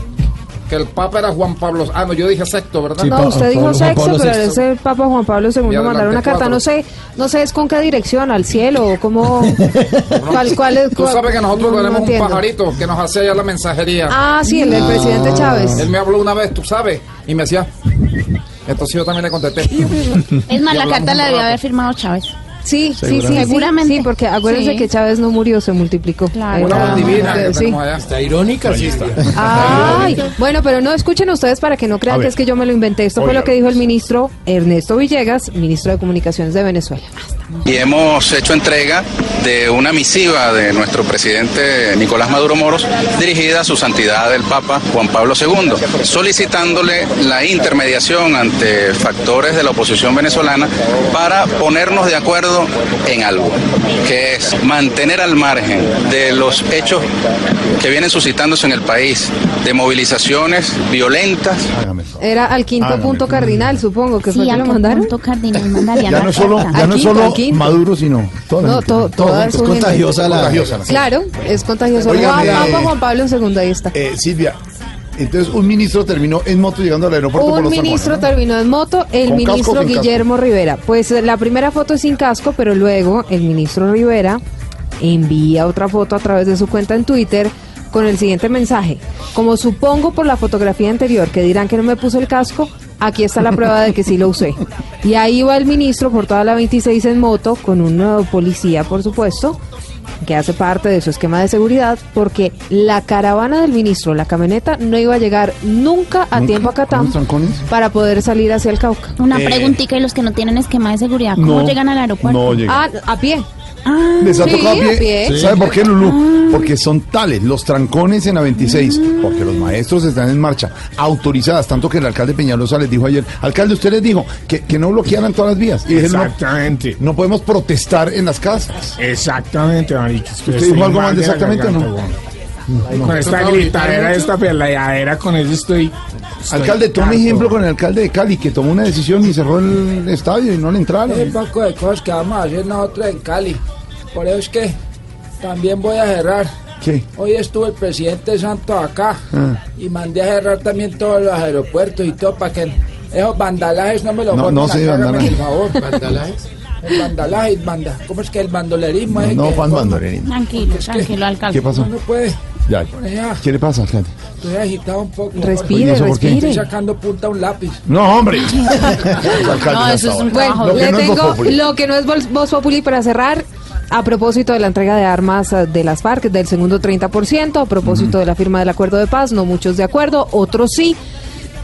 Que el Papa era Juan Pablo. Ah, no, yo dije sexto, ¿verdad? no, usted dijo sexo, pero es el Papa Juan Pablo II mandaron una carta. cuatro. No sé, no sé es con qué dirección, al cielo o cómo. <laughs> ¿Cuál, cuál es? Tú sabes que nosotros no, no tenemos un entiendo. pajarito que nos hace allá la mensajería. Ah, sí, el del presidente Chávez. Él me habló una vez, tú sabes, y me decía. Entonces yo también le contesté. Es más, la carta la rato. haber firmado Chávez. Sí, sí, sí, Seguramente. Sí, porque acuérdense Sí. que Chávez no murió, se multiplicó. Claro. Una divina sí. Está irónica, sí. Ay, bueno, pero no escuchen ustedes para que no crean que es que yo me lo inventé. Esto fue lo que dijo el ministro Ernesto Villegas, ministro de Comunicaciones de Venezuela. Y hemos hecho entrega de una misiva de nuestro presidente Nicolás Maduro Moros dirigida a su santidad el Papa Juan Pablo II, solicitándole la intermediación ante factores de la oposición venezolana para ponernos de acuerdo en algo, que es mantener al margen de los hechos que vienen suscitándose en el país, de movilizaciones violentas. Era al quinto Hágame. punto cardinal, supongo que fue Sí, que lo mandaron. punto cardinal Ya no es solo, ya no es solo. Maduro, sino toda la No, to- toda Es contagiosa la- contagiosa la- Claro, es. Oigan, Juan, eh, Juan Pablo II, ahí está. Eh, Silvia, entonces un ministro terminó en moto llegando al aeropuerto por Un los San Juan, ministro ¿no? terminó en moto, el ¿Con casco o ministro casco? Guillermo Rivera. Pues la primera foto es sin casco, pero luego el ministro Rivera envía otra foto a través de su cuenta en Twitter con el siguiente mensaje. Como supongo por la fotografía anterior que dirán que no me puso el casco, aquí está la prueba de que sí lo usé. Y ahí va el ministro por toda la 26 en moto con un nuevo policía, por supuesto, que hace parte de su esquema de seguridad, porque la caravana del ministro, la camioneta, no iba a llegar nunca a tiempo a Catam para poder salir hacia el Cauca. Una Eh. preguntita y los que no tienen esquema de seguridad, ¿cómo No, llegan al aeropuerto? no llegan. Ah, a pie. Les ha Sí, tocado a pie. a pie. Sí. ¿Sabe por qué, Lulú? Porque son tales los trancones en la 26, porque los maestros están en marcha, autorizadas, tanto que el alcalde Peñalosa les dijo ayer, alcalde, usted les dijo que, que no bloquearan todas las vías. Y dijeron, no, Exactamente. no podemos protestar en las casas. Exactamente, marica. ¿Usted dijo algo más de exactamente o no? Con esta gritadera, esta peleadera, con eso estoy... estoy Alcalde, tome ejemplo con el alcalde de Cali, que tomó una decisión y cerró el estadio y no le entraron. Hay un poco de cosas que vamos a hacer nosotros en Cali. Por eso es que también voy a cerrar. ¿Qué? Hoy estuvo el presidente Santos acá Ah. y mandé a cerrar también todos los aeropuertos y todo para que esos vandalajes no me lo No, pongan no vandalaje. el favor. ¿Vandalajes? El vandalaje, el banda, ¿cómo es que el bandolerismo? es No, que Juan Bandolerín. Tranquilo, tranquilo, alcalde. ¿Qué pasó? No puede. Ya. Ya. ¿Qué le pasa, alcalde? Estoy agitado un poco. Respire, Oye, ¿eso por qué? Estoy sacando punta a un lápiz. No, hombre. <laughs> No, eso es un ahora. Bueno, Lo que le no tengo lo que no es Voz Voz Populi para cerrar. A propósito de la entrega de armas eh, de las FARC del segundo 30%, a propósito de la firma del acuerdo de paz, no muchos de acuerdo, otros sí,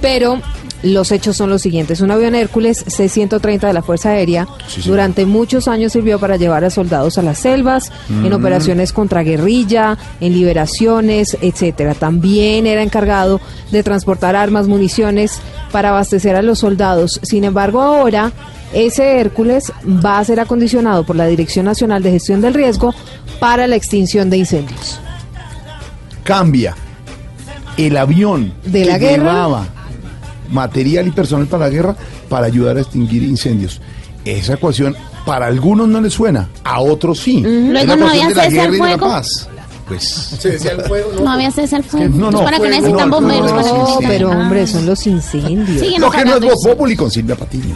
pero los hechos son los siguientes. Un avión Hércules C-130 de la Fuerza Aérea Sí, sí. durante muchos años sirvió para llevar a soldados a las selvas, en Mm. operaciones contra guerrilla, en liberaciones, etcétera. También era encargado de transportar armas, municiones para abastecer a los soldados. Sin embargo, ahora ese Hércules va a ser acondicionado por la Dirección Nacional de Gestión del Riesgo para la extinción de incendios. Cambia el avión ¿De que la guerra? llevaba material y personal para la guerra para ayudar a extinguir incendios. Esa ecuación para algunos no les suena, a otros sí. Luego no había cese al fuego. paz. Pues Se decía el fuego, No había cese al fuego. no, no, Pues para que fuego, necesitan no, bomberos. no, para que no, Pero Ah. hombre, son los incendios. Síguenos Lo que no es Voz Populi con Silvia Patiño.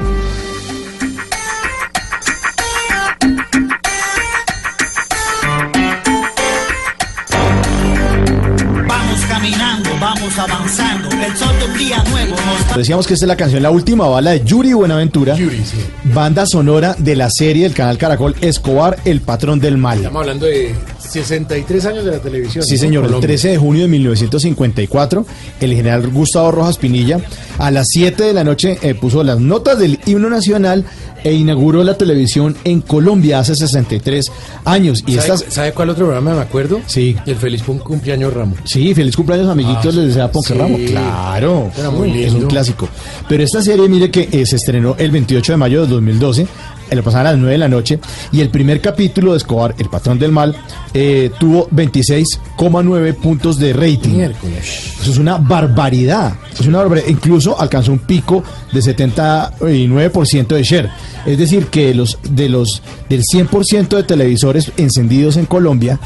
Decíamos que esta es la canción La Última Bala de Yuri Buenaventura, banda sonora de la serie del canal Caracol Escobar, el patrón del mal. Estamos hablando de 63 años de la televisión. Sí, señor, el Colombia. 13 de junio de 1954, el general Gustavo Rojas Pinilla a las 7 de la noche eh, puso las notas del himno nacional e inauguró la televisión en Colombia hace 63 años. Y ¿Sabe, estas... sabe cuál otro programa me acuerdo? Sí. El feliz cum- cumpleaños Ramos. Sí, feliz cumpleaños amiguitos, Ah, les desea Ponque sí. Ramos. Claro, Era muy es un lindo. clásico. Pero esta serie, mire que eh, se estrenó el 28 de mayo de 2012, eh, lo pasaban a las 9 de la noche, y el primer capítulo de Escobar, El Patrón del Mal, eh, tuvo 26,9 puntos de rating. Eso es una barbaridad. Es una barbaridad. Incluso alcanzó un pico de 79% de share. Es decir, que los, de los, del 100% de televisores encendidos en Colombia,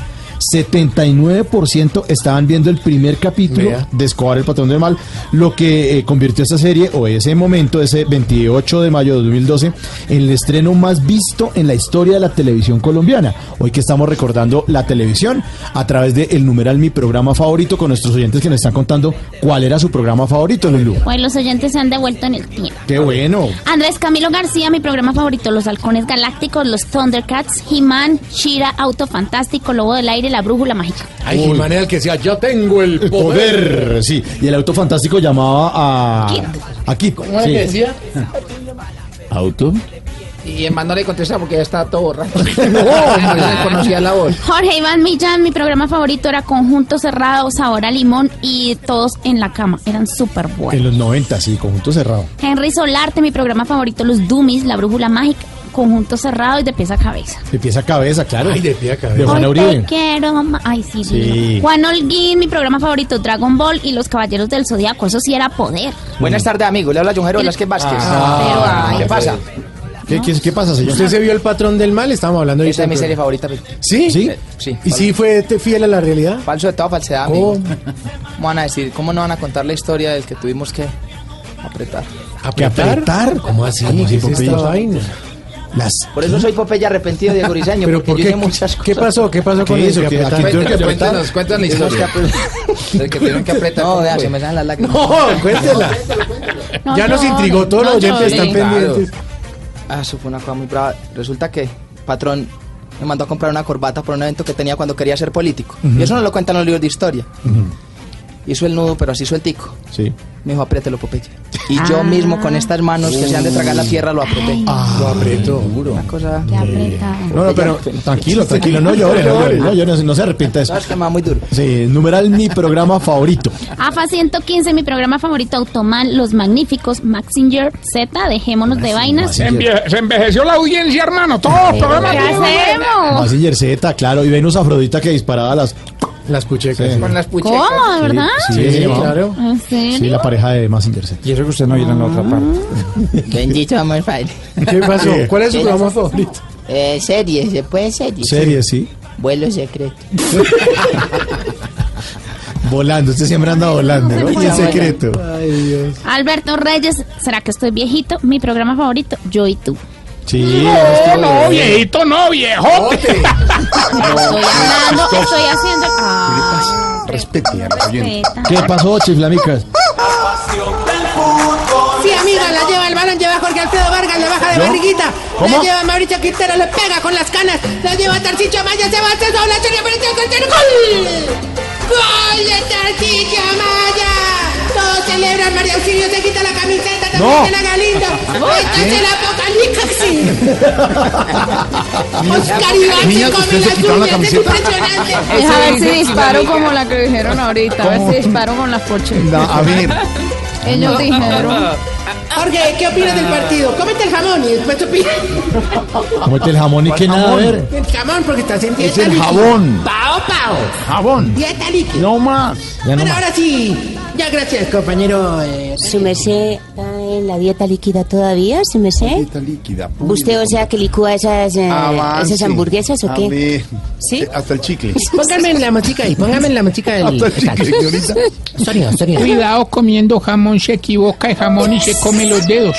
79% estaban viendo el primer capítulo Vea. de Escobar, el patrón del mal, lo que eh, convirtió esta serie, o ese momento, ese 28 de mayo de 2012, en el estreno más visto en la historia de la televisión colombiana. Hoy que estamos recordando la televisión a través de el numeral Mi Programa Favorito con nuestros oyentes que nos están contando cuál era su programa favorito, Lulu. Pues los oyentes se han devuelto en el tiempo. Qué bueno. Andrés Camilo García, mi programa favorito, Los Halcones Galácticos, Los Thundercats, He-Man, Shira, Auto Fantástico, Lobo del Aire, La brújula mágica. Ay, He-Man era el que decía, yo tengo el poder. poder, sí. Y el auto fantástico llamaba a. Kit. ¿Cómo era sí. que decía? <laughs> ¿Auto? Y en no le contesta porque ya está todo borracho. <laughs> no, conocía la voz. Jorge Iván Millán, mi programa favorito era Conjunto Cerrado, Sabor a Limón y Todos en la Cama. Eran súper buenos. En los 90, sí, conjunto cerrado. Henry Solarte, mi programa favorito, Los Dummies, La Brújula Mágica, Conjunto Cerrado y de pieza a cabeza. De pieza a cabeza, claro. Ay, de pie a cabeza. De Juan Hoy te Uribe. quiero ma- Ay, sí, Sí. Juan Holguín, mi programa favorito, Dragon Ball y Los Caballeros del Zodiaco. Eso sí era poder. Buenas tardes, amigo. Le habla John Jero Velázquez Vázquez. Ah, ¿Qué pasa? ¿Qué, qué, qué pasa, señor? ¿Usted se vio el patrón del mal? Estábamos hablando Esta es mi serie favorita. Rick. ¿Sí? ¿Sí? Sí. ¿Y sí fue te- fiel a la realidad? Falso de toda falsedad, amigo. <laughs> ¿Cómo van a decir? ¿Cómo no van a contar la historia del que tuvimos que apretar? ¿Apretar? apretar? ¿Cómo así? ¿Cómo así, ¿Qué es esta Popeye? vaina? Las... Por eso soy Popeye arrepentido de Goriseño, ¿Pero porque por yo qué? hice muchas cosas. ¿Qué pasó? ¿Qué pasó con ¿Qué eso? hizo? ¿Qué ¿Qué- apretar? aquí tengo que Cuéntanos, cuéntanos la historia. <laughs> Del que tuvieron que apretar. No, ¿cómo vea, se me salen las <laughs> lágrimas. No, cuéntela. No ya nos llore, intrigó, todos no los oyentes llore. están pendientes. Ah, eso fue una cosa muy brava. Resulta que patrón me mandó a comprar una corbata por un evento que tenía cuando quería ser político. Y eso no lo cuentan los libros de historia. Hizo el nudo, pero así sueltico. Sí. Me dijo, apriételo, Popeye. Y yo mismo, con estas manos que se han de tragar la tierra, lo apreté. Lo apretó. Una cosa... Qué apretado. No, no, pero tranquilo, tranquilo, no llore, no llore, no llore, no se arrepienta de eso. Sabes que me va muy duro. Sí, numeral mi programa favorito. AFA 115, mi programa favorito, Automan, Los Magníficos, Maxinger, Z, Dejémonos de Vainas. Se, enve- se envejeció la audiencia, hermano. Todos los programas. ¿Qué hacemos? Mazinger Z, claro, y Venus Afrodita que disparaba las... Las puchecas. Sí. Con las puchecas. ¿Cómo? ¿De verdad? Sí, sí, Sí, no. claro. ¿En Sí, serio? la pareja de Mazinger Z. Y eso que usted no oye en la otra parte. <laughs> Bendito amor, padre. ¿Qué pasó? ¿Cuál es su programa favorito? Eh, series, ¿se puede series? Serie, sí. Vuelo secreto. <laughs> Volando, usted siempre anda volando, ¿no? Y en secreto. Ay, Dios. Alberto Reyes, ¿será que estoy viejito? Mi programa favorito, Yo y tú. Sí. No, no, viejito, no, viejote. <laughs> Estoy hablando, estoy haciendo. Ay, Respete a los oyentes. ¿Qué pasó, chiflamicas? Sí, amigo, la lleva el balón, lleva Jorge Alfredo Vargas, le baja de ¿Yo? barriguita. ¿Cómo? La lleva Mauricio Quintero, le pega con las canas. La lleva Tarcicio Maya, se va a hacer doble, serie, pero ¡Gol! ¡Gol de Tarcicio Maya! Todos celebran, María Auxilio se quita la camiseta, también No. tiene Galindo. Esto es el apocalipsis. Oscar Iván se come ¿ustedes se las uñas, es impresionante. <laughs> Deja ver si disparo como la que dijeron ahorita. A ver si disparo con las poches. No, a ver, Ellos dijeron. Jorge, ¿qué opinas del partido? Cómete el jamón y después opinas. Cómete el jamón y que nada a ver. El jamón porque estás en dieta Es el líquida. jabón. Pao, pao. jabón. Dieta líquida. No más. Ya no bueno, más. ahora sí. Ya, gracias, compañero. eh, ¿Su merced está en la dieta líquida todavía, su merced? Dieta líquida. pura. ¿Usted, o sea, que licúa esas, eh, esas hamburguesas o qué? ¿Sí? eh, Hasta el chicle. <laughs> Póngame en la música ahí, póngame en la música del. Hasta el chicle, señorita. Sonido, sonido. Cuidado comiendo jamón, se equivoca el jamón y se come los dedos.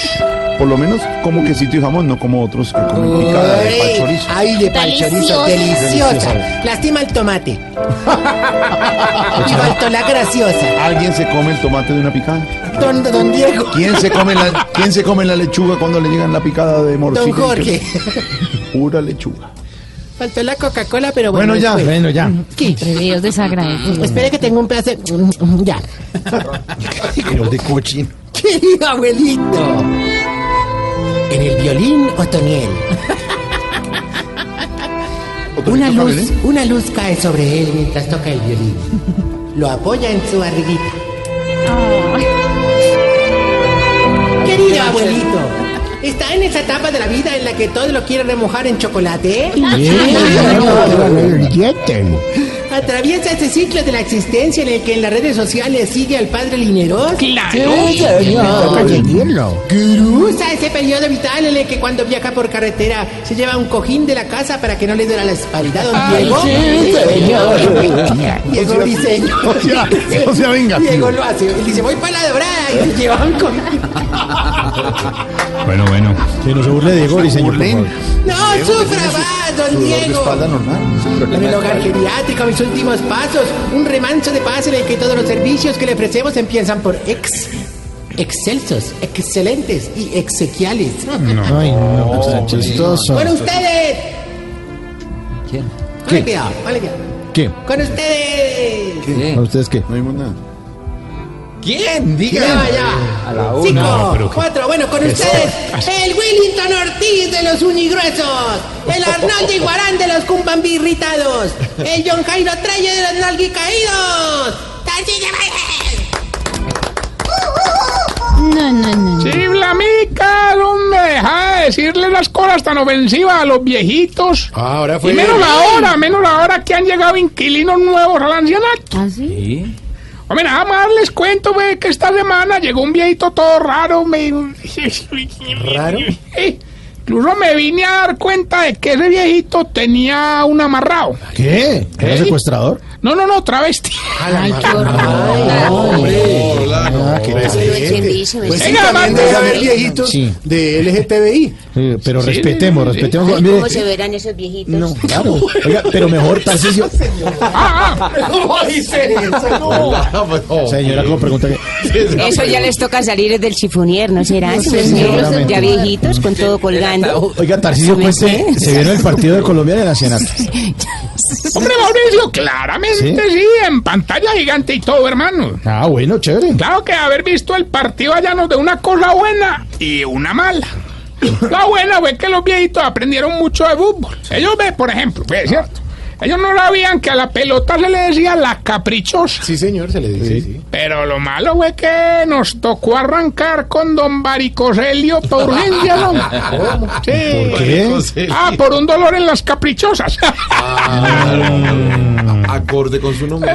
Por lo menos como quesito y jamón, no como otros que comen picada de pal chorizo. Ay, de pal chorizo, Deliciosa. deliciosa. Lastima el tomate. <laughs> y faltó la graciosa. ¿Alguien se come el tomate de una picada? Don, don Diego. ¿Quién se come la, <laughs> ¿quién se come la lechuga cuando le llegan la picada de morcilla? Don Jorge. <laughs> Pura lechuga. Faltó la Coca-Cola, pero bueno. Bueno, ya. después. Bueno, ya. ¿Qué? Atrevidos desagradecidos. Espere que tengo un pedazo. de- Ya. Pero de cochino. Querido abuelito. En el violín Otoniel. Una luz, una luz cae sobre él mientras toca el violín. Lo apoya en su barriguita. Querido abuelito, ¿está en esa etapa de la vida en la que todo lo quiere remojar en chocolate? ¿Atraviesa ese ciclo de la existencia en el que en las redes sociales sigue al padre Lineros? Claro. Usa ese periodo vital en el que cuando viaja por carretera se lleva un cojín de la casa para que no le duela la espalda, don Diego. Diego Briseño. O sea, o sea, venga. <laughs> Diego lo hace. Él dice, voy para la dorada y se lleva un cojín. Bueno, bueno. Que no se burle de Diego Briseño, No, sufra más, don Diego. espalda normal. En el hogar geriátrico, mis últimos pasos, un remanso de paz en el que todos los servicios que le ofrecemos empiezan por ex, excelsos, excelentes y exequiales. Ay, no, chistoso. Bueno, ustedes. ¿Quién? Ponle cuidado. ¿Qué? Con ustedes. ¿Para ustedes qué? No vimos nada. ¿Quién? Ya, Diga. ya. A la una. Cinco, No, pero qué- cuatro, bueno, con ¿Qué ustedes, el Willington Ortiz de los unigruesos, el <laughs> Arnaldo Iguarán de los cumbambirritados, el John Jairo Traye de los nalguicaídos. ¡Tarcilla No, no, no. Chiflamica, hombre, deja de decirle las cosas tan ofensivas a los viejitos. ahora fue- Y menos ahora, menos ahora que han llegado inquilinos nuevos al ancianato. ¿Ah, sí? Hombre, nada más les cuento, güey, que esta semana llegó un viejito todo raro, me... ¿Raro? <laughs> Incluso me vine a dar cuenta de que ese viejito tenía un amarrado. ¿Qué? ¿Era ¿Eh? secuestrador? No, no, no, travesti. Ah, qué Pues sí, Venga, también mande, debe a haber ver. viejitos Sí. de LGTBI. Sí, pero Sí, respetemos, respetemos. Ay, Mire, ¿Cómo se verán esos viejitos? no, claro. <laughs> Oiga, pero mejor, Tarcisio. Ah, <laughs> No dice eso, no. Señora, como pregunta que. <laughs> Eso ya les toca salir del chifonier, ¿no será? Pues, ya viejitos, con todo colgando. Oiga, Tarcisio, ¿Me cueste, entiendes? se vieron el partido de Colombia en el Ancianato. Hombre, Mauricio, claramente sí, en pantalla gigante y todo, hermano. Ah, bueno, chévere. Claro que haber visto el partido allá nos de una cosa buena y una mala. La buena fue que los viejitos aprendieron mucho de fútbol. Ellos ven, por ejemplo, es cierto. Ellos no sabían que a la pelota se le decía la caprichosa. Sí, señor, se le dice. Sí. Pero lo malo fue que nos tocó arrancar con don Varicoselio por <laughs> urgencia, ¿no? Sí. ¿Por qué? Ah, por un dolor en las caprichosas. <laughs> Acorde con su nombre.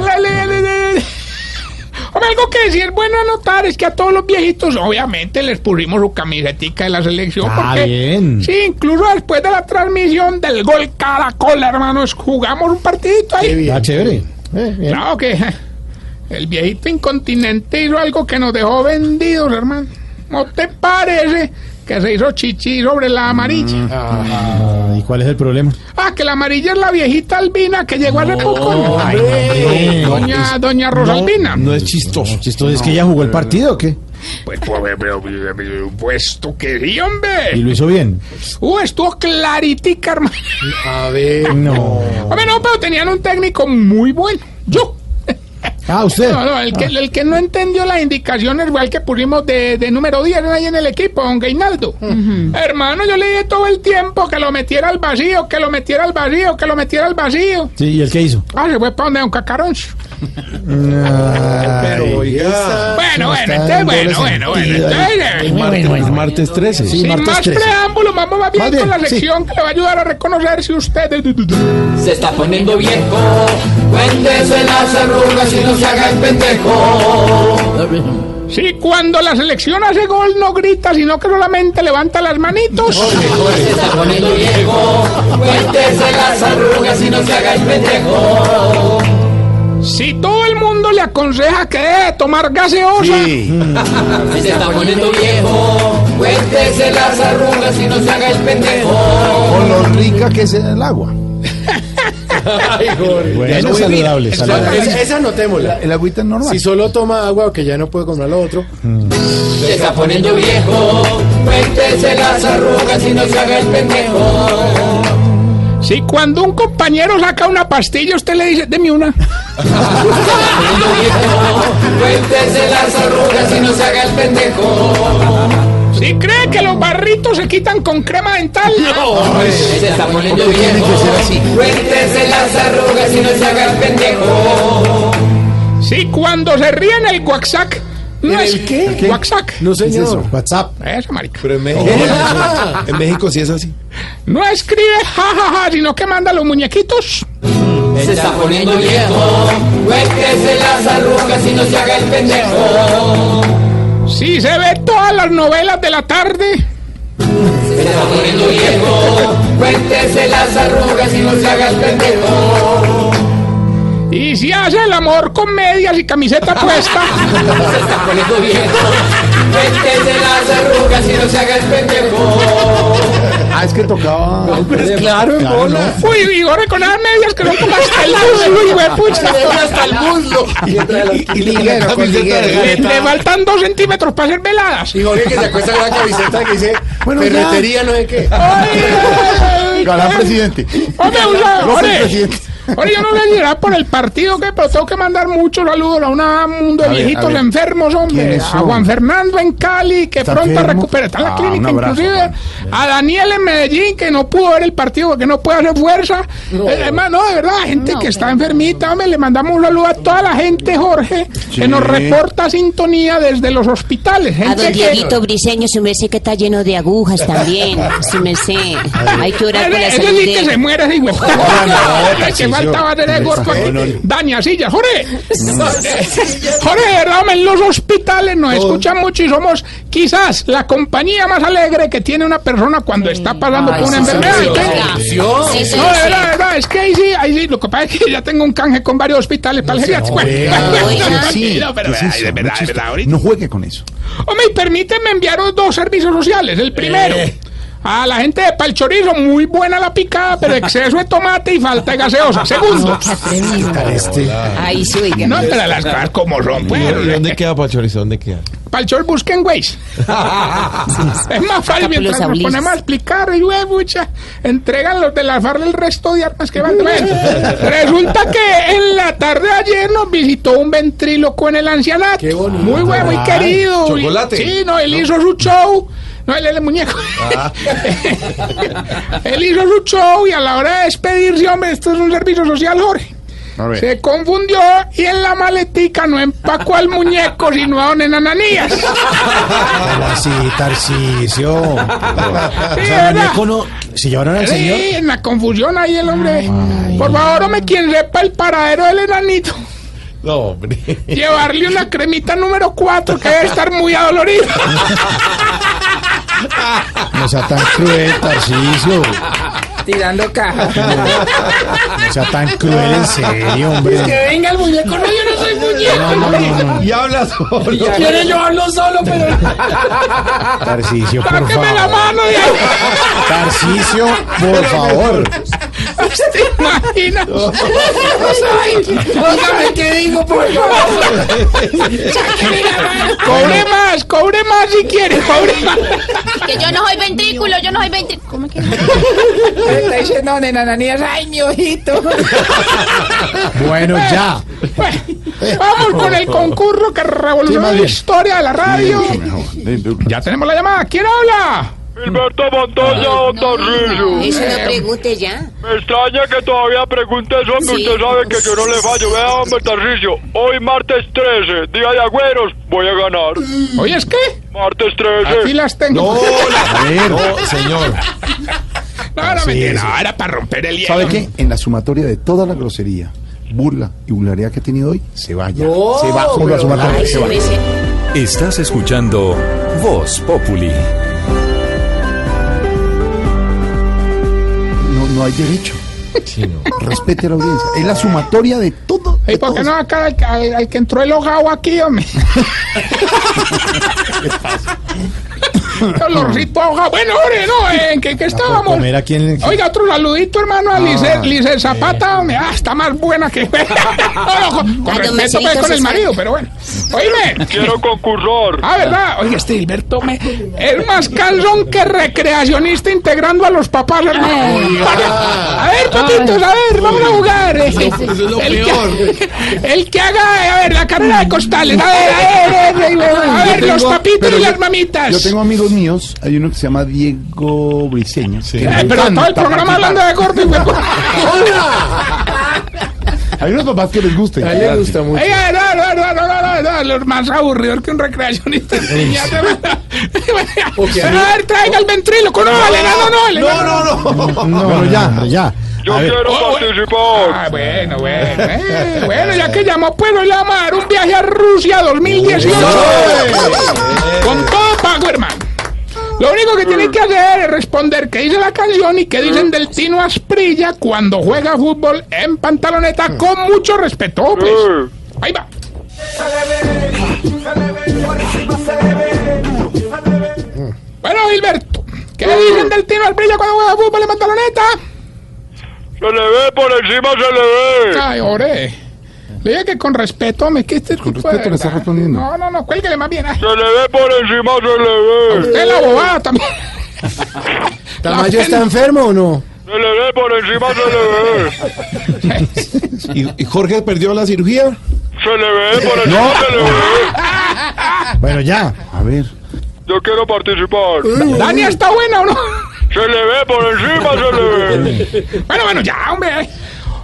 Hombre, algo que sí es bueno anotar es que a todos los viejitos, obviamente, les pusimos su camisetica de la selección. Ah, porque, bien. Sí, incluso después de la transmisión del gol Caracol, hermanos, jugamos un partidito ahí. Ah, chévere. Eh, bien. Claro que <laughs> el viejito incontinente hizo algo que nos dejó vendidos, hermano. ¿No te parece que se hizo chichi sobre la amarilla? Ah, ¿Y cuál es el problema? Ah, que la amarilla es la viejita albina que llegó hace poco. Ay, hombre. doña, doña Rosalbina. No es chistoso. ¿Esto es que ella jugó el partido o qué? Pues, pues, pero, pero, puesto que sí, hombre. ¿Y lo hizo bien? Uh, estuvo claritica, hermano. A ver. No. Hombre, no, pero tenían un técnico muy bueno. Yo. Ah, usted. No, no, el que, el que no entendió las indicaciones fue el que pusimos de, de número 10 ahí en el equipo, don Gainaldo. Hermano, yo le dije todo el tiempo que lo metiera al vacío, que lo metiera al vacío, que lo metiera al vacío. Sí, ¿y el qué hizo? Ah, se fue para donde don Cacaroncio. Pero, oiga. Bueno, bueno, entonces, bueno, bueno, bueno. entonces, Martes, martes 13. Sí, Sin martes más 13. preámbulos, vamos más bien, con la sí. sección que le va a ayudar a reconocer si usted Se está poniendo viejo, cuéntese las arrugas y no se haga el pendejo. Si cuando la selección hace gol no grita, sino que solamente levanta las manitos. Se está poniendo viejo, cuéntese las arrugas y no se haga el pendejo. Si todo el mundo le aconseja que deje de tomar gaseosa. <laughs> Se está poniendo viejo, cuéntese las arrugas y no se haga el pendejo. Con lo rica que es el agua. <laughs> Ay, Jorge. Bueno, no saludable, Esa, saludable. esa- esa anotémosla. El agüita es normal. Si solo toma agua o que ya no puede comprar lo otro. Se está poniendo viejo, cuéntese las arrugas y no se haga el pendejo. Si cuando un compañero saca una pastilla, usted le dice, deme una. Cuéntese las arrugas y no se haga el pendejo. Si cree que los barritos se quitan con crema dental. Se está poniendo viejo. Cuéntese las arrugas y no se haga el pendejo. Si cuando se ríe en el WhatsApp. No ¿En es el qué? ¿Qué? WhatsApp. No, señor. eso? WhatsApp. Eso, marica. Pero en México, en México sí es así. No escribe jajaja, sino que manda los muñequitos. Se está poniendo viejo. Cuéntese las arrugas y no se haga el pendejo. Si se ve todas las novelas de la tarde. <laughs> Se está poniendo viejo. Cuéntese las arrugas y no se haga el pendejo. Y si hace el amor con medias y camiseta puesta. Se está poniendo viejo. Cuéntese las arrugas y no se haga el pendejo. Ah, es que tocaba. claro, en bola. Uy, Igor, con esas medias que son como hasta el muslo, hijo de pucha. hasta el muslo. Y liguero, con liguero. Le, le faltan dos centímetros para hacer veladas. Y Jorge que se acuesta con la camiseta que dice ferretería no sé qué. Ay, Galán presidente. Hombre, un presidente. Ahora yo no le dirá por el partido que, pero tengo que mandar muchos saludos a un mundo de A ver, viejitos a ver. enfermos, hombre. ¿Quiénes A? Juan Fernando en Cali, que ¿Está pronto enfermo? recupera. Está en la Ah, clínica, abrazo, inclusive. A Daniel en Medellín, que no pudo ver el partido porque no puede hacer fuerza. Eh, Además, no, de verdad, gente que está enfermita, hombre. Le mandamos un saludo a toda la gente, Jorge, que nos reporta sintonía desde los hospitales. A Gente don que- Dieguito Briseño, su merced que está lleno de agujas también. Su merced. Hay que orar por la salud sí se muere faltaba gordo aquí. Daña sillas. Jorge. <laughs> Jorge, de en los hospitales nos escuchan mucho y somos quizás la compañía más alegre que tiene una persona cuando está pasando por una enfermedad. No, de verdad, de verdad, es que ahí sí, ahí sí, lo que pasa es que ya tengo un canje con varios hospitales para el geriátrico. <laughs> Sí, No, No de verdad, ahorita. No juegue con eso. Hombre, permíteme enviaros dos servicios sociales. El primero, Eh. A la gente de Palchorizo, muy buena la picada, pero exceso de tomate y falta de gaseosa. Segundo, <laughs> Ay, sí, oiga. no, pero las cosas como son, pues. ¿Y dónde queda Pachorizo? ¿Dónde queda? Palchor busquen Waze. <laughs> es más fácil mientras nos ponemos a explicar y güey, mucha, entregan los de la FARC el resto de armas que van a <laughs> traer. Resulta que en la tarde de ayer nos visitó un ventríloco en el ancianato. Muy bueno, muy querido. chocolate. Sí, no, él hizo su show. No, él es el muñeco. <laughs> él hizo su show y a la hora de despedirse, hombre, esto es un servicio social, Jorge. Se confundió y en la maletica no empacó al muñeco, sino a don Enananías. Así, Tarcicio. O Sí, sea, ¿verdad? muñeco no. ¿Se llevaron al señor? Sí, en la confusión ahí el hombre. Por favor, hombre, quien sepa el paradero del enanito, No, hombre. llevarle una cremita número 4 que debe estar muy adolorido. <laughs> <laughs> No sea tan cruel, Tarcicio. Tirando caja. No sea tan cruel, en serio, hombre. Que venga el muñeco. No, yo no soy muñeco. No, no, no, no. Y habla solo. Quiere llevarlo solo, pero. Tarcicio, por Sáqueme la favor. mano. Tarcicio, por favor. ¿Te imaginas? Dígame qué digo, por favor. Cobre más, cobre más si quiere, cobre más. Que yo no soy ventrículo, yo no soy ventrículo. ¿Cómo es que? Está diciendo Nananías. Ay, mi ojito. Bueno, ya. Vamos con el concurso que revolucionó la historia de la radio. Ya tenemos la llamada. ¿Quién habla? Gilberto Montoya o Tarrillo. Eso no pregunte ya. Me extraña que todavía pregunte eso, hombre. Sí. Usted sabe que yo no le fallo. Vea, hombre, Tarrillo. Hoy martes 13, día de agüeros, voy a ganar. ¿Oye, es qué? Martes 13. Aquí las tengo. A ver, no, señor. <laughs> No, no, mentira, no, era para romper el hielo. ¿Sabe qué? En la sumatoria de toda la grosería, burla y vulgaridad que he tenido hoy, se vaya. se va por la sumatoria. Ay, se va. Estás escuchando Voz Populi. No, hay derecho. Sí, no. Respete a la audiencia. Es la sumatoria de todo. ¿Y por qué no acá al, al- al que entró el hojao aquí, hombre? <laughs> <laughs> Olorcito a hojao. Bueno, hombre, no, ¿en qué, qué estábamos? Comer aquí en Oiga, otro saludito, hermano, a Lice, Lice Zapata, hombre. Ah, está más buena que... No, <laughs> no, con, respeto pues, con el marido, pero bueno. Oíme. Quiero concursar. Ah, ¿verdad? Oye, este Hilberto me... es más cansón que recreacionista integrando a los papás, hermano. A ver, papitos, a ver, vamos a jugar. Eso es lo el, peor. Que, el que haga, a ver, la carrera de costales. A ver, a ver, a ver, a ver, los papitos y yo- las mamitas. Yo tengo amigos míos, hay uno que se llama Diego Briseño. que Eh, pero todo el programa hablando de gordo y huevo. Hay unos papás que les guste. A él le gusta mucho. Oiga, no, no, no, no, no, no, no, los más aburridos que un recreacionista. Porque a ver, traiga el ventríloco. No, enano no, No, no, no. No, bueno, ya, ya. Yo quiero Oh, participar. Ah, bueno, bueno. eh, bueno, ya que llamó, pues hoy le vamos a dar un viaje a Rusia 2018. Con todo pago, hermano. Lo único que tienen que hacer es responder qué dice la canción y qué dicen del Tino Asprilla cuando juega fútbol en pantaloneta con mucho respeto, pues. Ahí va. Bueno, Gilberto, ¿qué dicen del Tino Asprilla cuando juega fútbol en pantaloneta? Se le ve por encima, se le ve. Ay, ore. Le dije que con respeto, me que este tipo de respeto le está verdad. respondiendo. No, no, no, cuélguele más bien. ah. Se le ve por encima, se le ve. Usted la bobada también. <laughs> ¿Tamayo está enfermo o no? Se le ve por encima, se le ve. <laughs> ¿Y, y Jorge perdió la cirugía? Se le ve por encima, No. se le ve. <laughs> Bueno, ya. A ver. Yo quiero participar. Dani está buena o no. Se le ve por encima, se le ve. Bueno, bueno, ya, hombre.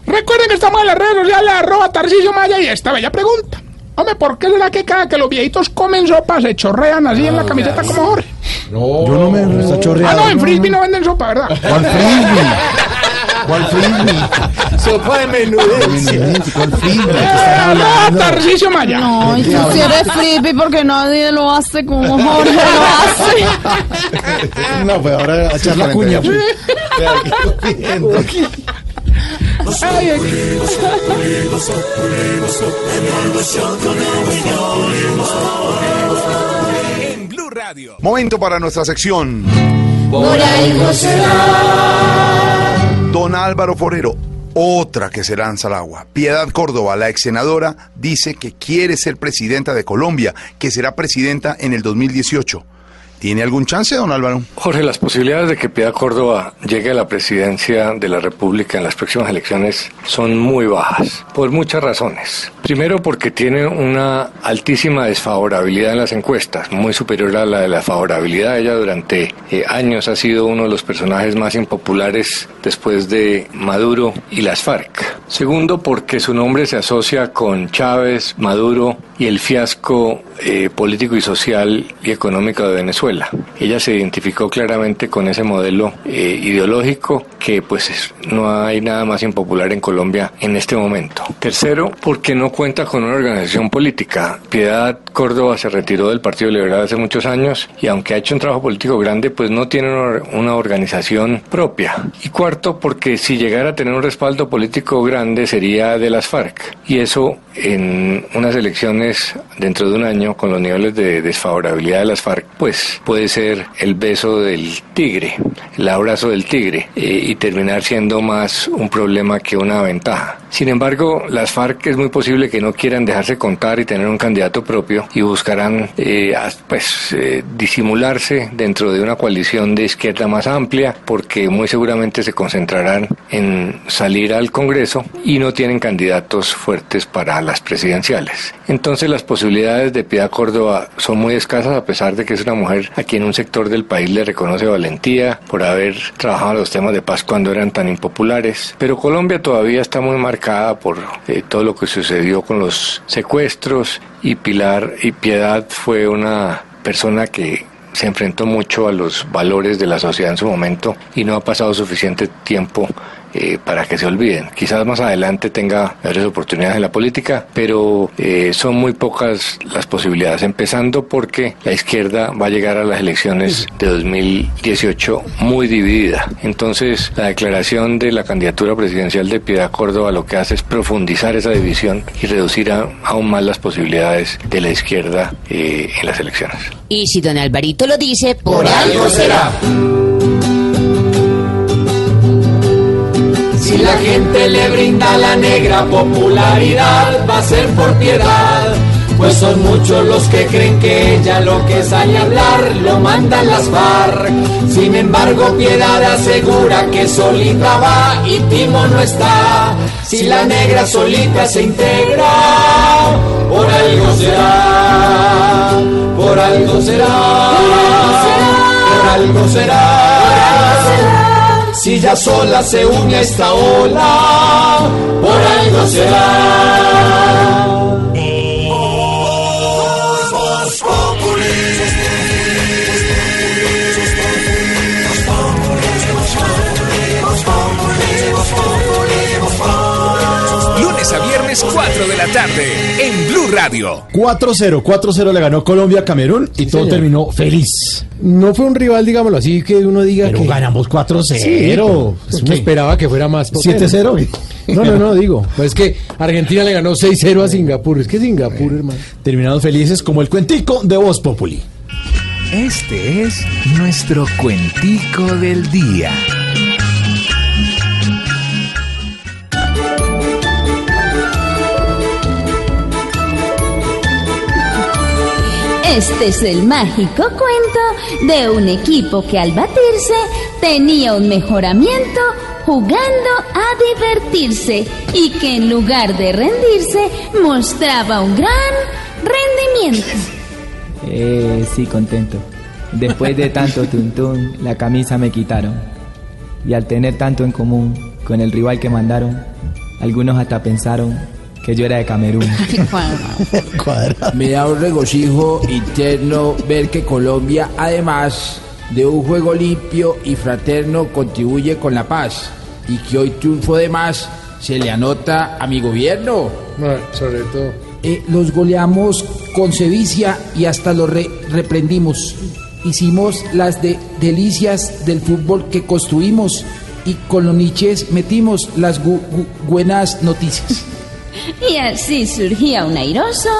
Recuerden que estamos en las redes sociales, arroba Tarcisio Maya, y esta bella pregunta. Hombre, ¿por qué será que cada que los viejitos comen sopa se chorrean así en la camiseta como Jorge? No, yo no me está Ah, chorreado. no, en Frisbee no venden sopa, ¿verdad? ¿Cuál frisbee? ¿Cuál frisbee? Sopa de menudez. ¿Cuál frisbee? Eh, arroba Tarcisio Maya. No, y tú si eres flippy porque nadie lo hace como Jorge lo hace. No, pues ahora a echar la cuña. pues. <laughs> Ay, ay. En Blue Radio. Momento para nuestra sección. Por algo Don Álvaro Forero, otra que se lanza al agua. Piedad Córdoba, la ex senadora, dice que quiere ser presidenta de Colombia, que será presidenta en el 2018. ¿Tiene algún chance, don Álvaro? Jorge, las posibilidades de que Piedad Córdoba llegue a la presidencia de la República en las próximas elecciones son muy bajas, por muchas razones. Primero, porque tiene una altísima desfavorabilidad en las encuestas, muy superior a la de la favorabilidad. Ella durante eh, años ha sido uno de los personajes más impopulares después de Maduro y las FARC. Segundo, porque su nombre se asocia con Chávez, Maduro y el fiasco eh, político y social y económico de Venezuela. Ella se identificó claramente con ese modelo eh, ideológico que pues es- no hay nada más impopular en Colombia en este momento. Tercero, porque no cuenta con una organización política. Piedad Córdoba se retiró del Partido Liberal hace muchos años y aunque ha hecho un trabajo político grande, pues no tiene una organización propia. Y cuarto, porque si llegara a tener un respaldo político grande sería de las FARC. Y eso en unas elecciones dentro de un año con los niveles de desfavorabilidad de las FARC, pues puede ser el beso del tigre, el abrazo del tigre eh, y terminar siendo más un problema que una ventaja. Sin embargo, las FARC es muy posible que no quieran dejarse contar y tener un candidato propio y buscarán eh, pues eh, disimularse dentro de una coalición de izquierda más amplia porque muy seguramente se concentrarán en salir al Congreso y no tienen candidatos fuertes para las presidenciales. Entonces las posibilidades de Piedad Córdoba son muy escasas a pesar de que es una mujer a quien un sector del país le reconoce valentía por haber trabajado los temas de paz cuando eran tan impopulares. Pero Colombia todavía está muy marcada por eh, todo lo que sucedió con los secuestros y Pilar y Piedad fue una persona que se enfrentó mucho a los valores de la sociedad en su momento y no ha pasado suficiente tiempo eh, para que se olviden. Quizás más adelante tenga mejores oportunidades en la política, pero eh, son muy pocas las posibilidades, empezando porque la izquierda va a llegar a las elecciones de 2018 muy dividida. Entonces, la declaración de la candidatura presidencial de Piedad Córdoba lo que hace es profundizar esa división y reducir a- aún más las posibilidades de la izquierda eh, en las elecciones. Y si don Alvarito lo dice, por, Por algo será. Si la gente le brinda la negra popularidad, va a ser por piedad. Pues son muchos los que creen que ella lo que sale a hablar lo mandan las FARC. Sin embargo, Piedad asegura que solita va y Timo no está. Si la negra solita se integra, por algo será, por algo será, por algo será. Si ya sola se une esta ola, por algo será. Lunes a viernes 4 de la tarde en Blue Radio. 4-0, 4-0 le ganó Colombia a Camerún y todo señor. terminó feliz. No fue un rival, digámoslo así, que uno diga Pero que... ganamos 4-0. Sí, pues uno ¿Qué? esperaba que fuera más potente. 7-0. No, no, no, <laughs> digo. Pues es que Argentina le ganó 6-0 a Singapur. Es que Singapur, hermano. Terminados felices como el cuentico de Voz Populi. Este es nuestro cuentico del día. Este es el mágico cuento de un equipo que al batirse tenía un mejoramiento jugando a divertirse y que en lugar de rendirse mostraba un gran rendimiento. Eh, sí, contento. Después de tanto <laughs> tuntún, la camisa me quitaron. Y al tener tanto en común con el rival que mandaron, algunos hasta pensaron que yo era de Camerún. <laughs> <laughs> Me da un regocijo interno ver que Colombia, además de un juego limpio y fraterno, contribuye con la paz. Y que hoy triunfo de más se le anota a mi gobierno. sobre todo. Eh, los goleamos con sevicia y hasta los re- reprendimos. Hicimos las de delicias del fútbol que construimos y con los niches metimos las gu- gu- buenas noticias. Y así surgía un airoso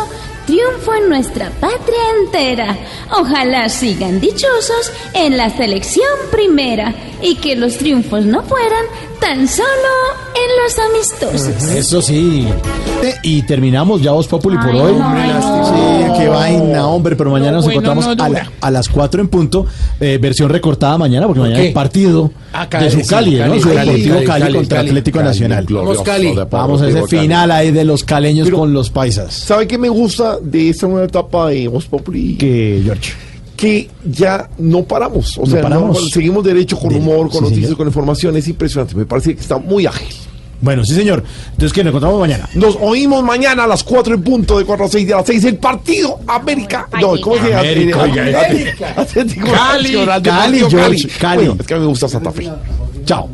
triunfo en nuestra patria entera. Ojalá sigan dichosos en la selección primera y que los triunfos no fueran tan solo en los amistosos. Eso sí. Eh, Y terminamos ya Voz Populi por Ay, hoy. no, Hombre, lástima. Sí, qué vaina, hombre. Pero mañana nos bueno encontramos no a, dura. la- a las 4 en punto. eh, versión recortada mañana, porque mañana qué? hay partido Ah, Cali, de su sí, Cali, ¿no? Cali, Su Cali, Deportivo Cali, Cali, Cali, contra Cali. Atlético Cali, Nacional. Vamos, Cali. Vamos a ese final ahí de los caleños con los paisas. ¿Sabe qué me gusta de esta nueva etapa de Voz Populi? Que, George. Que ya no paramos. O No sea, paramos. no- seguimos derecho con humor, con sí, noticias, señor. con información. Es impresionante. Me parece que está muy ágil. Bueno, sí, señor. Entonces, ¿qué? Nos encontramos mañana. Nos oímos mañana a las 4 en punto, de 4 a 6 de las 6. El partido América. No, ¿cómo se llama? América, Eh, América. Atlético Cali. Cali, George, Cali. Bueno, es que a mí me gusta Santa Fe. Chao.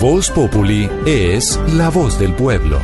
Voz Populi es la voz del pueblo.